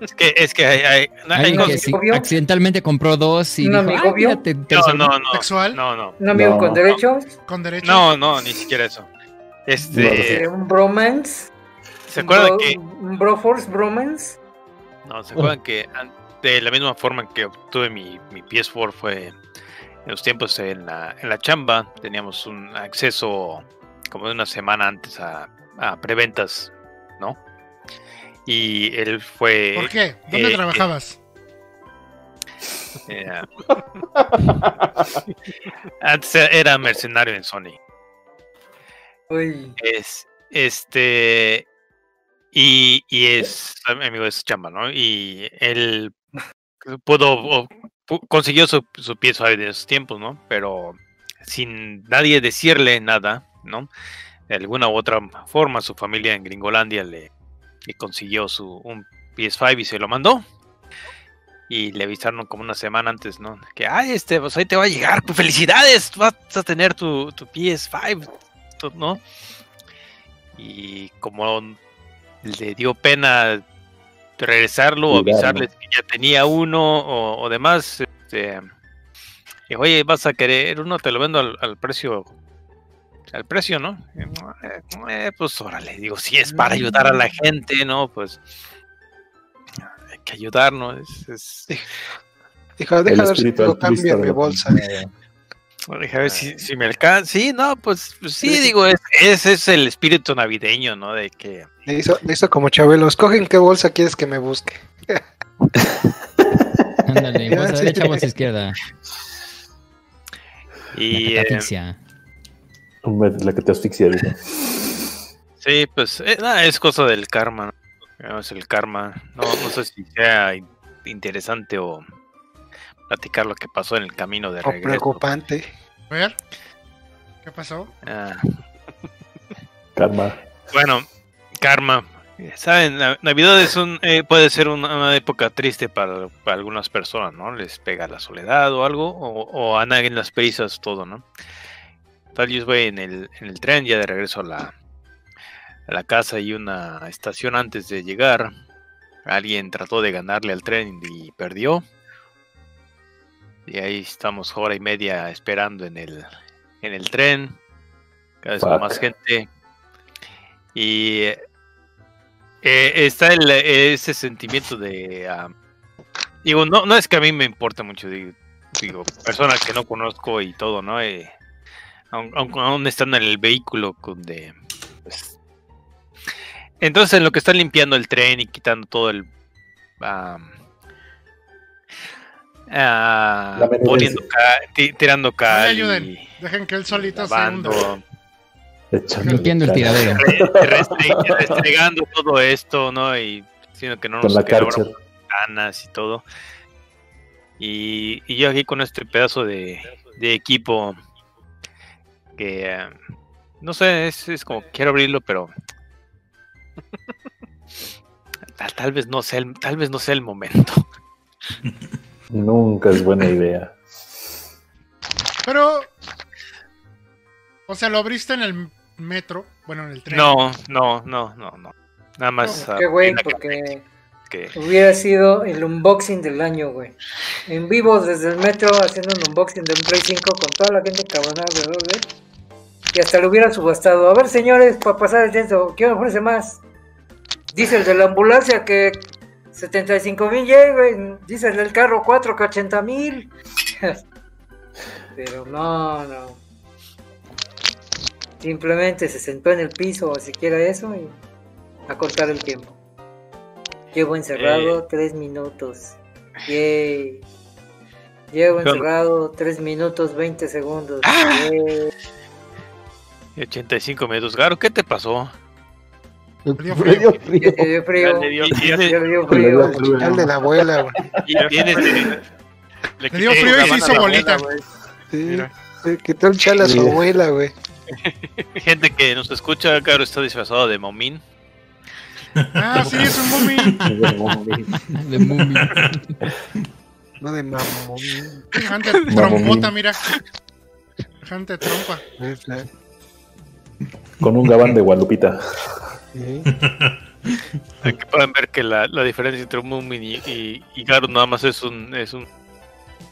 Es que, es que hay, hay, no, hay Alguien que cosas- sí, accidentalmente compró dos y Un dijo, amigo "Ah, obvio". mira, te- te No, resolví". no, no. ¿Sexual? No, no. Un amigo No. con derechos. Con derecho. No, no, ni siquiera eso. Este. un bromance. ¿Se acuerdan bro- que.? Un Broforce bromance. No, ¿se acuerdan que an- de la misma forma en que obtuve mi, mi PS4 fue en los tiempos en la, en la chamba? Teníamos un acceso como de una semana antes a, a preventas, ¿no? Y él fue. ¿Por qué? ¿Dónde eh, trabajabas? eh, antes era mercenario en Sony. Uy. Es este y, y es amigo de su chamba, ¿no? Y él pudo consiguió su, su pieza de esos tiempos, ¿no? Pero sin nadie decirle nada, ¿no? De alguna u otra forma, su familia en Gringolandia le, le consiguió su un PS5 y se lo mandó. Y le avisaron como una semana antes, ¿no? Que, ay, este, pues ahí te va a llegar, pues felicidades, vas a tener tu, tu PS5, tú, ¿no? Y como le dio pena regresarlo o avisarles que ya tenía uno o, o demás, este, dijo, oye, vas a querer uno, te lo vendo al, al precio, al precio, ¿no? Eh, eh, pues órale, digo, si es para ayudar a la gente, ¿no? Pues hay que ayudarnos. Es, es- Dijo, El deja ver si altruista cambiar de bolsa. Deja ver si, si me alcanza. Sí, no, pues, pues sí, digo, es- ese es el espíritu navideño, ¿no? De que Le hizo, le hizo como Chabelo, escoge en qué bolsa quieres que me busque. Ándale, bolsa sí. derecha, bolsa izquierda. y La eh, asfixia. Hombre, La que te asfixia, dice. sí, pues eh, nada, es cosa del karma. ¿no? Es el karma. No, no sé si sea in- interesante o platicar lo que pasó en el camino de O regreso. preocupante. A ver. ¿Qué pasó? Ah, Karma. Bueno, karma. Saben, La- Navidad es un, eh, puede ser una, una época triste para, para algunas personas, ¿no? Les pega la soledad o algo, o, o andan en las prisas, todo, ¿no? Tal yo voy en el, en el tren ya de regreso a la, a la casa y una estación antes de llegar. Alguien trató de ganarle al tren y perdió. Y ahí estamos hora y media esperando en el, en el tren. Cada vez con más gente. Y eh, eh, está el- ese sentimiento de... ah, digo, no, no es que a mí me importa mucho, digo, digo, personas que no conozco y todo, ¿no? Eh, aun- aún están en el vehículo con de... pues, entonces en lo que están limpiando el tren y quitando todo el... ah, ah, poniendo tirando cal ayuden. y Dejen que él solito se hunda. lavando Echándole Limpiando el tiradero. re- restre- restregando todo esto, ¿no? Y diciendo que no nos la que abran cárcel. ventanas y todo. Y, y yo aquí con este pedazo de, de equipo que eh, no sé, es, es como quiero abrirlo, pero tal, tal vez no sea el, tal vez no sea el momento. Nunca es buena idea. Pero. O sea, lo abriste en el metro. Bueno, en el tren. No, no, no, no, no. Nada más. ah, Qué güey, porque que- hubiera sido el unboxing del año, güey. En vivo desde el metro haciendo un unboxing de un Play 5 con toda la gente cabrona alrededor de él. Y hasta lo hubiera subastado. A ver, señores, para pasar el tiempo, ¿quién ofrece más? Dice el de la ambulancia que 75 mil güey. Dice el del carro 4 que 80 mil. Pero no, no. Simplemente se sentó en el piso o siquiera eso y a cortar el tiempo. Llevo encerrado tres minutos. Yay. Llevo encerrado tres minutos 20 segundos. ¡Ah! Yay. 85 minutos. Garo, ¿qué te pasó? Dio frío. Me dio frío. Te dio frío. Le dio- dio Le dio frío. frío. El de la abuela, güey. le Le dio frío y se hizo bolita. Sí, quitó el chal a su abuela, güey. Gente que nos escucha, Garo está disfrazado de momín. Ah, sí, es un mummy. De Mummy. No de mamón. Jante trompota, mira. Jante trompa. Con un gabán de Guadalupita. Sí. Aquí pueden ver que la, la diferencia entre un Moomin y, y, y Garo nada más es un, es un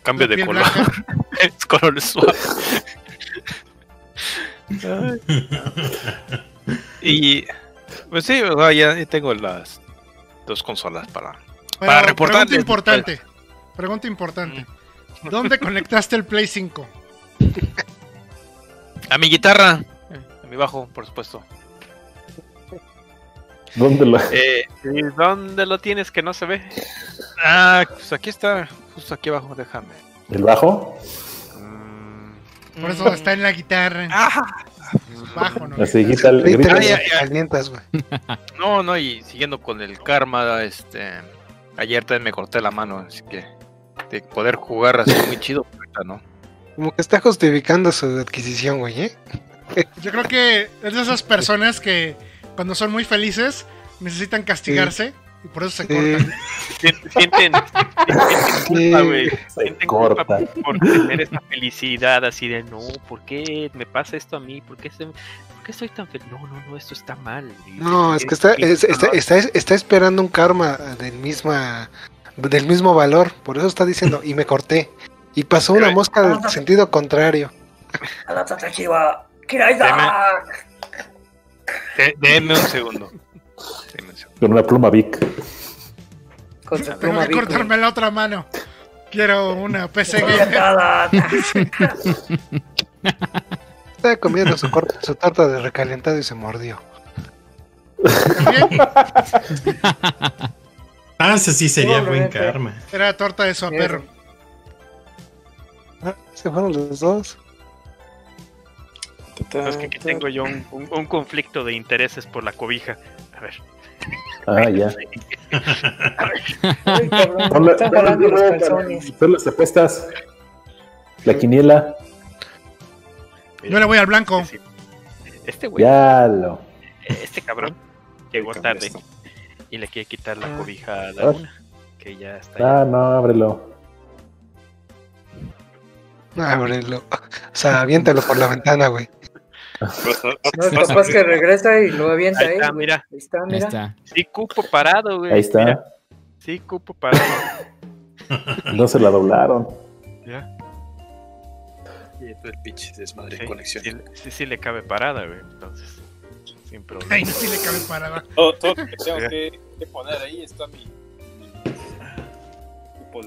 cambio de color. es color suave. y pues sí, o sea, ya, tengo las dos consolas para. Pero, Para reportarles, pregunta importante. Pregunta importante. ¿Dónde conectaste el Play 5? A mi guitarra, a mi bajo, por supuesto. ¿Dónde lo.? Eh, ¿Y dónde lo tienes que no se ve? ah, pues aquí está, justo aquí abajo, déjame. ¿El bajo? Mm, Por eso está en la guitarra. Ah, Bajo, ¿no? Así grita grita. Ah, ya, ya. calientas, güey. No, no, y siguiendo con el karma, este. Ayer también me corté la mano, así que. De poder jugar así muy chido, ahorita, ¿no? Como que está justificando su adquisición, güey, ¿eh? Yo creo que es de esas personas que cuando son muy felices necesitan castigarse Y por eso se Sí. cortan. Sienten, sienten culpa, güey. Sienten culpa corta. por tener esa felicidad así de no, ¿por qué me pasa esto a mí? ¿Por qué, se- por qué soy tan feliz? No, no, no, esto está mal. No, es que está, es- está, está, está esperando un karma del misma del mismo valor, por eso está diciendo, y me corté. Y pasó una mosca del sentido contrario. De- Déme un segundo. Déme un segundo. Con una pluma Vic. Con su Tengo pluma que Vic, cortarme la otra mano. Quiero una PC gamer. Estaba comiendo su, cor- su tarta de recalentado y se mordió. Ah, ese sí sería buen karma. era torta de su perro. Ah, se fueron los dos. Es que aquí tengo yo un, un- un conflicto de intereses por la cobija. A ver. Ah, ya. Cabrón, los calzones. son las apuestas. La quiniela. Yo le voy al blanco. Sí. Este güey, Ya lo. este cabrón, llegó tarde esto. y le quiere quitar la Ah. cobija a la Ah. luna. Que ya está. Ah, no, ábrelo. Ábrelo. O sea, aviéntalo por la ventana, güey. No, es que regresa y lo avienta Ahí ahí. está, güey. mira. Ahí está, Ahí mira. está. Sí, cupo parado, güey. Ahí está. Mira, sí, cupo parado. No se la doblaron. ya. Y todo el pinche desmadre Sí, de conexión. sí, sí, sí le cabe parada, güey. Entonces, sin problema. Ay, no si le cabe parada. Todo, todo lo que tengo que, que poner ahí está mi.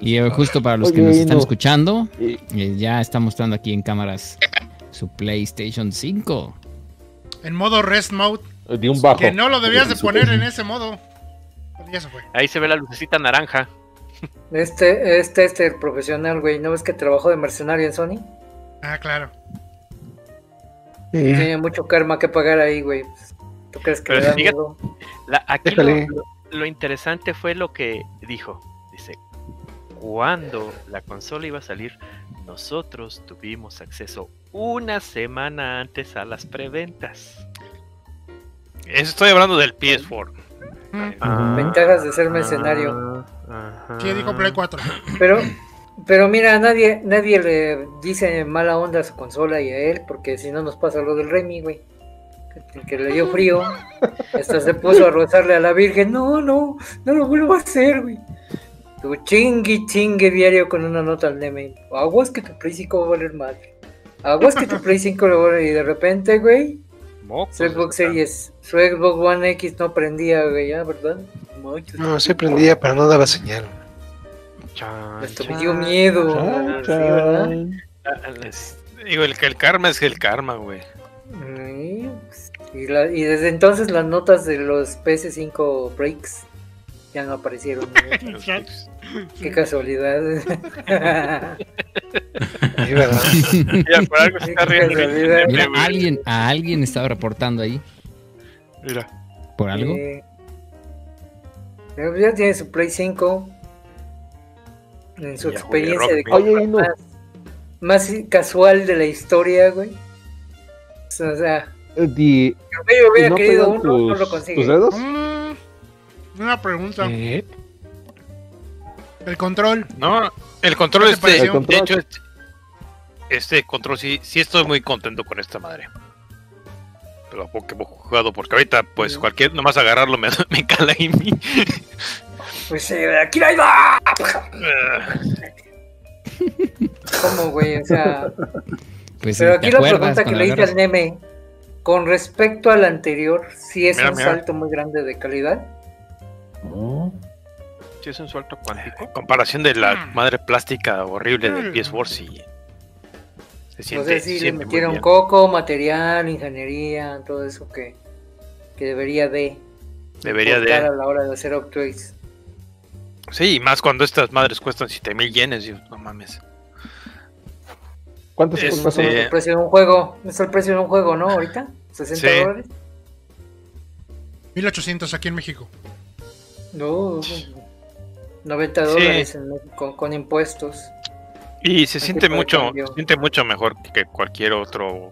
Y eh, justo para los que Oye, nos están no. escuchando, eh, ya está mostrando aquí en cámaras su PlayStation 5. En modo rest mode. De un bajo. Que no lo debías de poner en ese modo. Pero Ya se fue. Ahí se ve la lucecita naranja. Este, este, este, el profesional, güey. ¿No ves que trabajó de mercenario en Sony? Ah, claro. Tiene mucho karma que pagar ahí, güey. ¿Tú crees que Pero le da fíjate- miedo? La- aquí lo- lo interesante fue lo que dijo. Dice, cuando la consola iba a salir, nosotros tuvimos acceso una semana antes a las preventas. Estoy hablando del PS4. Mm. Ventajas de ser mercenario. Ajá. Sí, dijo Play 4. Pero, pero mira, nadie, nadie le dice mala onda a su consola y a él, porque si no nos pasa lo del Remy, güey. Que, que le dio frío. Hasta se puso a rozarle a la Virgen. No, no, no lo vuelvo a hacer, güey. Tu chingue, chingue diario con una nota al Neme. Aguas que tu 5 va a valer madre. Aguas que tu Play 5 le va a valer. Y de repente, güey, Mocos su Xbox. Series, su Xbox One X no prendía, güey, ¿ya, ¿verdad? Muchos. No, se prendía, pero no daba señal. Chan, Hasta me dio miedo. Chan, sí, ¿verdad? Ah, les- Digo, el, que el karma es el karma, güey. Pues, Y, la- y desde entonces las notas de los PS5 breaks ya no aparecieron. ¿no? Qué casualidad. Sí, ¿verdad? Mira, por algo se está riendo Mira, alguien, a alguien estaba reportando ahí. Mira. ¿Por algo? Eh, ya tiene su Play 5. En su Ya experiencia de Rock, Oye, Inu. más, más casual de la historia, güey. O sea, Eh, di- yo hubiera ¿no querido uno, no tus- lo consigue. tus dedos? Mm, una pregunta. Eh, El control. No, el control ¿Qué te este? El control. de hecho, este, este control sí, sí estoy muy contento con esta madre. Pero a poco que hemos jugado, porque ahorita, pues, cualquier, nomás agarrarlo me, me cala en mí. Pues eh, aquí la iba. ¿Cómo, güey? O sea, Pues pero ¿te aquí la pregunta que le hice al Neme, con respecto al anterior, ¿sí es Mira, un mira. salto muy grande de calidad? Mm. Sí, es un salto cuántico. En comparación de la madre plástica horrible del PS4, sí. Se O siente, sea, se sí le metieron coco, material, ingeniería, todo eso que, que debería de Debería de. a la hora de hacer upgrades. Sí, y más cuando estas madres cuestan 7000 yenes. Yo, no mames. ¿Cuántos Es- es, El precio de un juego, es el precio de un juego, ¿no? Ahorita, 60 Sí. dólares. 1800 aquí en México. No, 90 Sí. dólares en México, con impuestos. Y se siente mucho, se siente mucho mejor que cualquier otro,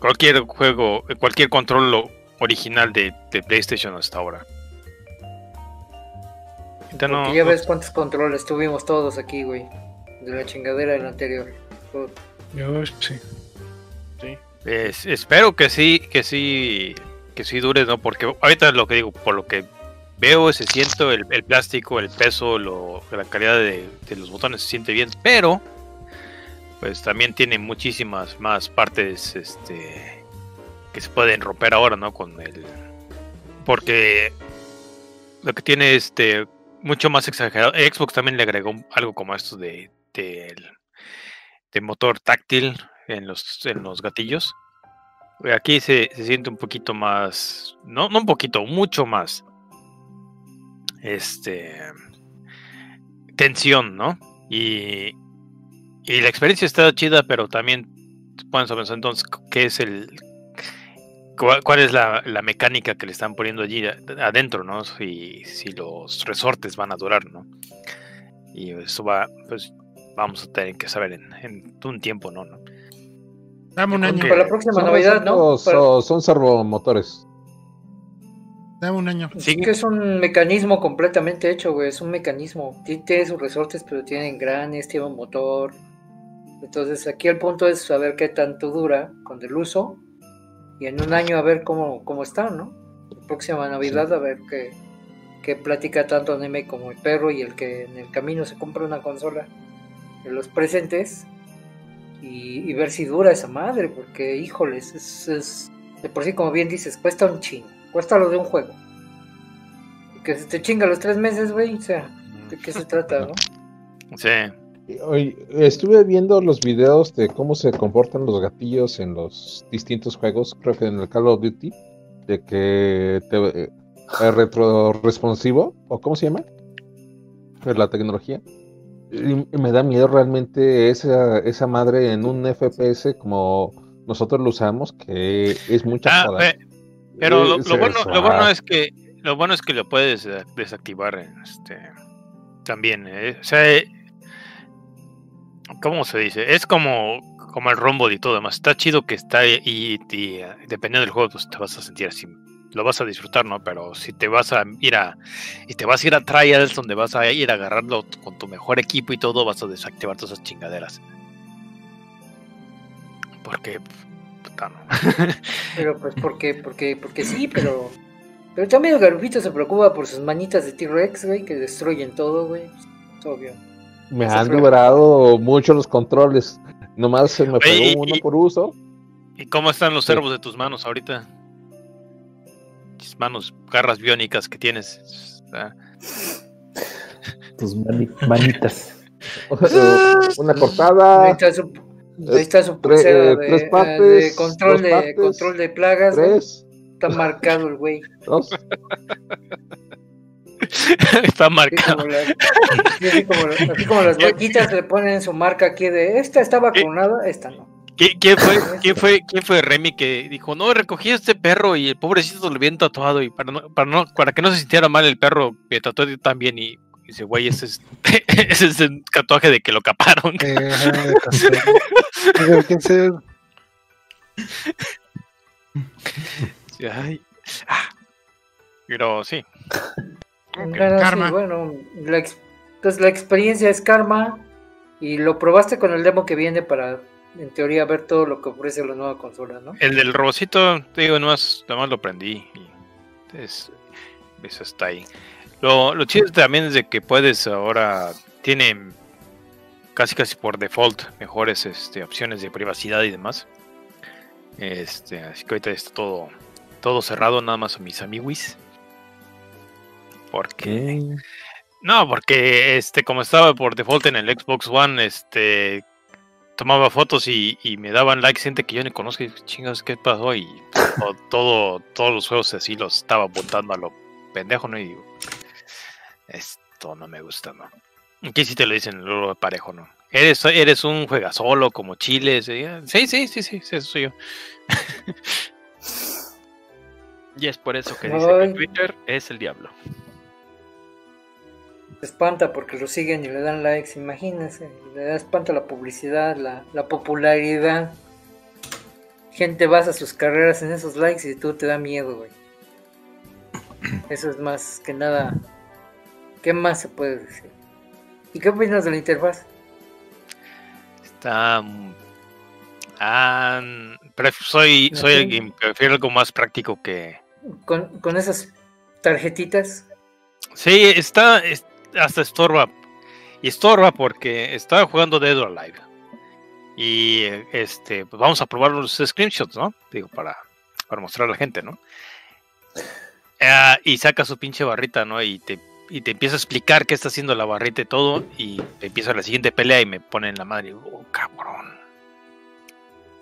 cualquier juego, cualquier control original de, de PlayStation hasta ahora. Ahorita Porque no- ya no- ves cuántos controles tuvimos todos aquí, güey. De la chingadera del anterior. Todo. Yo sí. Es- espero que sí, que sí, que sí dure, ¿no? Porque ahorita lo que digo, por lo que veo, se siento el, el plástico, el peso, lo, la calidad de, de los botones se siente bien, pero pues también tiene muchísimas más partes, este, que se pueden romper ahora, ¿no? Con el, porque lo que tiene este mucho más exagerado. Xbox también le agregó algo como esto de, del- de motor táctil en los, en los gatillos. Aquí se, se siente un poquito más, no, no un poquito, mucho más. Este tensión, ¿no? Y, y la experiencia está chida, pero también pueden pensar entonces qué es el cuál, cuál es la, la mecánica que le están poniendo allí adentro, ¿no? Si, si los resortes van a durar, ¿no? Y eso va, pues vamos a tener que saber en, en un tiempo, ¿no? ¿no? Dame un año. Para la próxima Son, Navidad, ¿no? Para- son servomotores. Dame un año. Es que es un mecanismo completamente hecho, güey. Es un mecanismo. Ti- Tiene sus resortes, pero tiene engranes, tiene un motor. Entonces aquí el punto es saber qué tanto dura con el uso. Y en un año a ver cómo, cómo está, ¿no? La próxima Navidad a ver qué, qué platica tanto Neme como el perro y el que en el camino se compra una consola de los presentes. Y, y ver si dura esa madre, porque híjoles, es, es- de por sí como bien dices, cuesta un chingo. Cuesta lo de un juego. Y que se te chinga los tres meses, güey. O sea, ¿de qué se trata, no? Sí. Oye, estuve viendo los videos de cómo se comportan los gatillos en los distintos juegos, creo que en el Call of Duty, de que te, eh, es retroresponsivo, o cómo se llama, de la tecnología. Y, y me da miedo realmente esa, esa madre en un FPS como nosotros lo usamos, que es mucha Ah, joda. eh, pero lo, bueno, lo bueno es que lo bueno es que lo puedes desactivar este también. eh, O sea, eh, ¿cómo se dice? Es como como el Rumble y todo demás. Está chido que está y, y, dependiendo del juego pues te vas a sentir así. Lo vas a disfrutar, ¿no? Pero si te vas a ir a y te vas a ir a trials donde vas a ir a agarrarlo con tu mejor equipo y todo, vas a desactivar todas esas chingaderas. Porque Pero pues porque, porque, porque sí, pero. Pero también el Garufito se preocupa por sus manitas de T-Rex, güey, que destruyen todo, güey. Es obvio. Me han durado mucho los controles. Nomás se me pegó uno y- por uso. ¿Y cómo están los Sí. servos de tus manos ahorita? Tus manos, garras biónicas que tienes. Ah, Tus mani- manitas. Una cortada. Su, ahí está su tre- pulsera eh, de, tres eh, partes, de control de partes, control de plagas, Está marcado el güey. dos. Está Así marcado. como, así como las- así como las vaquitas le ponen su marca aquí de esta está vacunada, esta no. ¿Qui- ¿Quién fue, quién, fue, ¿Quién fue Remy que dijo, no, recogí a este perro y el pobrecito lo bien tatuado y para, no, para, no, para que no se sintiera mal el perro me tatuó también y dice, güey, ese es, ese es el tatuaje de que lo caparon. Eh, ¿Quién se- Sí, ay, ah. Pero sí, sí, Karma. bueno, la ex- entonces la experiencia es karma y lo probaste con el demo que viene para, en teoría, ver todo lo que ofrece la nueva consola, ¿no? el del robocito, te digo, nomás, nomás lo prendí y es- eso está ahí. Lo, lo chido también es de que puedes ahora, tiene casi casi por default mejores este, opciones de privacidad y demás. Este, así que ahorita está todo, todo cerrado, nada más a mis amiguis. Porque. No, porque este, como estaba por default en el Xbox One, este tomaba fotos y, y me daban likes gente que yo ni conozco y chingas, ¿qué pasó? Y todo, todo- todos los juegos así los estaba apuntando a lo pendejo, ¿no? Y digo, esto no me gusta, ¿no? Aquí sí te lo dicen luego parejo, ¿no? Eres, eres un juega solo como Chile. Sí, sí, sí, sí, sí, eso soy yo. Y es por eso que dice que. Twitter es el diablo. Se espanta porque lo siguen y le dan likes, imagínense. Le da espanta la publicidad, la, la popularidad. Gente basa sus carreras en esos likes y tú te da miedo, güey. Eso es más que nada ¿Qué más se puede decir? ¿Y qué opinas de la interfaz? Está. ah, soy, soy sé. alguien, prefiero algo más práctico que. Con, con esas tarjetitas. Sí, está. es- hasta estorba. Y estorba porque estaba jugando Dead or Alive. Y este, pues vamos a probar los screenshots, ¿no? Digo, para, para mostrar a la gente, ¿no? Ah, y saca su pinche barrita, ¿no? Y te, y te empieza a explicar qué está haciendo la barrita y todo. Y empieza la siguiente pelea y me pone en la madre. Oh, cabrón.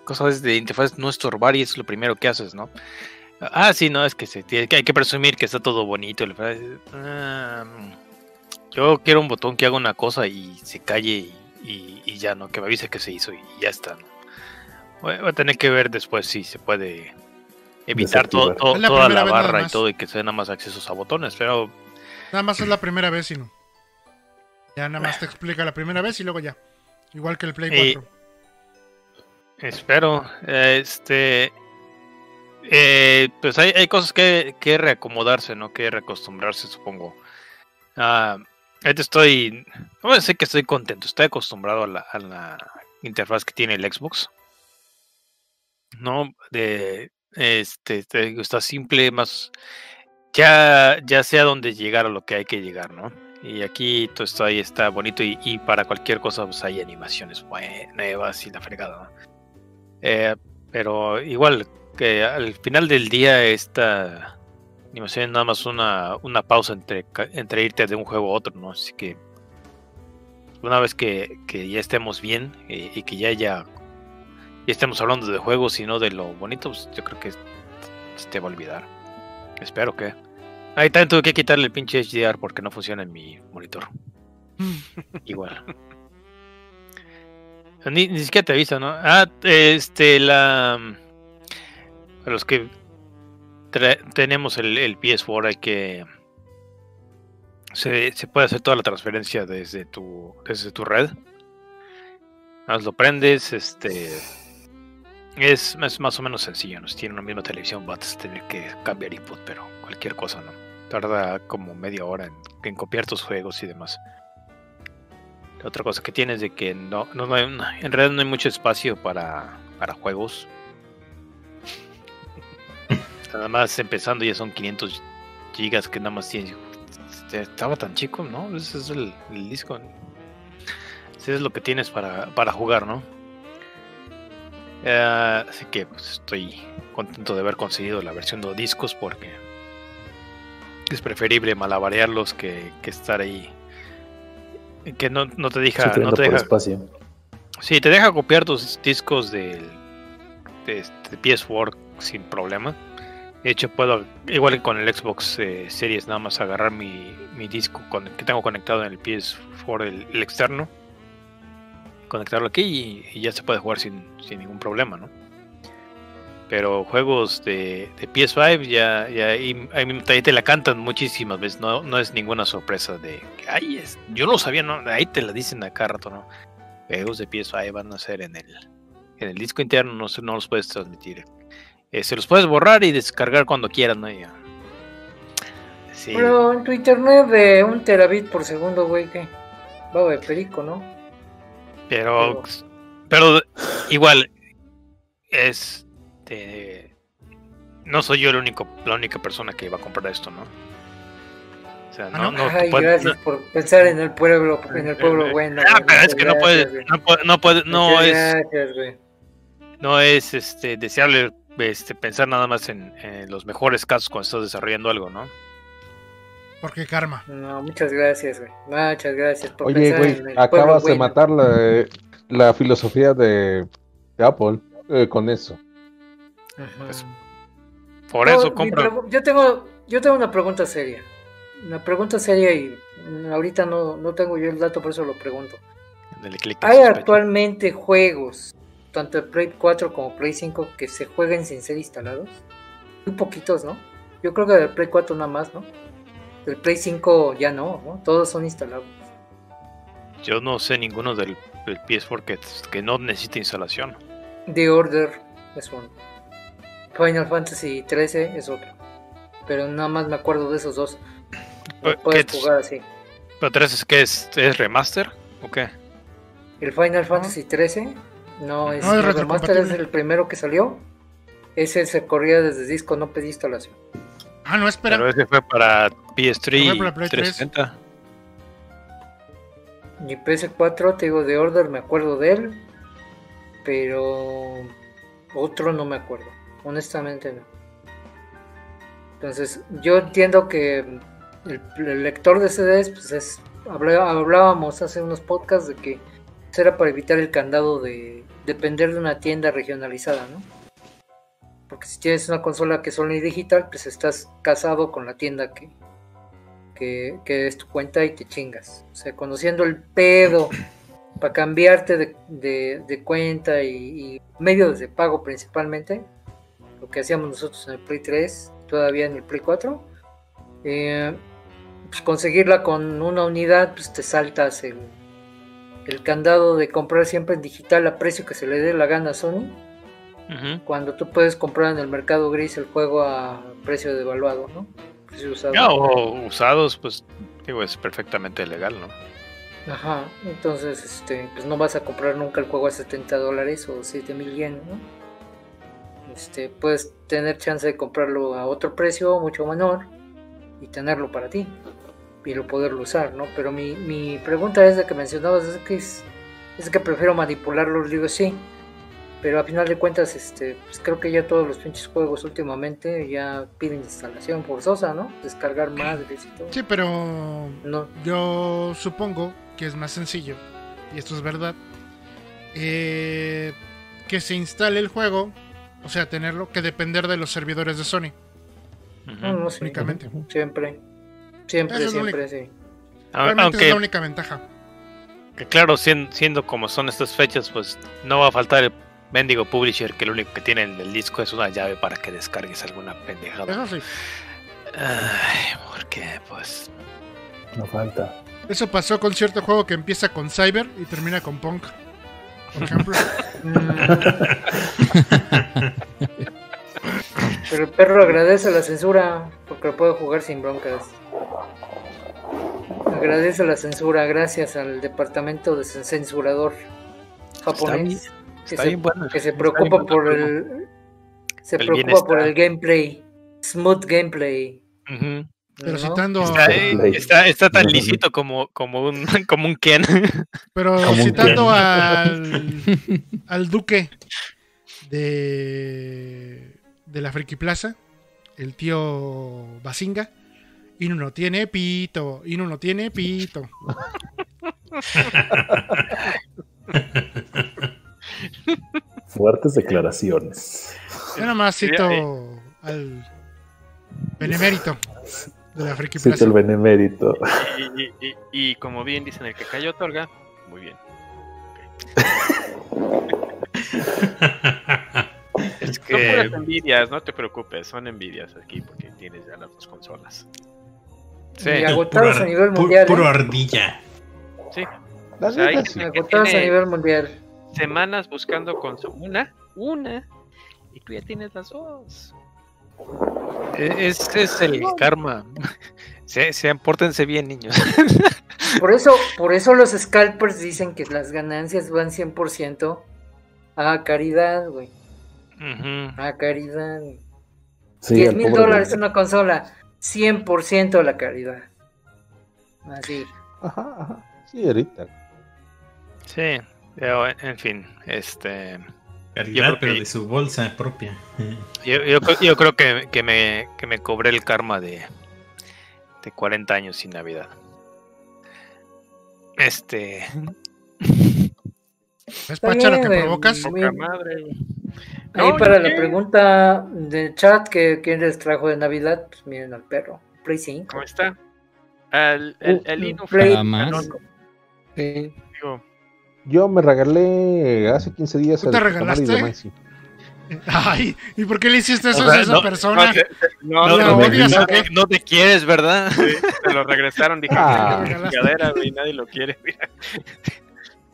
Cosas de interfaz no estorbar y es lo primero que haces, ¿no? Ah, sí, no, es que, se tiene, que hay que presumir que está todo bonito. Ah, yo quiero un botón que haga una cosa y se calle y, y- y ya, ¿no? Que me avise que se hizo y ya está, ¿no? Voy, voy a tener que ver después si se puede evitar todo, la toda la barra y todo y que se den nada más accesos a botones, pero Nada más es la primera vez, y no. Ya nada más te explica la primera vez y luego ya. Igual que el Play Y- 4. Espero. Este. eh, pues hay, hay cosas que, que reacomodarse, ¿no? Que reacostumbrarse, supongo. Ah, estoy. No voy a decir que estoy contento. Estoy acostumbrado a la, a la interfaz que tiene el Xbox. No, de. Este, está simple, más. Ya, ya sé a dónde llegar a lo que hay que llegar, ¿no? Y aquí todo esto ahí está bonito y, para cualquier cosa pues hay animaciones nuevas y la fregada, ¿no? Eh, pero igual que al final del día esta animación es nada más una, una pausa entre, entre irte de un juego a otro, ¿no? Así que una vez que, ya estemos bien y que ya ya estemos hablando de juegos y no de lo bonito, pues yo creo que se te va a olvidar. Espero que. Ahí también tuve que quitarle el pinche HDR porque no funciona en mi monitor. Igual. Ni, ni siquiera te avisa, ¿no? Ah, este, la. Para los que tenemos el, el PS4, hay que. Se, se puede hacer toda la transferencia desde tu, desde tu red. Más lo prendes, este. Es, es más o menos sencillo, ¿no? Si tiene una misma televisión, vas a tener que cambiar input, pero cualquier cosa, ¿no? Tarda como media hora en, en copiar tus juegos y demás. La otra cosa que tiene es de que no, no, no- en realidad no hay mucho espacio para, para juegos. Nada más empezando ya son 500 gigas que nada más tienes. Este, Estaba tan chico, ¿no? Ese es el, el disco. Ese es lo que tienes para, para jugar, ¿no? Eh, así que pues, estoy contento de haber conseguido la versión de discos porque es preferible malabarearlos que, que estar ahí. Que no, no te deja. No te deja espacio. Sí, te deja copiar tus discos del de, este PS4 sin problema. De hecho, puedo, igual que con el Xbox eh, Series, nada más agarrar mi, mi disco con, que tengo conectado en el PS4, el, el externo, conectarlo aquí y, ya se puede jugar sin, sin ningún problema, ¿no? Pero juegos de, de PS5 ya, ya ahí, te- la cantan muchísimas veces, no, no es ninguna sorpresa de que, ay, es, yo lo sabía, ¿no? ahí te la dicen a cada rato, ¿no? juegos de PS5 van a ser en el, en el disco interno, no, no los puedes transmitir. Eh, se los puedes borrar y descargar cuando quieras, ¿no? Ya. Sí, Pero en tu internet de un terabit por segundo, güey, ¿qué? Va de perico, ¿no? Pero, pero igual, es. de- no soy yo el único, la única persona que va a comprar esto, ¿no? O sea, no, no, Ay, puede- gracias por pensar en el pueblo, en el pueblo Eh, bueno. Ah, pero es que no puede, no puede, no puede, no Muchas es, gracias, güey. no es este deseable este, pensar nada más en, en los mejores casos cuando estás desarrollando algo, ¿no? Porque karma. No, muchas gracias, güey. Muchas gracias por Oye, pensar güey, en el pueblo acabas de matar la, la filosofía de, de Apple eh, con eso. Pues, por No, eso compra. Yo tengo, yo tengo una pregunta seria. Una pregunta seria y mm, ahorita no, no tengo yo el dato, por eso lo pregunto. ¿Hay actualmente juegos, tanto de Play 4 como Play 5, que se jueguen sin ser instalados? Muy poquitos, ¿no? Yo creo que del Play 4 nada más, ¿no? Del Play 5 ya no, ¿no? Todos son instalados. Yo no sé ninguno del, del PS4 que, que no necesita instalación. The Order es uno. Final Fantasy 13 es otro. Pero nada más me acuerdo de esos dos. No puedes ¿qué- jugar así. ¿Pero 3 es que es, es remaster? ¿O qué? El Final Fantasy 13 no es, No, es el remaster, es el primero que salió. Ese se corría desde disco, no pedí instalación. Ah, no, espera. Pero ese fue para PS3 Fue y para Play 3. 360. Y PS4, te digo, de Order me acuerdo de él, pero otro no me acuerdo, honestamente no. Entonces, yo entiendo que el, el lector de CDs, pues es, hablábamos hace unos podcasts de que era para evitar el candado de depender de una tienda regionalizada, ¿no? Si tienes una consola que es Sony Digital, pues estás casado con la tienda que, que, es tu cuenta y te chingas. O sea, conociendo el pedo para cambiarte de, de- cuenta y, y medios de pago principalmente, lo que hacíamos nosotros en el Play 3, todavía en el Play 4, eh, pues conseguirla con una unidad, pues te saltas el, el candado de comprar siempre en digital a precio que se le dé la gana a Sony, Cuando tú puedes comprar en el mercado gris el juego a precio devaluado, ¿no? Precio usado. Ya, o usados, pues digo, es perfectamente legal, ¿no? Ajá, entonces este, pues no vas a comprar nunca el juego a 70 dólares o 7 mil yen, ¿no? Este, puedes tener chance de comprarlo a otro precio mucho menor y tenerlo para ti y lo poderlo usar, ¿no? Pero mi, mi pregunta es de que mencionabas es que es, es que prefiero manipularlo, digo sí, pero a final de cuentas, este, pues creo que ya todos los pinches juegos últimamente ya piden instalación forzosa, ¿no? Descargar madres y todo. Sí, pero No, yo supongo que es más sencillo, y esto es verdad, eh, que se instale el juego, o sea, tenerlo, que depender de los servidores de Sony, Ujú. no, no sé. únicamente. Siempre. Siempre, Eso siempre, sí. A- Realmente Aunque, es la única ventaja. que claro, siendo, siendo como son estas fechas, pues no va a faltar el mendigo publisher que lo único que tiene en el disco es una llave para que descargues alguna pendejada. Eso sí. Ay, ¿por qué? Pues. No falta. Eso pasó con cierto juego que empieza con Cyber y termina con Punk. Por ejemplo. Pero el perro agradece la censura porque lo puede jugar sin broncas. Agradece la censura gracias al departamento de cen- censurador japonés que, Está se, bien bueno. que se preocupa bueno por el se El preocupa por bienestar. el gameplay, smooth gameplay. Ujú. Pero ¿no? citando, Está, eh, está, está tan lisito como, como, un, como un Ken. pero Como citando Ken. al, al duque de, de la Friki Plaza, el tío Basinga, Inu no tiene pito, Inu no tiene pito. Fuertes declaraciones. Yo nada más cito al benemérito de la Friki Cito el benemérito. Y, y- y- y como bien dicen, el que cayó otorga. Muy bien. es Son que. puras envidias, no te preocupes, son envidias aquí porque tienes ya las dos consolas. Sí. Y agotados Puro a nivel mundial. puro ¿eh? ardilla. Sí, La O sea, a nivel mundial. Semanas buscando consola. Una, una, y tú ya tienes las dos. e- Es, es el karma. Se, se, pórtense bien, niños. Por eso, por eso los scalpers dicen que las ganancias van 100% a caridad, güey. A caridad. Sí, 10 el mil dólares de- una consola, 100% a la caridad. Así. Ajá, ajá. Sí, ahorita. Sí, pero, en fin, este. Caridad, pero que- de su bolsa propia. Yo, yo, creo- yo creo que, que, me, que me cobré el karma de, de 40 años sin Navidad. Este. ¿Es Pacha lo que provocas? Poca madre. Ahí No, para ¿y la pregunta del chat que quién les trajo de Navidad, pues miren al perro. Play 5. ¿Cómo está? El, el, el Inu Play- Nada más. Sí. Yo me regalé hace 15 días ¿Tú el te regalaste? Ay, ¿y por qué le hiciste eso O sea, a esa no- persona? no, te, no, No, te ¿la lo, odias no te- no te quieres, ¿verdad? te lo regresaron, dije, Ah. "Qué chingadera, güey, nadie lo quiere. Mira,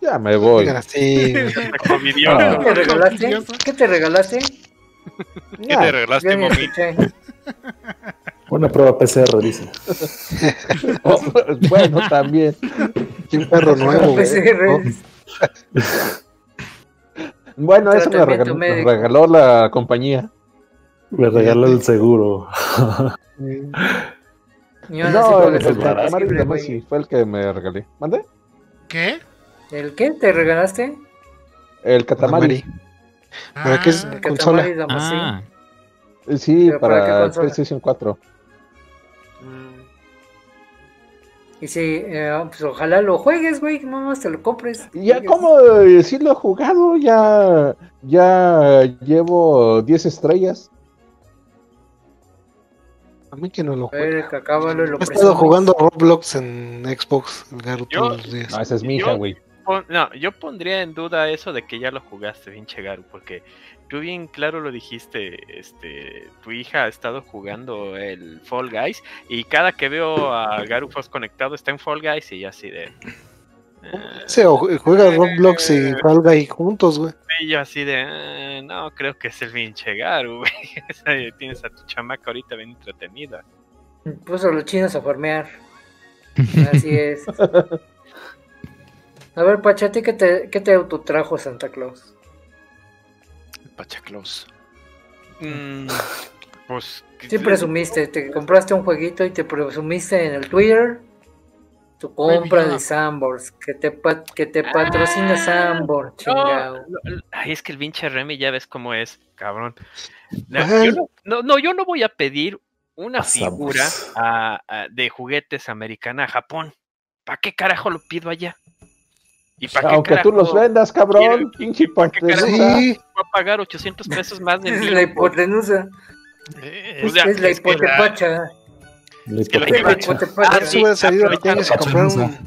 Ya me voy. Ah. ¿Qué te regalaste? ¿Qué te regalaste? ¿Qué Ya, te regalaste, mami? Una prueba PCR, dice. Oh, bueno, también. Un perro nuevo, güey. PCR. Bueno, eso me regaló, me médico. regaló la compañía. Me regaló el seguro. No, puede el, el fue el que me regalé. ¿Mande? ¿Qué? ¿El qué? ¿Te regalaste? El Katamari. ¿Para qué es Ah, El consola? Ah, Sí, ¿Pero para para? PlayStation 4. Y sí, eh, pues ojalá lo juegues, güey, no más te lo compres. Ya. Eh, Sí lo he jugado, ya, ya llevo 10 estrellas. A mí que no lo lo He estado jugando Roblox en Xbox, Yo- todos los días. No, esa es mi Yo- hija, güey. No, yo pondría en duda eso de que ya lo jugaste, pinche Garu, porque tú bien claro lo dijiste, este, tu hija ha estado jugando el Fall Guys y cada que veo a Garu Foss conectado está en Fall Guys y así de... eh, Sí, o ju- juega Roblox y Fall Guy juntos, güey. y yo así de... "Eh, no, creo que es el pinche Garu, güey. Tienes a tu chamaca ahorita bien entretenida. Puso a los chinos a farmear. Así es. A ver, Pacha, ¿a ti qué te, qué te autotrajo Santa Claus? Pachaclos. Mm, pues... Sí presumiste, te compraste un jueguito y te presumiste en el Twitter tu compra de. Sambors, que te, pa- que te patrocina Ah, Sambor, chingado. No, no, ay, es que el pinche Remy ya ves cómo es, cabrón. No, yo no, no, no, yo no voy a pedir una figura a- a- de juguetes americana a Japón. ¿Para qué carajo lo pido allá? ¿Y para qué Aunque tú los vendas, cabrón, pinche qué hipotenusa. Sí, voy a pagar 800 pesos más de Es envío la hipotenusa, Eh, O es, sea, es la hipotepacha. La hipotepacha. Eso sí, va a comprar un, Aprovechando.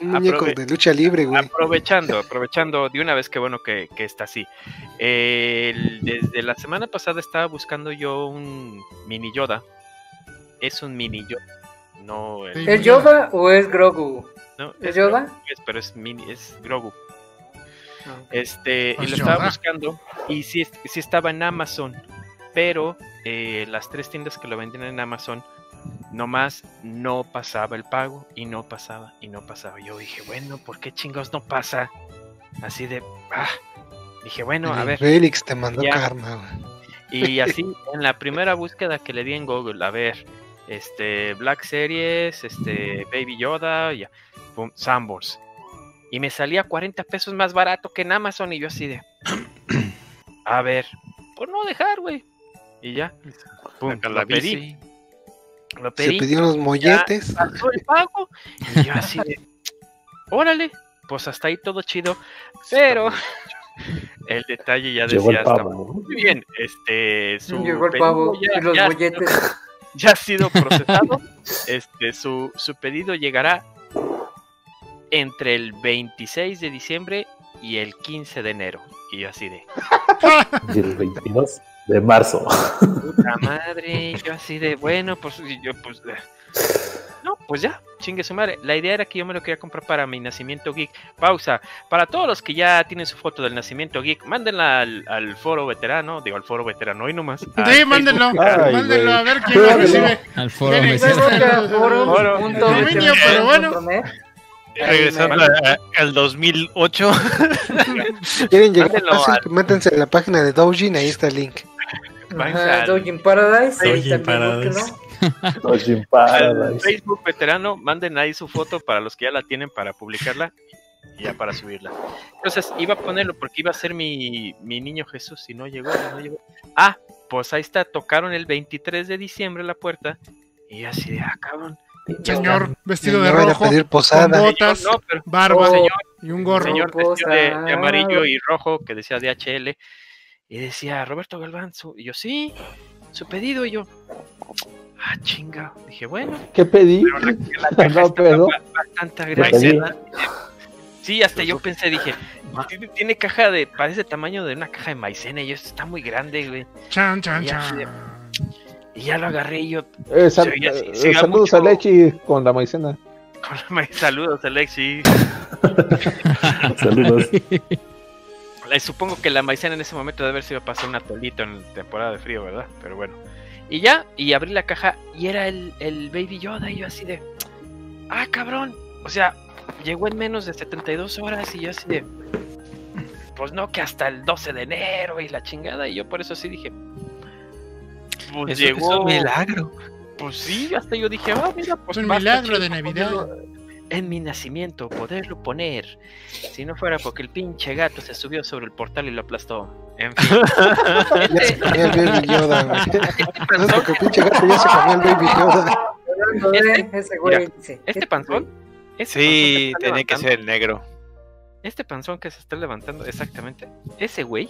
un muñeco de lucha libre, güey. Aprovechando, aprovechando de una vez que bueno que, que está así. Eh, el- desde la semana pasada estaba buscando yo un mini Yoda. Es un mini Yoda. No, el-. ¿Es Yoda o es Grogu? No, ¿Es Yoda? Grogu, es- pero es mini, es Grogu. Ah. Este, y lo estaba buscando y sí, sí estaba en Amazon, pero eh, las tres tiendas que lo vendían en Amazon, nomás no pasaba el pago y no pasaba y no pasaba. Yo dije, bueno, ¿por qué chingados no pasa? Así de, ah. Dije, bueno, a ver, Félix te mandó Ya. karma, güey. y así en la primera búsqueda que le di en Google, a ver, este Black Series, este Baby Yoda, ya, pum, Sambors. Y me salía 40 pesos más barato que en Amazon y yo así de, a ver, por no dejar, güey. Y ya, pum, Saca lo la pedí, lo Se pidió unos molletes. pasó el pago y yo así de, órale, pues hasta ahí todo chido, pero el detalle ya Llegó el decía hasta pavo. muy bien, este, su Llegó el pavo ya- y los ya- molletes. ya ha sido procesado. este, su, su pedido llegará entre el 26 de diciembre y el 15 de enero. Y yo así de, Y el 22 de marzo. puta madre, yo así de, bueno, pues yo pues... eh, No, pues ya, chingue su madre. La idea era que yo me lo quería comprar para mi nacimiento geek. Pausa. Para todos los que ya tienen su foto del nacimiento geek, mándenla al, al foro veterano, digo al foro veterano, hoy nomás. Sí, mándenlo. Ay, mándenlo güey. a ver quién lo recibe. al foro dominio, pero bueno. net. Regresando al 2008. Si quieren llegar Mándenlo fácil, al- métanse en la página de Doujin, ahí está el link. Dojin Paradise. también, Paradise. Paradise. Facebook veterano, manden ahí su foto para los que ya la tienen para publicarla y ya para subirla. Entonces iba a ponerlo porque iba a ser mi, mi niño Jesús y no llegó, no llegó. Ah, pues ahí está, tocaron el 23 de diciembre la puerta y así de, ah, cabrón. Señor vestido de rojo, pedir con posada. botas, No, pero barba Oh, señor, y un gorro. señor vestido de, amarillo y rojo que decía DHL y decía Roberto Galván, su- y yo sí, su pedido y yo, ah, chinga, dije, bueno, ¿Qué pedí? pero la, la caja No, pero- ba- bastante agresiva. Sí, hasta yo pensé, dije, tiene, tiene caja de, parece tamaño de una caja de maicena y esto está muy grande, güey. Chan, chan, Ya, chan. Y ya lo agarré y yo, Eh, sal- oía eh, se saludos mucho- a Lechi con la maicena. con la ma- saludos, Alexi. Saludos. Supongo que la maicena en ese momento debe haber sido pasar un atolito en temporada de frío, ¿verdad? Pero bueno. Y ya, y abrí la caja y era el, el Baby Yoda y yo así de, ah, cabrón. O sea, llegó en menos de 72 horas y yo así de, pues no, que hasta el 12 de enero y la chingada. Y yo por eso sí dije, pues Eso- llegó. es un milagro. Pues sí, hasta yo dije, ah, mira, pues Un basta, milagro de Navidad. En mi nacimiento, poderlo poner. Si no fuera porque el pinche gato se subió sobre el portal y lo aplastó. En fin. Ya se comió el Baby Yoda, güey. No es porque el pinche gato ya se comió el Baby Yoda. Ese güey, Mira, Este ¿qué- panzón. Este Sí, panzón tenía que ser el negro. Este panzón que se está levantando, exactamente. Ese güey,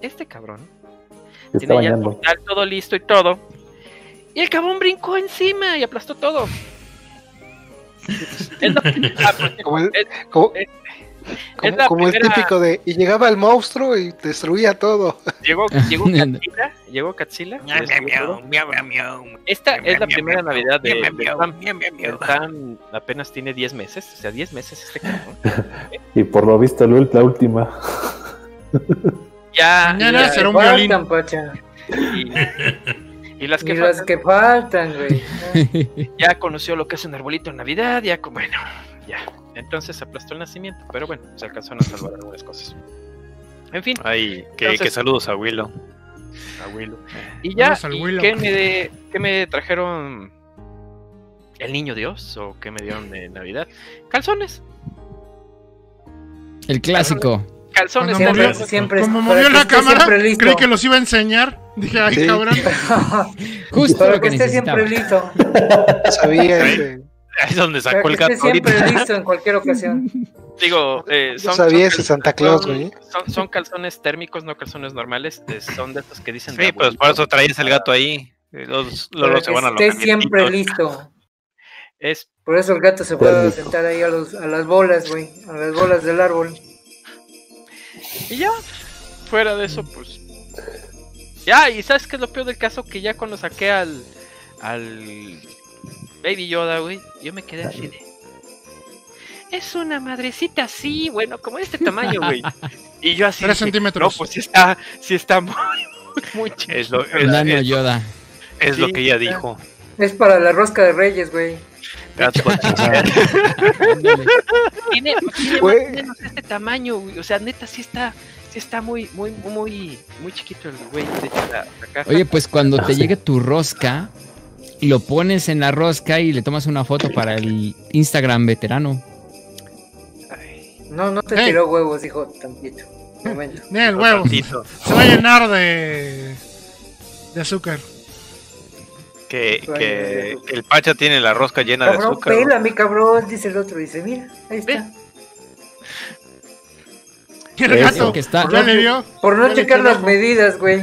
este cabrón, Se tiene ya el portal todo listo y todo. Y el cabrón brincó encima y aplastó todo. Es pues, Como el, es- como, es- como- la como el primera- típico de. Y llegaba el monstruo y destruía todo. Llegó, llegó Catzilla, llegó miau. Esta es la primera Navidad de, de Sam apenas tiene 10 meses, o sea, 10 meses este cabrón. Y por lo visto, la la última. Ya, Mañana ya- será un violín. Y, y las que Y las faltan, que faltan, güey. ya conoció lo que es un arbolito en Navidad, ya, bueno, ya. Entonces aplastó el nacimiento, pero bueno, se alcanzaron a salvar algunas cosas. En fin, Ay, que, Entonces- que saludos a Willow. abuelo. Y ya, Saludos al ¿y Willow. ¿qué, me, ¿qué me trajeron? ¿El niño Dios? ¿O qué me dieron de Navidad? Calzones. El clásico. Calzones. Cuando Siempre, movió- siempre. Como movió la cámara, creí que los iba a enseñar. Dije, ay, Sí. cabrón. Justo Para lo que que esté siempre listo. Sabía, este, Es donde sacó el gato esté siempre listo en cualquier ocasión. Digo, eh, yo son, sabía son ese Santa Claus, son- güey. Son, son calzones térmicos, no calzones normales. eh, son de esos que dicen. Sí, pues por eso traías el gato ahí. Eh, Los, los, los se que van a lo esté siempre listo. Es Por eso el gato se puede sentar ahí a, los, a las bolas, güey. A las bolas del árbol. Y ya, fuera de eso, pues. Ya, y sabes qué es lo peor del caso, que ya cuando saqué al. al. Baby Yoda, güey, yo me quedé así de. Es una madrecita así, bueno, como de este tamaño, güey. Y yo así. Tres dije, centímetros. No, pues sí está, sí está muy, muy, chiquito". Es lo, es, Nano es- Yoda. es lo Sí, que ella está. dijo. Es para la rosca de reyes, güey. Tiene, tiene más o menos este tamaño, güey. O sea, neta, sí está. Sí está muy, muy, muy, muy chiquito el güey. De hecho, la, la caja. Oye, pues cuando Ah, te sí. llegue tu rosca, lo pones en la rosca y le tomas una foto para el Instagram veterano. No, no te Ey. tiró huevos, dijo tantito. Mira el huevo. Tantito. Se va a llenar de. de azúcar. Que, que el Pacha tiene la rosca llena de azúcar. pela, mi cabrón, dice el otro. Dice, mira, ahí está. El Eso. gato. Que está- Ya le dio. Por no Ya le checar las medidas, güey.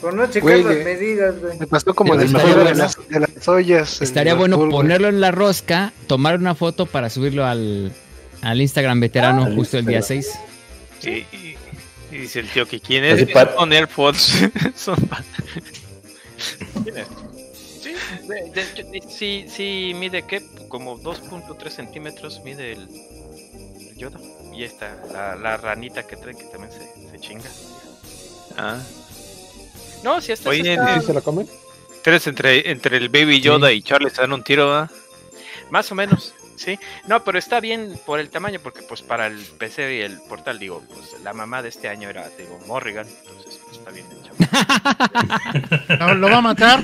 Por no checar Güey, las medidas, güey. Me pasó como mejor de bueno. las, de las ollas. Estaría bueno güey. ponerlo en la rosca, tomar una foto para subirlo al, al Instagram veterano Al justo el día Instagram. 6. Y, y- y dice el tío que quién es. pa- Son AirPods. Son Sí, de, de sí, sí mide qué, como 2.3 centímetros mide el, el Yoda. Y esta, la, la ranita que trae que también se, se chinga. Ah. No, si esta Oye, está ¿Sí se la comen? Tres entre, entre el Baby Yoda y Charlie se dan un tiro, ¿verdad? más o menos, sí. No, pero está bien por el tamaño, porque pues para el PC y el portal, digo, pues la mamá de este año era, digo, Morrigan, entonces pues, está bien hecho. Lo, lo va a matar.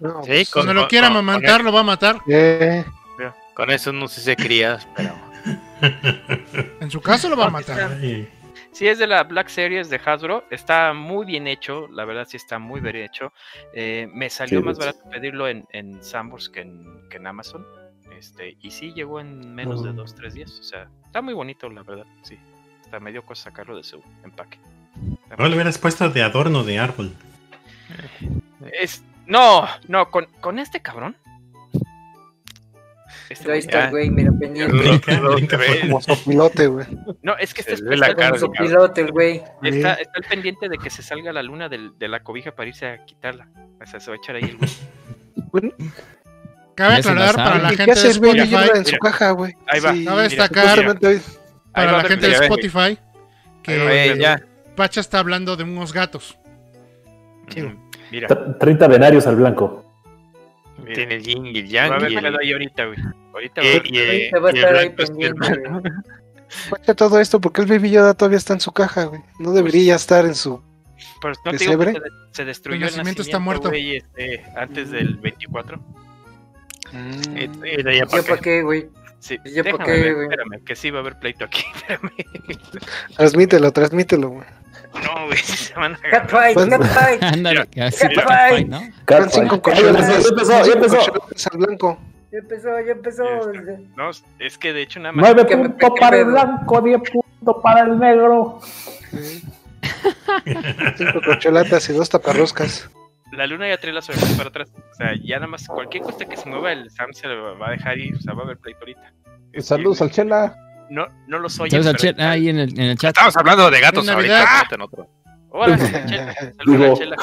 No, Sí, pues, con- Cuando lo quiera con- amamantar, lo va a matar. Con eso no sé si se crías, pero. En su caso, lo va a matar. Sí, es de la Black Series de Hasbro. Está muy bien hecho. La verdad, sí está muy bien hecho. Eh, me salió Sí, más barato pedirlo en, en Sanborns que en, que en Amazon. Este, y sí, llegó en menos de Mm. 2-3 días. O sea, está muy bonito, la verdad. Sí. Hasta me dio cosa sacarlo de su empaque. No lo hubieras puesto de adorno de árbol. Es, no, no, con, con este cabrón. Este Ahí está el güey, mira, pendiente. Como sopilote, güey. no, es que este ve la está- cara Con su de cabrón. pilote, el güey. Está, está al pendiente de que se salga la luna del- de la cobija para irse a quitarla. O sea, se va a echar ahí el güey. Bueno, Cabe aclarar para la ¿y qué gente de hace el Baby Spotify. Yoda en su mira. caja, güey? Ahí va. Sí, Cabe destacar para la gente de. Spotify que ya. Pacha está hablando de unos gatos. Sí. Mira, Tr- 30 denarios al blanco. Mira. Tiene el yin y el a yang. haber Y el, pedo ahí ahorita, güey. Ahorita va a y- Ahorita va a el estar ahí pendiente. Cuenta todo esto porque el Baby Yoda todavía está en su caja, güey. No debería estar en su. Pero no te ¿De digo que se, se destruyó El el nacimiento nacimiento, está muerto. güey, este, antes del 24. Y- y de allá ¿Yo para para qué. güey? Sí, ¿Ya pa' déjame qué, ver, güey? espérame, que sí va a haber pleito aquí, espérame. Transmítelo, transmítelo, güey. No, güey, se van a Catfight, Pues- catfight. Ándale, que así Mira. catfight, ¿no? Van cinco Ya empezó, ya empezó, al blanco. Ya empezó, ya empezó. No, es que de hecho nada más. Nueve Que me puntos pegue para el blanco, 10 puntos para el negro. Cinco corcholatas y dos taparroscas. La luna ya trae las orejas para atrás. O sea, ya nada más cualquier cosa que se mueva, el Sam se lo va a dejar ir. O sea, va a haber pleito ahorita. Saludos que al Chela. No, no los oye. Saludos al pero- chat, ah, ahí en el, en el chat. Estamos hablando de gatos En ahorita. No en otro. Hola, Chela. Saludos Chela.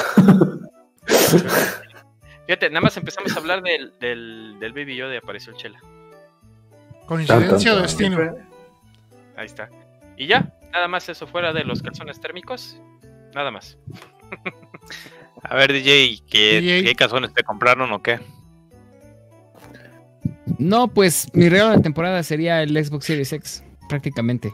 Fíjate, nada más empezamos a hablar del, del, del Baby Yoda y apareció el Chela. Coincidencia o destino. Ahí está. Y ya, nada más eso fuera de los calzones térmicos. Nada más. A ver, DJ, ¿qué, DJ. ¿qué calzones te compraron o qué? No, pues mi regalo de temporada sería el Xbox Series X, prácticamente.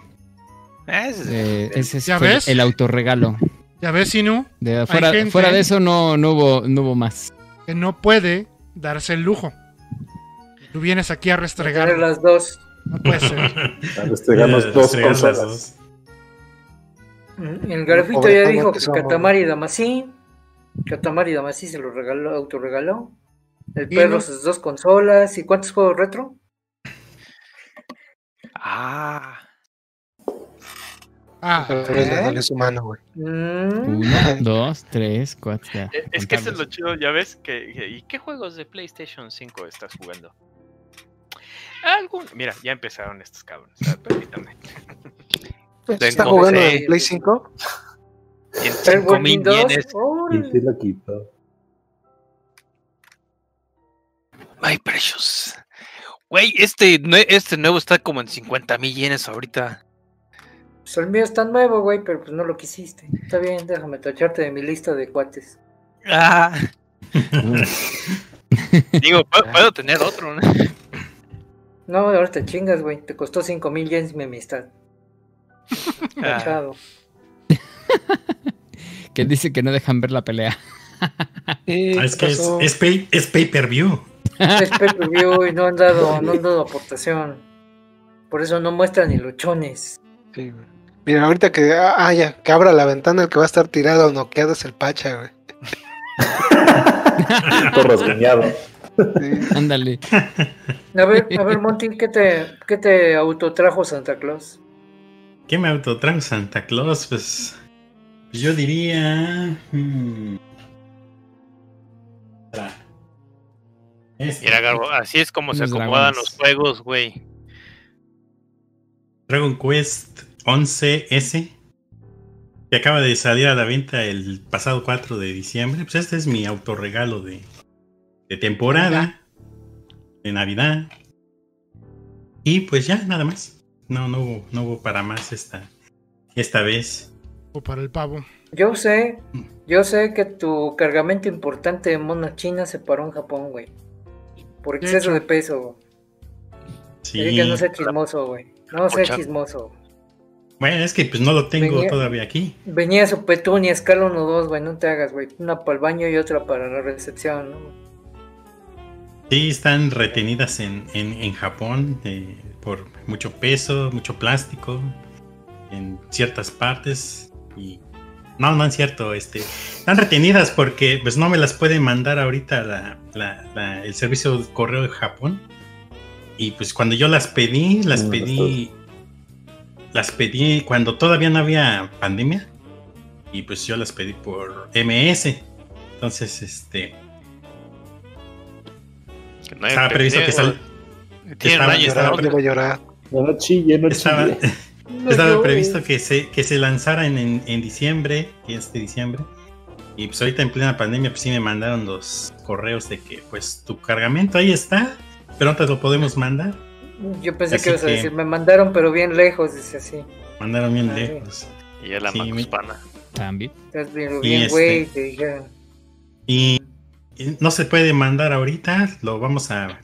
Eh, ese es- Eh, el autorregalo. Ya ves, Inu, De fuera, de eso no, no, hubo, no hubo más. que no puede darse el lujo. Tú vienes aquí a restregar. las dos. No puede ser. A restregarnos Ya, dos consolas. Mm, El grafito ya dijo que. Katamari Damasí. Katamari Damasí se lo regaló, autorregaló. El Y perro no- sus dos consolas. ¿Y cuántos juegos retro? Ah, Ah, Dale su mano, güey. Mm, Uno, dos, tres, cuatro. ya, Eh, Es que eso es lo chido, ya ves. Que, que- ¿Y qué juegos de PlayStation 5 estás jugando? Algún... Mira, ya empezaron estos cabrones. Permítame. ¿Está jugando en Play 5? y en el 5 mil yenes. Y sí lo quito. Ay, precious. Güey, este, este nuevo está como en 50 mil yenes ahorita. Pues el mío está nuevo, güey, pero pues no lo quisiste. Está bien, déjame tacharte de mi lista de cuates. Ah. Digo, puedo, puedo tener otro, ¿no? No, ahora te chingas, güey. Te costó 5 mil yens mi amistad. Ah, Tachado. Que dice que no dejan ver la pelea. Ah, es que es pay, es pay per view. Es pay per view y no han dado, no han dado aportación. Por eso no muestran ni luchones. Sí, güey. Mira, ahorita que, ah, ya, que abra la ventana, el que va a estar tirado o noqueado es el Pacha, güey. Rasguñado. Sí. Ándale. A ver, a ver, Monty, ¿qué te, qué te autotrajo Santa Claus? ¿Qué me autotrajo Santa Claus? Pues yo diría... hmm, tra- este, Mira, Garbo, así es como se acomodan dragones. los juegos, güey. Dragon Quest 11S que acaba de salir a la venta el pasado 4 de diciembre. Pues este es mi autorregalo de, de temporada, de Navidad. Y pues ya, nada más. No, no hubo, no hubo para más esta, esta vez. o para el pavo. Yo sé, yo sé que tu cargamento importante de mona china se paró en Japón, güey. Por exceso hecho. de peso, güey. Sí. Así que no sea chismoso, güey. No sea Ocha. chismoso. Bueno, es que pues no lo tengo Venía- todavía aquí. Venía su petunia, escala 1-2, güey. No te hagas, güey. Una para el baño y otra para la recepción, ¿no? Sí, están retenidas en, en, en Japón eh, por mucho peso, mucho plástico en ciertas partes y no, no es cierto, este están retenidas porque pues no me las puede mandar ahorita la, la- la- el servicio de correo de Japón. Y pues cuando yo las pedí, las pedí las pedí cuando todavía no había pandemia. Y pues yo las pedí por MS. Entonces, este Que no estaba previsto que sal, un estaba- esta estaba- llorar. No, no chille, no Estaba, previsto que se, que se lanzaran en, en diciembre, que es de diciembre. Y pues ahorita en plena pandemia, pues sí me mandaron los correos de que pues tu cargamento ahí está, pero no te lo podemos mandar. Yo pensé Así que ibas a decir, me mandaron, pero bien lejos, dice así. Mandaron bien Ah, sí. lejos. Y es la Sí, macuspana. También. Estás bien, este- güey. Te dijeron. Y, y no se puede mandar ahorita, lo vamos a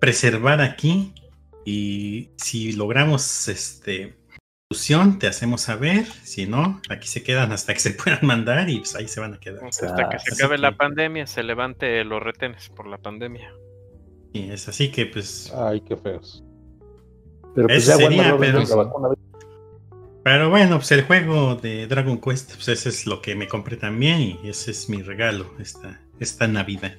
preservar aquí. Y si logramos este te hacemos saber. Si no, aquí se quedan hasta que se puedan mandar y pues ahí se van a quedar. Hasta que se acabe la pandemia, se levante los retenes por la pandemia. Y es así que pues. Ay, qué feos. Pero pues ya sería, bueno, pero- bueno, pues el juego de Dragon Quest, pues ese es lo que me compré también y ese es mi regalo esta, esta Navidad.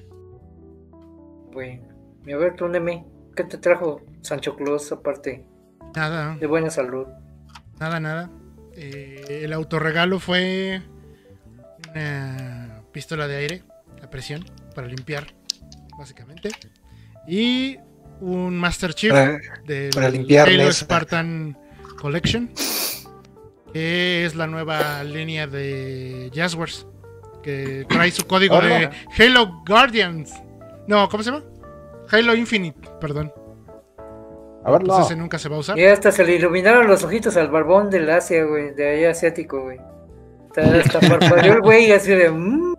Bueno, y a ver, tú, Nemi, ¿qué te trajo Sancho Claus aparte Nada, de buena salud? Nada, nada. Eh, el autorregalo fue una pistola de aire a presión para limpiar, básicamente. Y un Master Chief Para- del para limpiar Halo. Spartan Collection, que es la nueva línea de Jazzwares, que trae su código de. Halo Guardians. No, ¿cómo se llama? Halo Infinite, perdón. A ver, Pues no. ese nunca se va a usar. Y hasta se le iluminaron los ojitos al barbón del Asia, güey, de allá asiático, güey. Hasta, hasta parpadeó el güey así de... mm.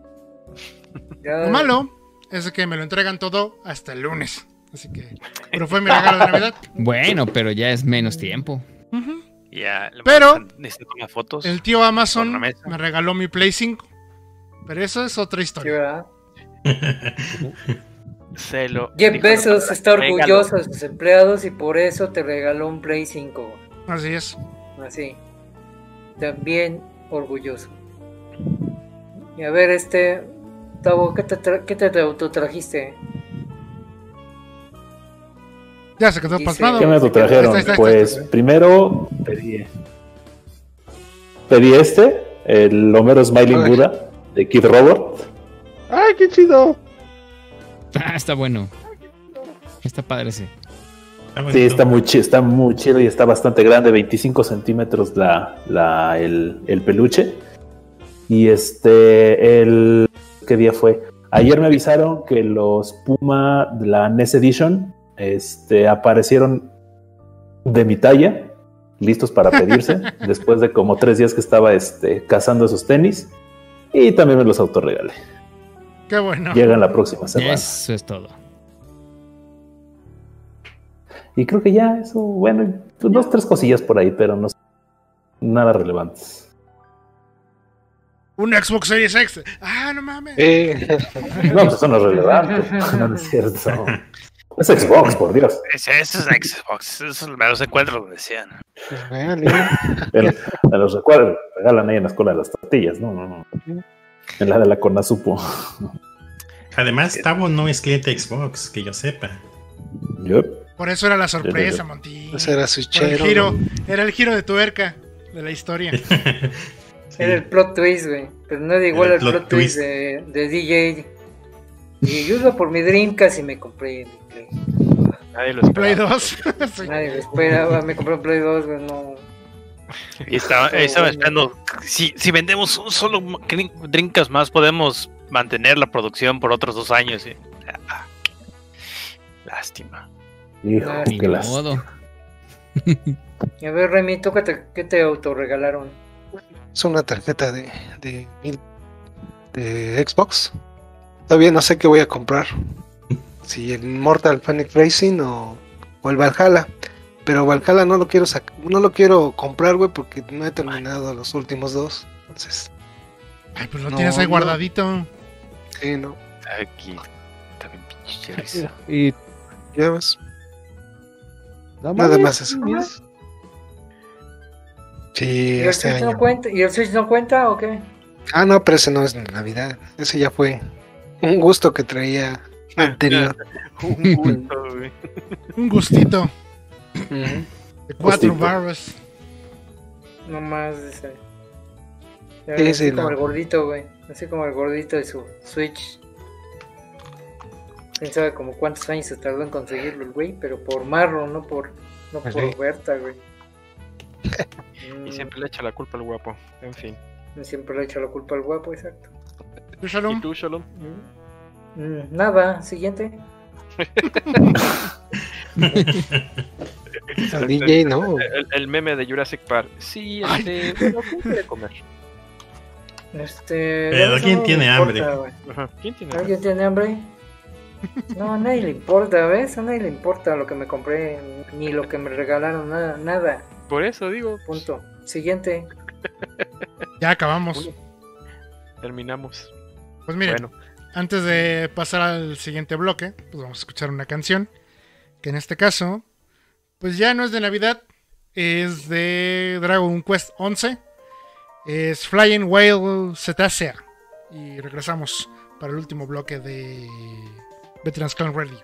Ya- Lo malo es que me lo entregan todo hasta el lunes. Así que. Pero fue mi regalo de Navidad. Bueno, pero ya es menos tiempo. Ujú. Ya, le Pero- mandan- necesito tomar fotos. El tío Amazon me regaló mi Play 5. Pero eso es otra Sí, historia. ¿verdad? Se lo Jeff dijo, Bezos "No, está regalo". orgulloso de sus empleados y por eso te regaló un Play 5. güey. Así es. Así. También orgulloso. Y a ver, este. Tavo, ¿qué te, tra- qué te autotrajiste? Ya se quedó pasmado. ¿Qué me Ahí trajeron? está, ahí está, ahí Pues primero pedí, pedí este, el Homero Smiling Ay. Buddha de Kid Robot. ¡Ay, qué chido! Ah, está bueno. Está padre ese. Sí, está muy, chi- está muy chido y está bastante grande, 25 centímetros la, la- el, el peluche. Y este, el, ¿qué día fue? Ayer me avisaron que los Puma de la NES Edition este, aparecieron de mi talla, listos para pedirse, después de como tres días que estaba este, cazando esos tenis. Y también me los autorregalé. Qué bueno. Llegan la próxima semana. Eso es todo. Y creo que ya, eso, bueno, pues dos, tres cosillas por ahí, pero no son nada relevantes. Un Xbox Series X. Ah, no mames. Eh, No, pues eso no es relevante. No, es cierto. Es Xbox, por Dios. Ese, ese es Xbox. Esos me los encuentro donde decían. pues, me los recuerdan, regalan ahí en la escuela de las tortillas. No, no, no. En la de la Conasupo. Además, Tavo no es cliente Xbox, que yo sepa. Yo, Por eso era la sorpresa, ya. Monty. Ese era Por el giro. Era el giro de tuerca de la historia. Era el plot twist, güey. Pero no era igual El al plot plot, twist, twist. de, de DJ. Y yo iba por mi Dreamcast y me compré mi Play. Nadie lo Play esperaba. 2. Sí. Nadie lo esperaba, me compré un Play 2, güey, no. Y estaba, Oh, esperando. Si, si vendemos un solo Drin- Dreamcast más, podemos mantener la producción por otros dos años. y- ah, lástima. hijo, Ah, Ni qué. Y a ver, Remy, ¿tú qué te, qué te autorregalaron? Es una tarjeta de, de Xbox. Todavía no sé qué voy a comprar. Si el Mortal Panic Racing o, o el Valhalla. Pero Valhalla no lo quiero no lo quiero comprar, güey, porque no he terminado los últimos dos. Entonces, Ay, pues lo No, tienes ahí no. guardadito. sí, no. Aquí. Está bien pinche. Y Ya ves. nada Nada más eso. Sí, ¿Y el, este Switch no año. cuenta? ¿Y el Switch no cuenta o qué? Ah, no, pero ese no es Navidad. Ese ya fue un gusto que traía anterior. Un gusto, güey. Un gustito. De cuatro Gustito. barras. No más ese. Sí, como no. el gordito, güey. Así como el gordito de su Switch. Quién sabe como cuántos años se tardó en conseguirlo el güey, pero por Marro, no por, no por Sí. Berta, güey. Y Mm, siempre le echa la culpa al guapo. En fin. siempre le hecho la culpa al guapo, exacto. ¿Tú, ¿Y Shalom? tú, Shalom? Mm. Mm, nada, siguiente. Al DJ, ¿no? El, el meme de Jurassic Park. Sí, este. bueno, ¿qué quiere comer? Este. Pero ¿quién no tiene hambre? importa. ¿Quién tiene? ¿Alguien tiene hambre? No, a nadie le importa, ¿ves? A nadie le importa lo que me compré, ni lo que me regalaron, nada, nada. Por eso digo, Punto. Siguiente. Ya acabamos. terminamos. Pues miren, Bueno, antes de pasar al siguiente bloque, pues vamos a escuchar una canción. Que en este caso, pues ya no es de Navidad, es de Dragon Quest 11. Es Flying Whale Cetacea. Y regresamos para el último bloque de Veterans Clan Radio.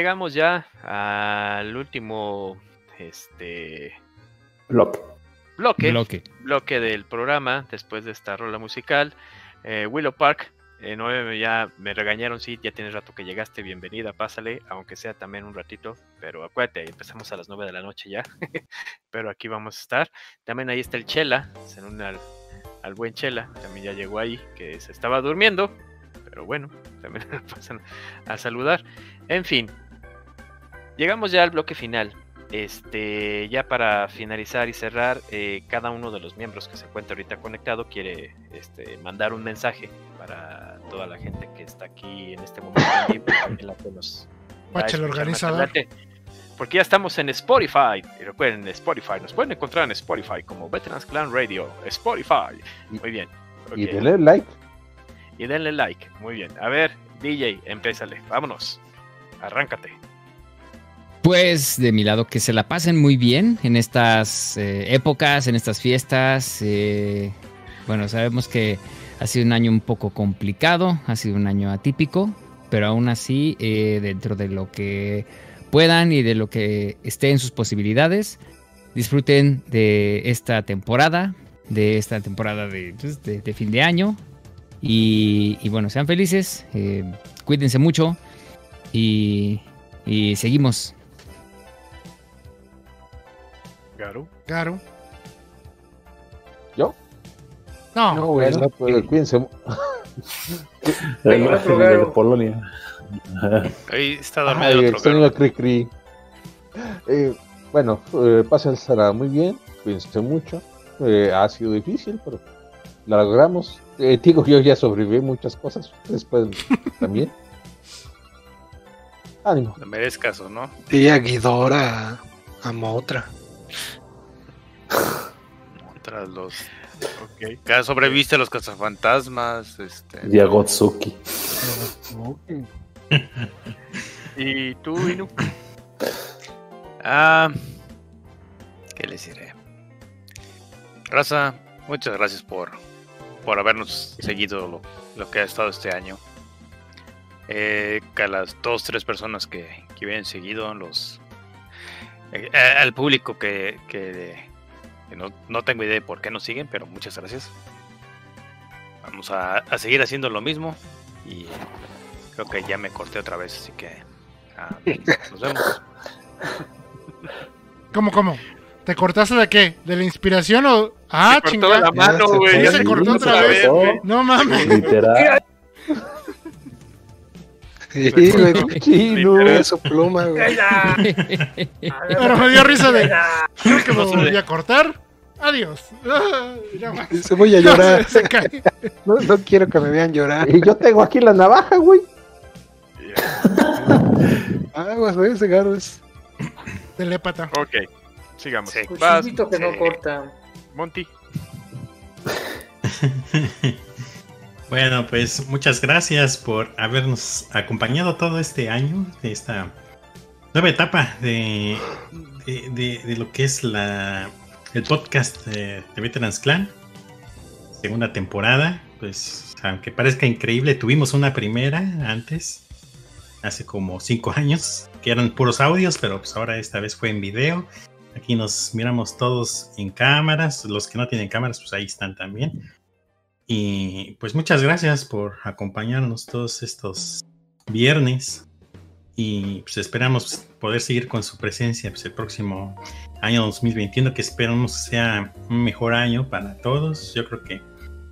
Llegamos ya al último este Block. bloque, Bloque. bloque del programa después de esta rola musical. Eh, Willow Park, eh, no, ya me regañaron, sí, ya tienes rato que llegaste, bienvenida, pásale, aunque sea también un ratito, pero acuérdate, empezamos a las 9 de la noche ya, pero aquí vamos a estar. También ahí está el Chela, se une al, al buen Chela, también ya llegó ahí, que se estaba durmiendo, pero bueno, también pasan a saludar. En fin, llegamos ya al bloque final. Este, ya para finalizar y cerrar, eh, cada uno de los miembros que se encuentra ahorita conectado quiere este, mandar un mensaje para toda la gente que está aquí en este momento en la que nos el organizador. Porque ya estamos en Spotify. Y recuerden, Spotify. Nos pueden encontrar en Spotify como Veterans Clan Radio. Spotify. Muy bien. Y denle like. Y denle like. Muy bien. A ver, DJ, empézale. Vámonos. Arráncate. Pues de mi lado que se la pasen muy bien en estas eh, épocas, en estas fiestas. eh, bueno, sabemos que ha sido un año un poco complicado, ha sido un año atípico, pero aún así, eh, dentro de lo que puedan y de lo que esté en sus posibilidades, disfruten de esta temporada, de esta temporada de, pues, fin de año. Y, bueno, sean felices, eh, cuídense mucho y seguimos. Garo. Garo. ¿Yo? No, No, güey. Bueno, pues, cuídense. El otro de Polonia. Ahí está dormido Ay, otro extraño Garo. a Cri Cri. Eh, bueno, eh, pásensela muy bien, cuídense mucho. Eh, ha sido difícil, pero la logramos. Eh, digo, yo ya sobreviví muchas cosas. Después también. Ánimo. No merezcas o no. Y a Guidora, a Motra. Tras los. Que sobreviviste a los cazafantasmas. Este. Y a Gotsuki. ¿Y tú, Inu? Ah, ¿qué les diré? Raza, muchas gracias por, por habernos seguido lo, lo que ha estado este año. Eh, que a las dos, tres personas que, que vienen seguido, los eh, eh, al público que, que- que no, no tengo idea de por qué nos siguen, pero muchas gracias. Vamos a, a seguir haciendo lo mismo y creo que ya me corté otra vez, así que ah, nos vemos. ¿Cómo, cómo? ¿Te cortaste de qué? ¿De la inspiración o.? Ah, Se cortó de la chingada. mano, se güey. fue. Ya se cortó otra vez. No mames. Literal. Sí, güey. Chino. Fue su pluma, güey. Pero me dio risa de. Creo que me volví a cortar. Adiós. Ah, ya más. Se voy a llorar. Se cae. No, no quiero que me vean llorar. Y yo tengo aquí la navaja, güey. Aguas, güey, es. Telépata. Ok, sigamos. Sí. Vas, que no corta. Monty. Bueno, pues muchas gracias por habernos acompañado todo este año de esta nueva etapa de, de, lo que es la el podcast de, de Veterans Clan. Segunda temporada. Pues aunque parezca increíble, tuvimos una primera antes, hace como cinco años, que eran puros audios, pero pues ahora esta vez fue en video. Aquí nos miramos todos en cámaras. Los que no tienen cámaras, pues ahí están también. Y pues muchas gracias por acompañarnos todos estos viernes. Y pues esperamos poder seguir con su presencia pues, el próximo año 2021, que esperamos sea un mejor año para todos. Yo creo que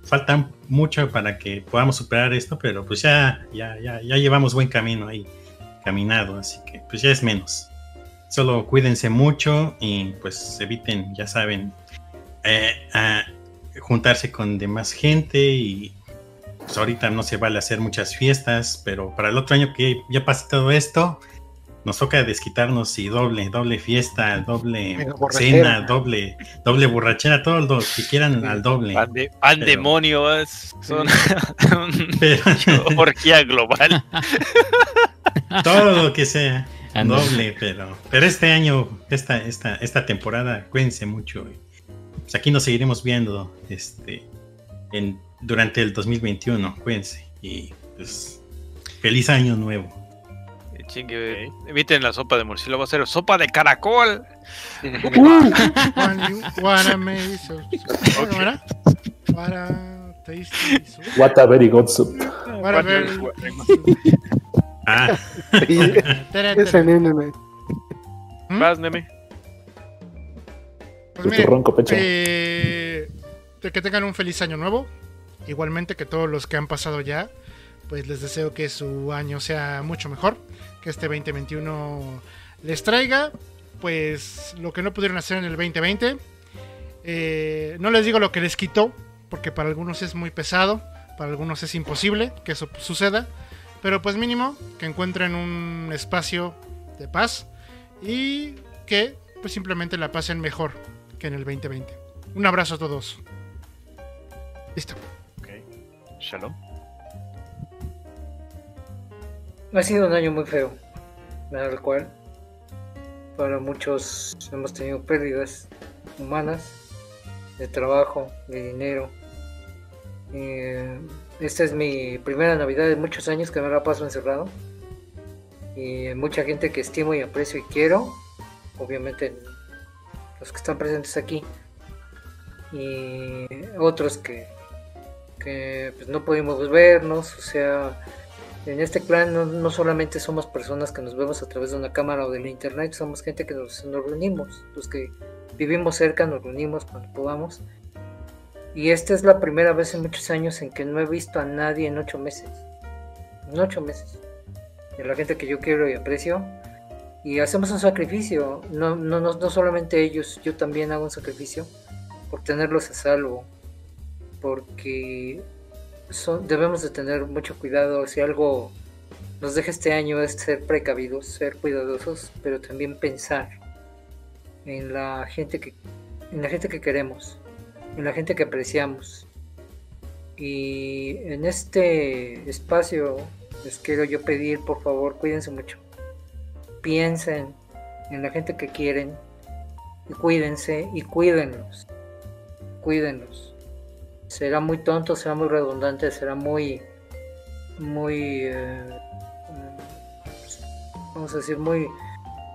falta mucho para que podamos superar esto, pero pues ya, ya, ya, ya llevamos buen camino ahí caminado, así que pues ya es menos. Solo cuídense mucho y pues eviten, ya saben, eh, a juntarse con demás gente y pues ahorita no se vale hacer muchas fiestas, pero para el otro año que ya pase todo esto, nos toca desquitarnos y doble, doble fiesta, doble cena, doble, doble borrachera, todo lo que quieran al doble. Pande- pandemonios son Pero- una orgía global. todo lo que sea. Doble, pero, pero este año, esta, esta, esta temporada, cuídense mucho. Pues aquí nos seguiremos viendo este, en, durante el 2021. Cuídense. Y pues, feliz año nuevo. Chingue, eviten la sopa de murciélago, va a ser sopa de caracol. ¿Cómo era? Para tasty soup. What a very good. Ah, Ese nene, me- Vas, Neme. Pues Tu miren, ronco pecho. eh, que tengan un feliz año nuevo. Igualmente que todos los que han pasado ya, pues les deseo que su año sea mucho mejor. Que este 2021 les traiga, pues lo que no pudieron hacer en el 2020. Eh, no les digo lo que les quitó, porque para algunos es muy pesado, para algunos es imposible que eso suceda. Pero pues mínimo que encuentren un espacio de paz y que pues simplemente la pasen mejor que en el 2020. Un abrazo a todos. Listo. Ok. Shalom. Ha sido un año muy feo, al cual para muchos hemos tenido pérdidas humanas, de trabajo, de dinero. Eh, esta es mi primera Navidad de muchos años que me la paso encerrado. Y hay mucha gente que estimo y aprecio y quiero, obviamente los que están presentes aquí. Y otros que, que pues, no pudimos vernos, o sea, en este clan no, no solamente somos personas que nos vemos a través de una cámara o del internet, somos gente que nos, nos reunimos, los que vivimos cerca nos reunimos cuando podamos. Y esta es la primera vez en muchos años en que no he visto a nadie en ocho meses. En ocho meses. De la gente que yo quiero y aprecio. Y hacemos un sacrificio. No, no, no, no solamente ellos, yo también hago un sacrificio por tenerlos a salvo. Porque son, debemos de tener mucho cuidado. Si algo nos deja este año es ser precavidos, ser cuidadosos, pero también pensar en la gente que, en la gente que queremos, en la gente que apreciamos. Y en este espacio les quiero yo pedir, por favor, cuídense mucho. Piensen en la gente que quieren y cuídense y cuídenlos. Cuídenlos. Será muy tonto, será muy redundante, será muy, muy, eh, vamos a decir, muy,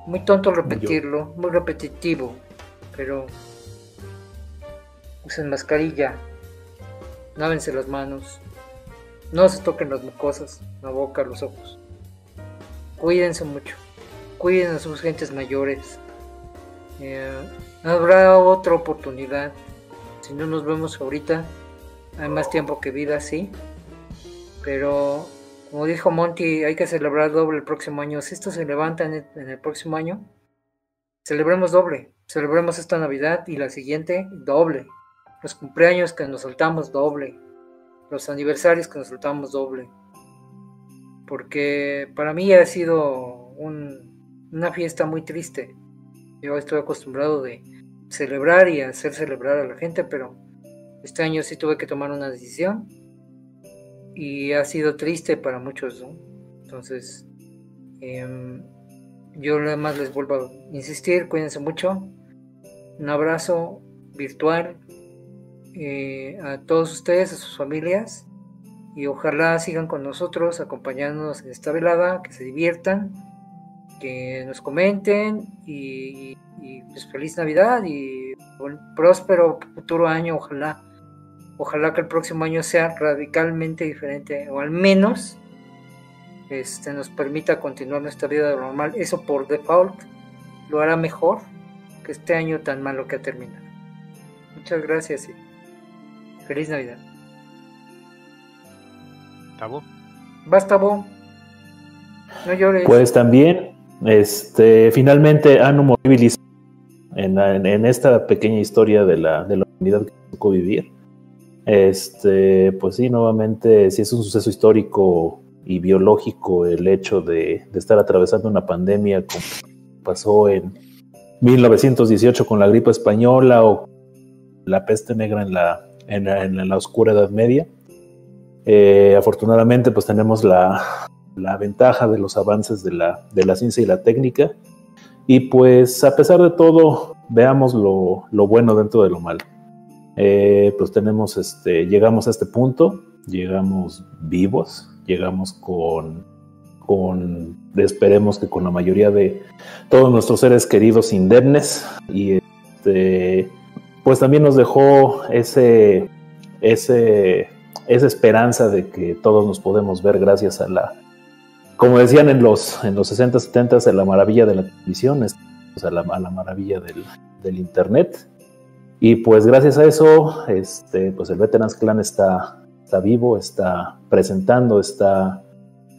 muy tonto repetirlo, muy repetitivo, pero usen mascarilla, lávense las manos, no se toquen las mucosas, la boca, los ojos, cuídense mucho, cuiden a sus gentes mayores, eh, habrá otra oportunidad, si no nos vemos ahorita, hay más tiempo que vida, sí. Pero, como dijo Monty, hay que celebrar doble el próximo año. Si esto se levanta en el, en el próximo año, celebremos doble. Celebremos esta Navidad y la siguiente doble. Los cumpleaños que nos saltamos doble. Los aniversarios que nos saltamos doble. Porque para mí ha sido un- una fiesta muy triste. Yo estoy acostumbrado de celebrar y hacer celebrar a la gente, pero este año sí tuve que tomar una decisión y ha sido triste para muchos, ¿no? Entonces, em, yo nada más les vuelvo a insistir, cuídense mucho. Un abrazo virtual eh, a todos ustedes, a sus familias y ojalá sigan con nosotros acompañándonos en esta velada, que se diviertan, que nos comenten y, y, pues feliz Navidad y un próspero futuro año, ojalá. Ojalá que el próximo año sea radicalmente diferente, o al menos este, nos permita continuar nuestra vida normal. Eso por default lo hará mejor que este año tan malo que ha terminado. Muchas gracias y feliz Navidad. ¿Tabo? Basta, Bo. No llores. Pues también, este, finalmente han movilizado en, en- en esta pequeña historia de la, de la humanidad que tocó vivir. Este, pues sí, nuevamente, sí es un suceso histórico y biológico el hecho de, de estar atravesando una pandemia como pasó en 1918 con la gripe española o la peste negra en la, en la, en la oscura Edad Media. Eh, afortunadamente, pues tenemos la, la ventaja de los avances de la, de la ciencia y la técnica. Y pues a pesar de todo, veamos lo, lo bueno dentro de lo malo. Eh, pues tenemos este, llegamos a este punto, llegamos vivos, llegamos con, con, esperemos que con la mayoría de todos nuestros seres queridos indemnes y este, pues también nos dejó ese, ese, esa esperanza de que todos nos podemos ver gracias a la, como decían en los, en los 60, 70, a la maravilla de la televisión, a, la, a la maravilla del, del, internet. Y pues gracias a eso, este, pues el Veterans Clan está, está vivo, está presentando, está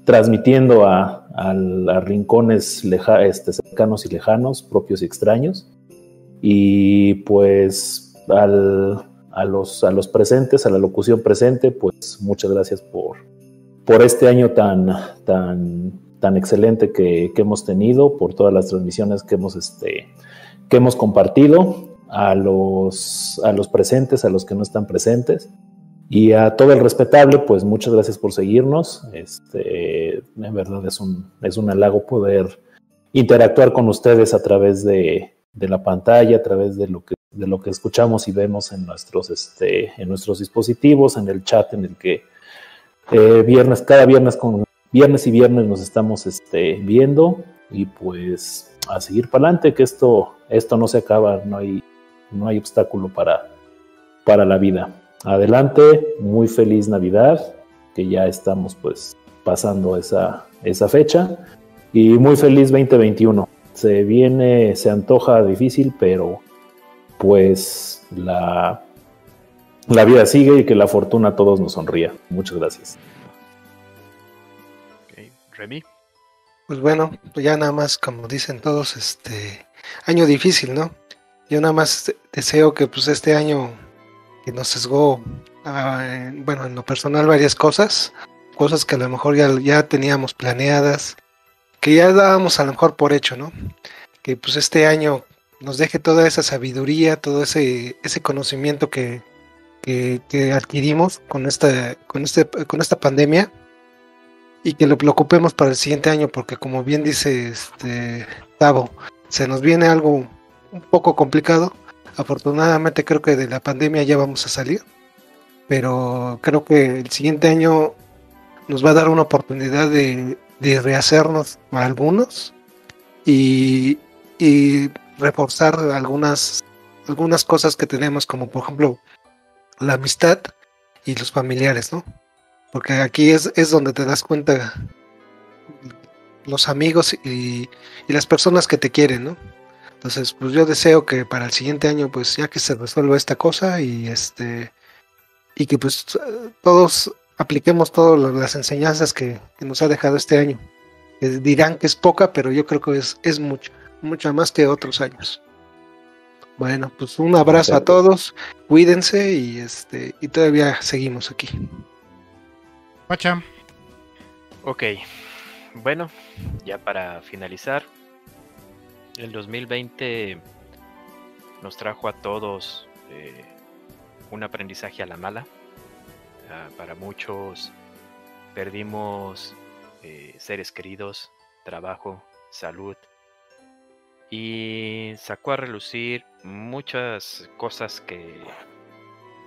transmitiendo a, a, rincones este, cercanos y lejanos, propios y extraños. Y pues al, a, los, a los presentes, a la locución presente, pues muchas gracias por, por este año tan, tan, tan excelente que, que, hemos tenido, por todas las transmisiones que hemos, este, que hemos compartido, a los, a los presentes, a los que no están presentes. Y a todo el respetable, pues muchas gracias por seguirnos. Este, en verdad es un, es un halago poder interactuar con ustedes a través de, de la pantalla, a través de lo que, de lo que escuchamos y vemos en nuestros, este, en nuestros dispositivos, en el chat en el que eh, viernes, cada viernes con viernes y viernes nos estamos este, viendo y pues a seguir para adelante, que esto, esto no se acaba, no hay, no hay obstáculo para, para la vida adelante, muy feliz Navidad, que ya estamos pues pasando esa, esa fecha, y muy feliz 2021. Se viene, se antoja difícil, pero pues la, la vida sigue y que la fortuna a todos nos sonría. Muchas gracias. Okay. Remy. Pues bueno, pues ya nada más, como dicen todos, este año difícil, ¿no? Yo nada más deseo que pues este año que nos sesgó, ah, bueno, en lo personal varias cosas, cosas que a lo mejor ya, ya teníamos planeadas, que ya dábamos a lo mejor por hecho, ¿no? Que pues este año nos deje toda esa sabiduría, todo ese, ese conocimiento que, que, adquirimos con esta, con, este, con esta pandemia y que lo, ocupemos para el siguiente año, porque como bien dice este Tavo, se nos viene algo un poco complicado, Afortunadamente creo que de la pandemia ya vamos a salir, pero creo que el siguiente año nos va a dar una oportunidad de, rehacernos a algunos y, reforzar algunas, algunas cosas que tenemos, como por ejemplo la amistad y los familiares, ¿no? Porque aquí es, es donde te das cuenta los amigos y, y las personas que te quieren, ¿no? Entonces, pues yo deseo que para el siguiente año, pues ya que se resuelva esta cosa y este y que pues todos apliquemos todas las enseñanzas que, nos ha dejado este año. dirán que es poca, pero yo creo que es, es mucho, mucho más que otros años. Bueno, pues un abrazo a todos, cuídense y este y todavía seguimos aquí. Pacha. Ok, bueno, ya para finalizar, el 2020 nos trajo a todos eh, un aprendizaje a la mala. Ah, para muchos perdimos eh, seres queridos, trabajo, salud y sacó a relucir muchas cosas que,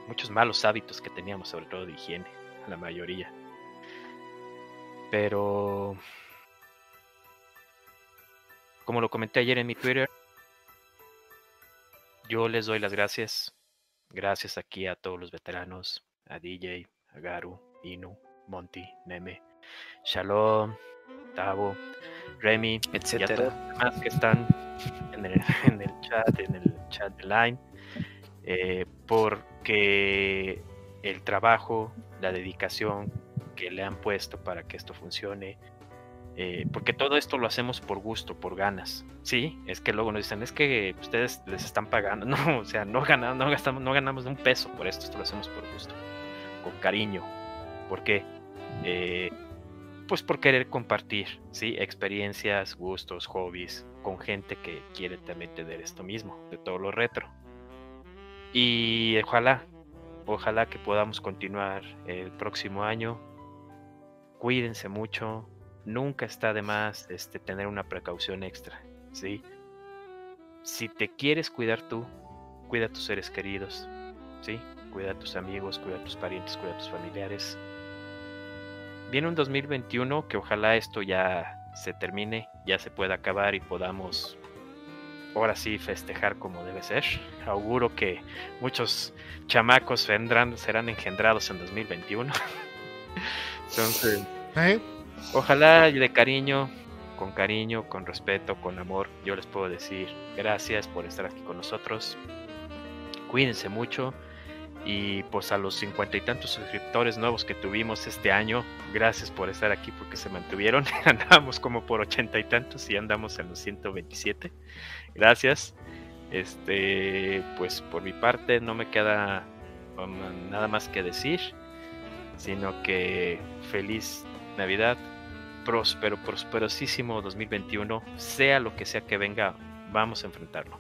muchos malos hábitos que teníamos, sobre todo de higiene, la mayoría. Pero como lo comenté ayer en mi Twitter, yo les doy las gracias. Gracias aquí a todos los veteranos, a DJ, a Garu, Inu, Monty, Neme, Shalom, Tavo, Remy, etcétera, y a todos los demás que están en el, chat, en el chat de Line, eh, porque el trabajo, la dedicación que le han puesto para que esto funcione, eh, porque todo esto lo hacemos por gusto, por ganas. Sí, es que luego nos dicen, es que ustedes les están pagando. No, o sea, no ganamos, no gastamos, no ganamos un peso por esto, esto lo hacemos por gusto, con cariño. ¿Por qué? Eh, pues por querer compartir, ¿sí? Experiencias, gustos, hobbies, con gente que quiere también tener esto mismo, de todo lo retro. Y ojalá, ojalá que podamos continuar el próximo año. Cuídense mucho, nunca está de más este, tener una precaución extra, ¿sí? Si te quieres cuidar tú, cuida a tus seres queridos, ¿sí? Cuida a tus amigos, cuida a tus parientes, cuida a tus familiares. Viene un 2021 que ojalá esto ya se termine, ya se pueda acabar y podamos ahora sí festejar como debe ser. Auguro que muchos chamacos vendrán, serán engendrados en 2021. Entonces, ¿Eh? ojalá y de cariño, con cariño, con respeto, con amor, yo les puedo decir gracias por estar aquí con nosotros. Cuídense mucho. Y pues a los cincuenta y tantos suscriptores nuevos que tuvimos este año, gracias por estar aquí porque se mantuvieron. Andábamos como por ochenta y tantos y andamos en los 127. Gracias. Este, pues por mi parte no me queda um, nada más que decir, sino que feliz Navidad, próspero, prosperosísimo 2021, sea lo que sea que venga, vamos a enfrentarlo.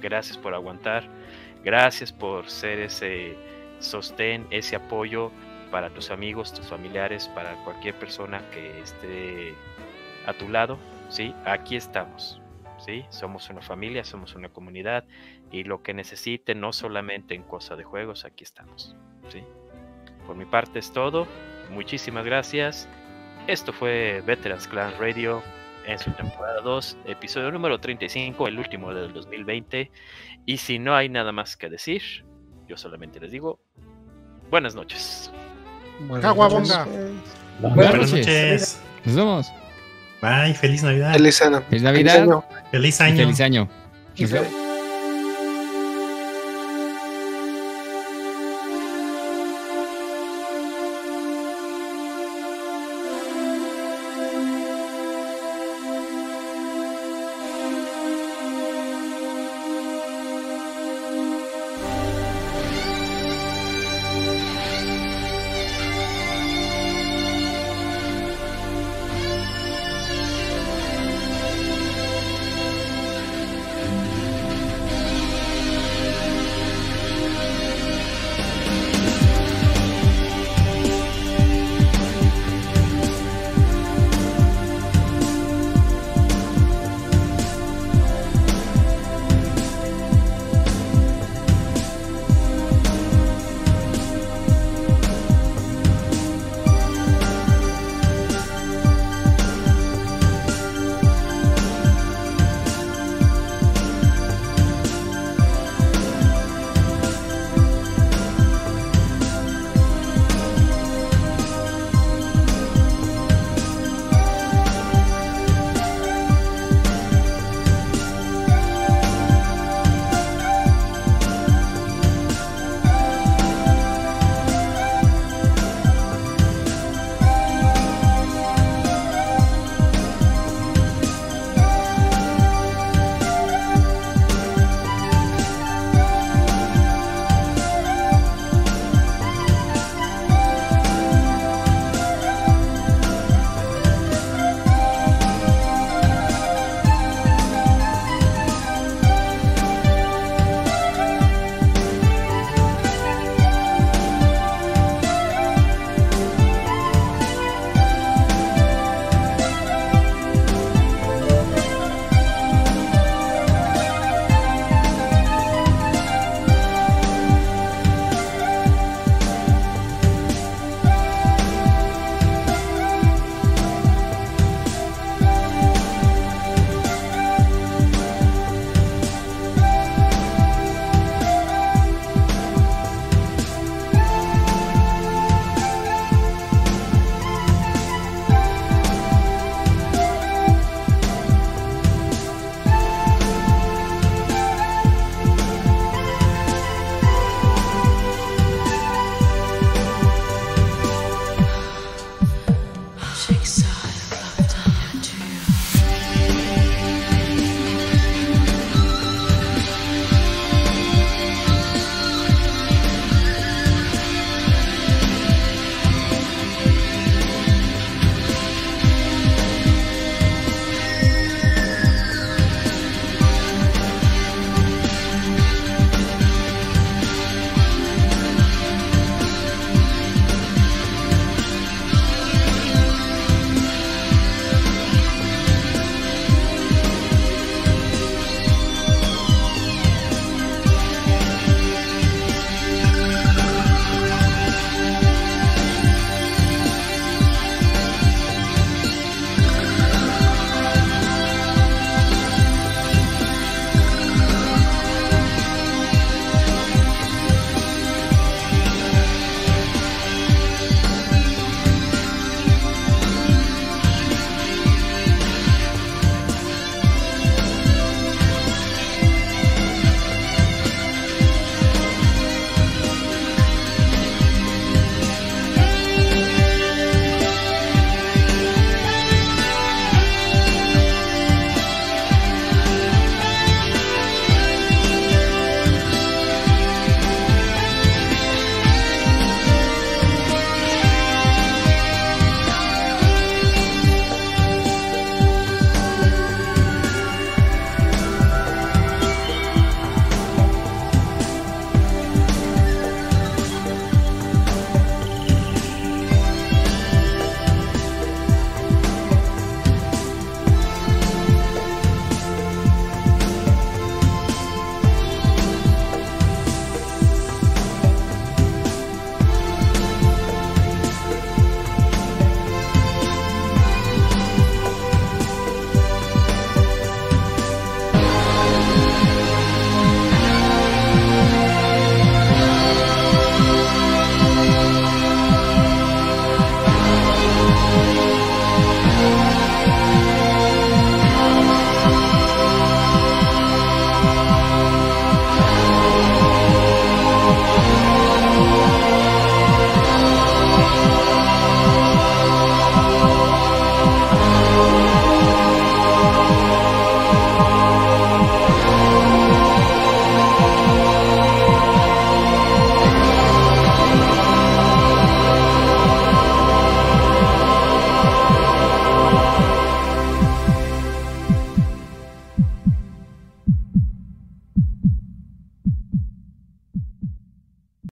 Gracias por aguantar, gracias por ser ese sostén, ese apoyo para tus amigos, tus familiares, para cualquier persona que esté a tu lado, ¿sí? Aquí estamos, ¿sí? Somos una familia, somos una comunidad y lo que necesiten, no solamente en cosa de juegos, aquí estamos, ¿sí? Por mi parte es todo. Muchísimas gracias. Esto fue Veterans Clan Radio en su temporada 2, episodio número 35, el último del 2020. Y si no hay nada más que decir, yo solamente les digo buenas noches. Caguabonga. Buenas noches. Nos vemos. Bye, feliz Navidad. Feliz año. Feliz Navidad. año. Feliz y año. Feliz año.